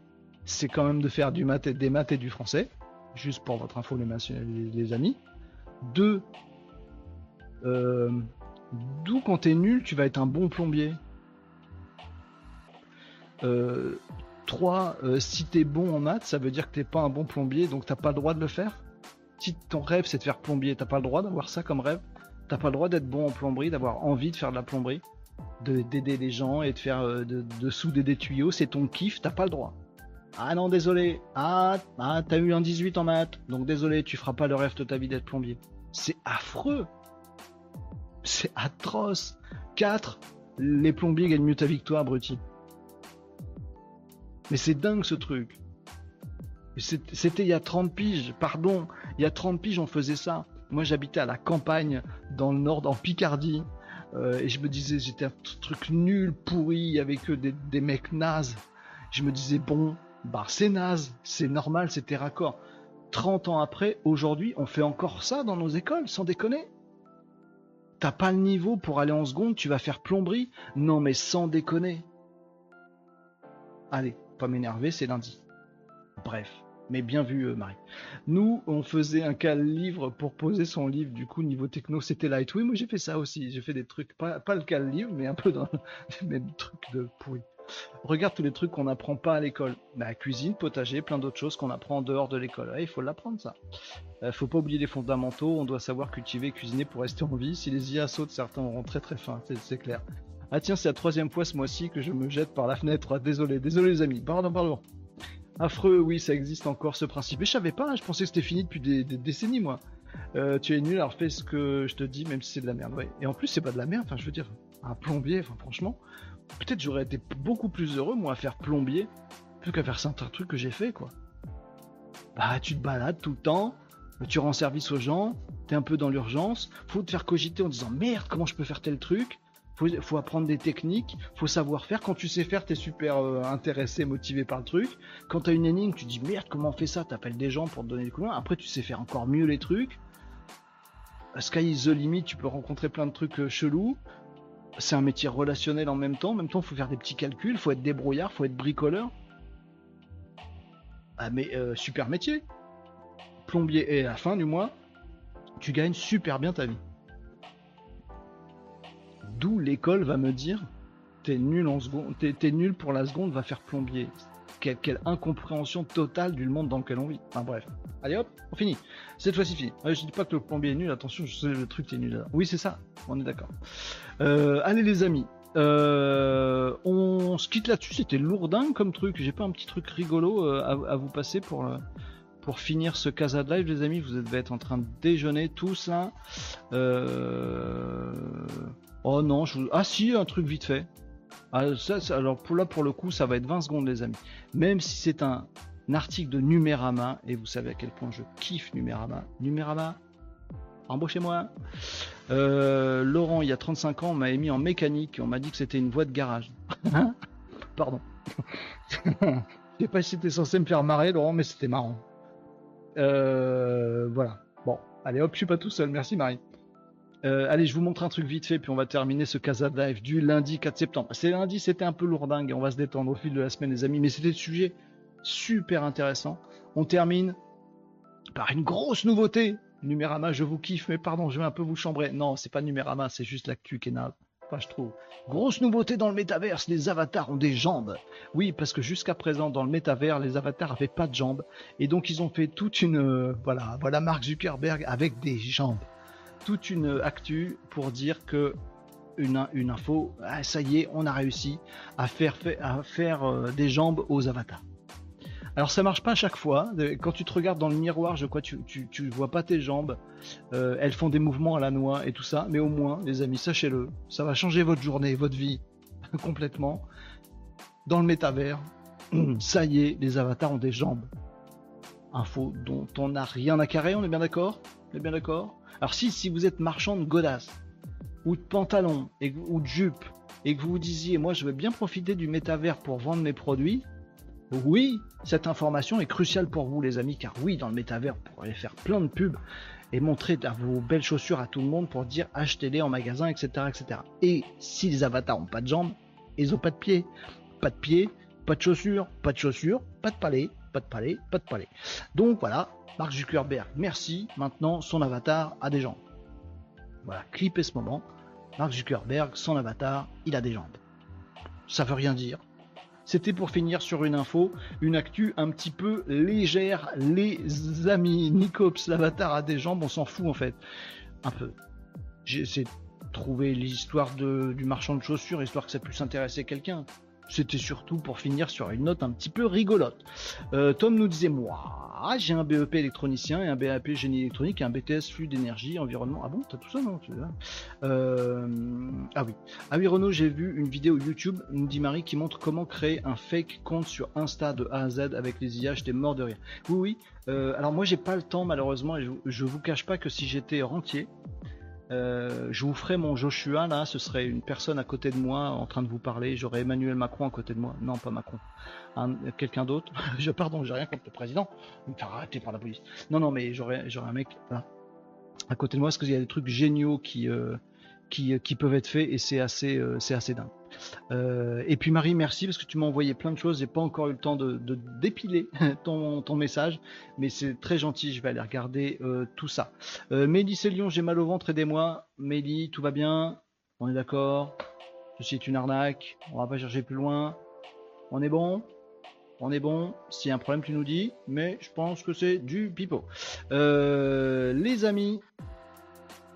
S1: c'est quand même de faire du des maths et du français, juste pour votre info les, les amis. Deux, euh, d'où quand t'es nul, tu vas être un bon plombier. Euh, 3. Euh, si t'es bon en maths, ça veut dire que t'es pas un bon plombier, donc t'as pas le droit de le faire. Si ton rêve c'est de faire plombier, t'as pas le droit d'avoir ça comme rêve. T'as pas le droit d'être bon en plomberie, d'avoir envie de faire de la plomberie d'aider les gens et de faire euh, de, souder des tuyaux, c'est ton kiff, t'as pas le droit. Ah non, désolé. Ah, ah t'as eu un 18 en maths, donc désolé, tu feras pas le rêve de ta vie d'être plombier. C'est affreux. C'est atroce. 4. Les plombiers gagnent mieux ta victoire, abruti. Mais c'est dingue ce truc. C'était il y a 30 piges, pardon. Il y a 30 piges, on faisait ça. Moi, j'habitais à la campagne, dans le nord, en Picardie. Euh, et je me disais, j'étais un truc nul, pourri, avec que des, mecs nazes. Je me disais, bon, bah c'est naze, c'est normal, c'était raccord. 30 ans après, aujourd'hui, on fait encore ça dans nos écoles, sans déconner. T'as pas le niveau pour aller en seconde, tu vas faire plomberie Non mais sans déconner. Allez, pas m'énerver, c'est lundi. Bref mais bien vu euh, Marie. Nous, on faisait un cal livre pour poser son livre, du coup niveau techno c'était light. Oui, moi j'ai fait ça aussi, j'ai fait des trucs, pas, le cal livre, mais un peu dans les mêmes trucs de pourri. Regarde tous les trucs qu'on n'apprend pas à l'école. Bah, cuisine, potager, plein d'autres choses qu'on apprend en dehors de l'école. il faut l'apprendre ça. Euh, faut pas oublier les fondamentaux, on doit savoir cultiver, cuisiner pour rester en vie. Si les IA sautent, certains auront très très faim, c'est clair. Ah tiens, c'est la troisième fois ce mois-ci que je me jette par la fenêtre. Ah, désolé, désolé les amis. Pardon, pardon. Affreux, oui, ça existe encore ce principe. Et je savais pas, je pensais que c'était fini depuis des, décennies, moi. Euh, tu es nul, alors fais ce que je te dis, même si c'est de la merde. Ouais. Et en plus, c'est pas de la merde, enfin, je veux dire, un plombier, enfin, franchement, peut-être j'aurais été beaucoup plus heureux, moi, à faire plombier, plus qu'à faire certains trucs que j'ai fait, quoi. Bah, tu te balades tout le temps, tu rends service aux gens, t'es un peu dans l'urgence, faut te faire cogiter en disant merde, comment je peux faire tel truc? Faut, apprendre des techniques, faut savoir faire. Quand tu sais faire, t'es super euh, intéressé, motivé par le truc. Quand t'as une énigme, tu dis merde, comment on fait ça? T'appelles des gens pour te donner des coups Après, tu sais faire encore mieux les trucs. Sky is the limit, tu peux rencontrer plein de trucs euh, chelous. C'est un métier relationnel en même temps. En même temps, faut faire des petits calculs, faut être débrouillard, faut être bricoleur. Ah mais euh, super métier. Plombier et à la fin du mois, tu gagnes super bien ta vie. D'où l'école va me dire t'es nul nul pour la seconde, va faire plombier. Quelle, incompréhension totale du monde dans lequel on vit. Enfin bref. Allez hop, on finit. Cette fois-ci fini. je dis pas que le plombier est nul, attention, je sais le truc est nul. Oui c'est ça, on est d'accord. Euh, allez les amis, euh, on se quitte là-dessus, c'était lourdin comme truc. J'ai pas un petit truc rigolo euh, à, vous passer pour, pour finir ce Casa de Live, les amis. Vous devez être en train de déjeuner tous là. Oh non, je ah si, un truc vite fait. Ah, alors pour là, pour le coup, ça va être 20 secondes, les amis. Même si c'est un, article de Numérama, et vous savez à quel point je kiffe Numérama. Numérama, embauchez-moi. Euh, Laurent, il y a 35 ans, on m'a mis en mécanique, on m'a dit que c'était une voie de garage. Pardon. Je sais pas si c'était censé me faire marrer, Laurent, mais c'était marrant. Euh, voilà. Bon, allez hop, je suis pas tout seul. Merci Marie. Euh, allez, je vous montre un truc vite fait, puis on va terminer ce Casa du lundi 4 septembre. C'est lundi, c'était un peu lourdingue, on va se détendre au fil de la semaine, les amis, mais c'était le sujet super intéressant. On termine par une grosse nouveauté. Numérama, je vous kiffe, mais pardon, je vais un peu vous chambrer. Non, c'est pas Numérama, c'est juste l'actu qui est. Enfin, je trouve. Grosse nouveauté dans le métaverse, les avatars ont des jambes. Oui, parce que jusqu'à présent, dans le métavers, les avatars avaient pas de jambes. Et donc, ils ont fait toute une, euh, voilà, voilà Mark Zuckerberg avec des jambes toute une actu pour dire que une, une info, ah, ça y est, on a réussi à faire, à faire euh, des jambes aux avatars. Alors ça marche pas à chaque fois. Quand tu te regardes dans le miroir, je crois, tu, tu, vois pas tes jambes. Euh, elles font des mouvements à la noix et tout ça. Mais au moins, les amis, sachez-le, ça va changer votre journée, votre vie complètement. Dans le métavers, ça y est, les avatars ont des jambes. Info dont on n'a rien à carrer, on est bien d'accord? On est bien d'accord? Alors si, vous êtes marchand de godasses, ou de pantalons, ou de jupes, et que vous vous disiez, moi je veux bien profiter du métavers pour vendre mes produits, oui, cette information est cruciale pour vous les amis, car oui, dans le métavers, vous pourrez faire plein de pubs et montrer vos belles chaussures à tout le monde pour dire achetez-les en magasin, etc., etc. Et si les avatars n'ont pas de jambes, ils n'ont pas de pieds. Pas de pieds, pas de chaussures, pas de chaussures, pas de palais, pas de palais, pas de palais. Donc voilà, Mark Zuckerberg, merci. Maintenant, son avatar a des jambes. Voilà, clipez ce moment. Mark Zuckerberg, son avatar, il a des jambes. Ça veut rien dire. C'était pour finir sur une info, une actu un petit peu légère. Les amis, Nicops, l'avatar a des jambes, on s'en fout en fait. Un peu. J'ai trouver l'histoire du marchand de chaussures, histoire que ça puisse intéresser quelqu'un. C'était surtout pour finir sur une note un petit peu rigolote. Euh, Tom nous disait Moi, j'ai un BEP électronicien et un BAP génie électronique et un BTS flux d'énergie, environnement. Ah bon, t'as tout ça, non euh, Ah oui. Ah oui, Renaud, j'ai vu une vidéo YouTube, nous dit Marie, qui montre comment créer un fake compte sur Insta de A à Z avec les IA. J'étais mort de rire. Oui, oui. Euh, alors moi, j'ai pas le temps, malheureusement, et je, je vous cache pas que si j'étais rentier, euh, je vous ferai mon Joshua là, ce serait une personne à côté de moi en train de vous parler. J'aurais Emmanuel Macron à côté de moi. Non, pas Macron. Quelqu'un d'autre. je pardon, j'ai rien contre le président. Arrêter par la police. Non, non, mais j'aurais, un mec là à côté de moi parce qu'il y a des trucs géniaux qui, euh, qui, peuvent être faits et c'est assez, euh, c'est assez dingue. Euh, et puis Marie, merci parce que tu m'as envoyé plein de choses. J'ai pas encore eu le temps de, dépiler ton, message, mais c'est très gentil. Je vais aller regarder euh, tout ça. Euh, Mélie Lyon, j'ai mal au ventre, aidez-moi. Mélie, tout va bien? On est d'accord? Ceci est une arnaque. On va pas chercher plus loin. On est bon? On est bon? S'il y a un problème, tu nous dis. Mais je pense que c'est du pipeau. les amis,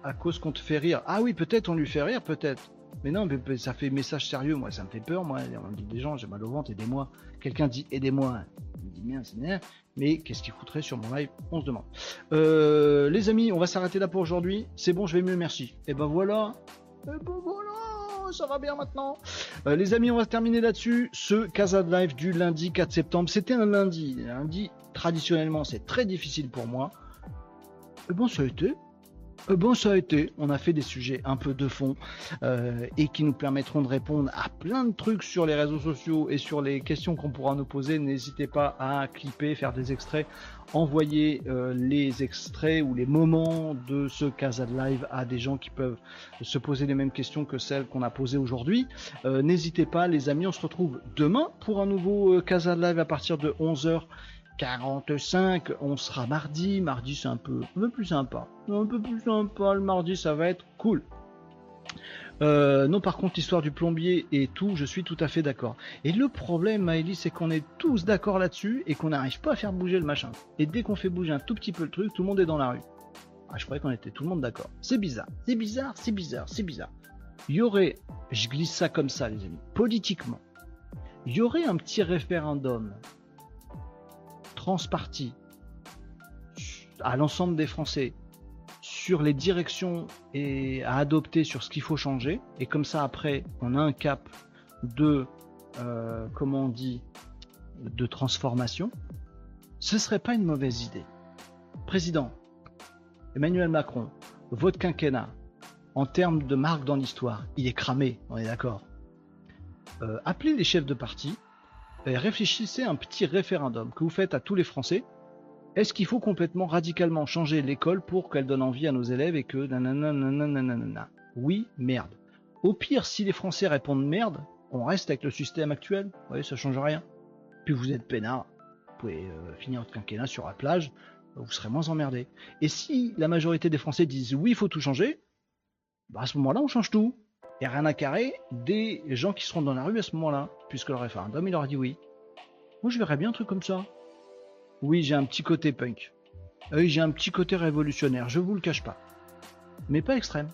S1: à cause qu'on te fait rire. Ah oui, peut-être on lui fait rire, peut-être. Mais non, ça fait message sérieux, moi, ça me fait peur, moi. On dit des gens, j'ai mal au ventre, aidez-moi. Quelqu'un dit aidez-moi. Il me dit bien, c'est bien. Mais qu'est-ce qu'il foutrait sur mon live? On se demande. Euh, les amis, on va s'arrêter là pour aujourd'hui. C'est bon, je vais mieux, merci. Et ben voilà. Et ben voilà. ça va bien maintenant. Euh, les amis, on va terminer là-dessus. Ce Casa Live du lundi 4 septembre, c'était un lundi. Lundi, traditionnellement, c'est très difficile pour moi. Et bon, ça a été. Euh, bon, ça a été. On a fait des sujets un peu de fond euh, et qui nous permettront de répondre à plein de trucs sur les réseaux sociaux et sur les questions qu'on pourra nous poser. N'hésitez pas à clipper, faire des extraits, envoyer euh, les extraits ou les moments de ce Casa de Live à des gens qui peuvent se poser les mêmes questions que celles qu'on a posées aujourd'hui. N'hésitez pas, les amis. On se retrouve demain pour un nouveau Casa de Live à partir de 11h. 45, on sera mardi. Mardi, c'est un peu, un peu plus sympa. Un peu plus sympa. Le mardi, ça va être cool. Euh, non, par contre, l'histoire du plombier et tout, je suis tout à fait d'accord. Et le problème, Maëlys, c'est qu'on est tous d'accord là-dessus et qu'on n'arrive pas à faire bouger le machin. Et dès qu'on fait bouger un tout petit peu le truc, tout le monde est dans la rue. Ah, je croyais qu'on était tout le monde d'accord. C'est bizarre, c'est bizarre, c'est bizarre, c'est bizarre. Il y aurait, je glisse ça comme ça, les amis, politiquement, il y aurait un petit référendum transparti à l'ensemble des Français sur les directions et à adopter sur ce qu'il faut changer. Et comme ça, après, on a un cap de, euh, comment on dit, de transformation. Ce serait pas une mauvaise idée. Président, Emmanuel Macron, votre quinquennat, en termes de marque dans l'histoire, il est cramé, on est d'accord. Euh, appelez les chefs de parti, réfléchissez à un petit référendum que vous faites à tous les Français. Est-ce qu'il faut complètement radicalement changer l'école pour qu'elle donne envie à nos élèves et que nanana Oui, merde. Au pire, si les Français répondent merde, on reste avec le système actuel. Vous voyez, ça change rien. Puis vous êtes peinard. Vous pouvez euh, finir votre quinquennat sur la plage. Vous serez moins emmerdé. Et si la majorité des Français disent oui, il faut tout changer, bah à ce moment-là, on change tout. Et rien à carrer des gens qui seront dans la rue à ce moment-là, puisque le référendum, il leur a dit oui. Moi, je verrais bien un truc comme ça. Oui, j'ai un petit côté punk. Oui, j'ai un petit côté révolutionnaire, je vous le cache pas. Mais pas extrême.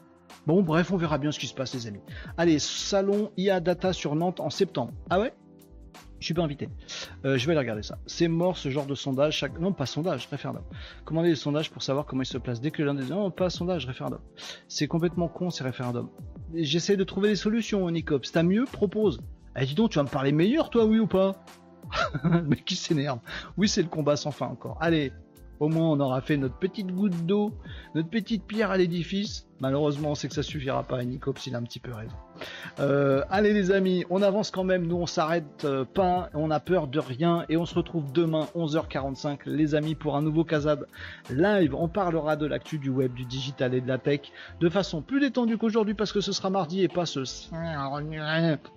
S1: Bon, bref, on verra bien ce qui se passe, les amis. Allez, salon IA Data sur Nantes en septembre. Ah ouais? Je suis pas invité. Euh, je vais aller regarder ça. C'est mort ce genre de sondage. Non, pas sondage, référendum. Commandez des sondages pour savoir comment ils se placent. Dès que l'un des. Non, pas sondage, référendum. C'est complètement con ces référendums. J'essaie de trouver des solutions, Nicops. T'as mieux Propose. Eh, dis donc, tu vas me parler meilleur, toi, oui ou pas? Mais qui s'énerve Oui, c'est le combat sans fin encore. Allez, au moins on aura fait notre petite goutte d'eau, notre petite pierre à l'édifice. Malheureusement, on sait que ça suffira pas. Et Nicops, il a un petit peu raison. Euh, allez les amis, on avance quand même. Nous, on s'arrête euh, pas. On a peur de rien. Et on se retrouve demain, 11h45, les amis, pour un nouveau Casad live. On parlera de l'actu du web, du digital et de la tech de façon plus détendue qu'aujourd'hui parce que ce sera mardi et pas ce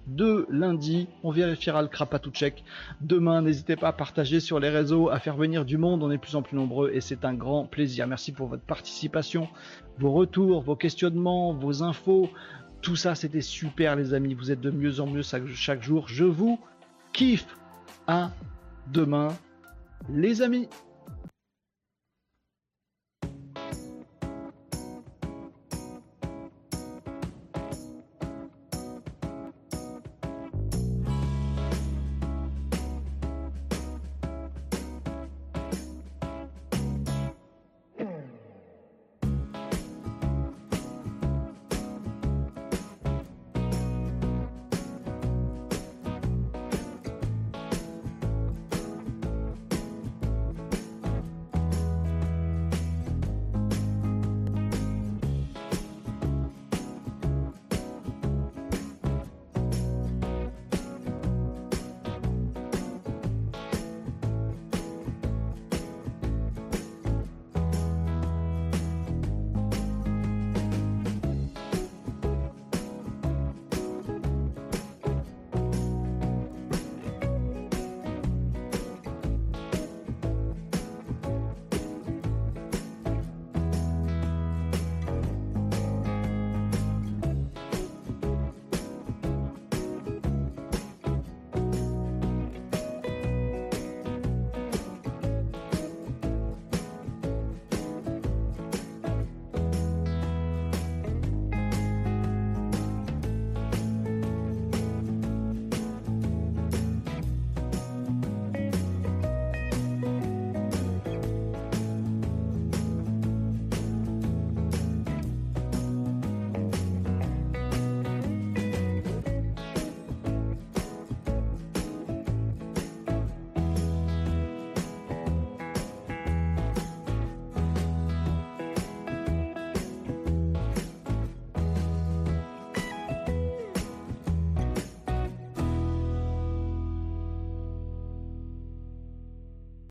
S1: de lundi. On vérifiera le crapatou check demain. N'hésitez pas à partager sur les réseaux, à faire venir du monde. On est de plus en plus nombreux et c'est un grand plaisir. Merci pour votre participation vos retours, vos questionnements, vos infos. Tout ça, c'était super, les amis. Vous êtes de mieux en mieux chaque jour. Je vous kiffe. À demain, les amis.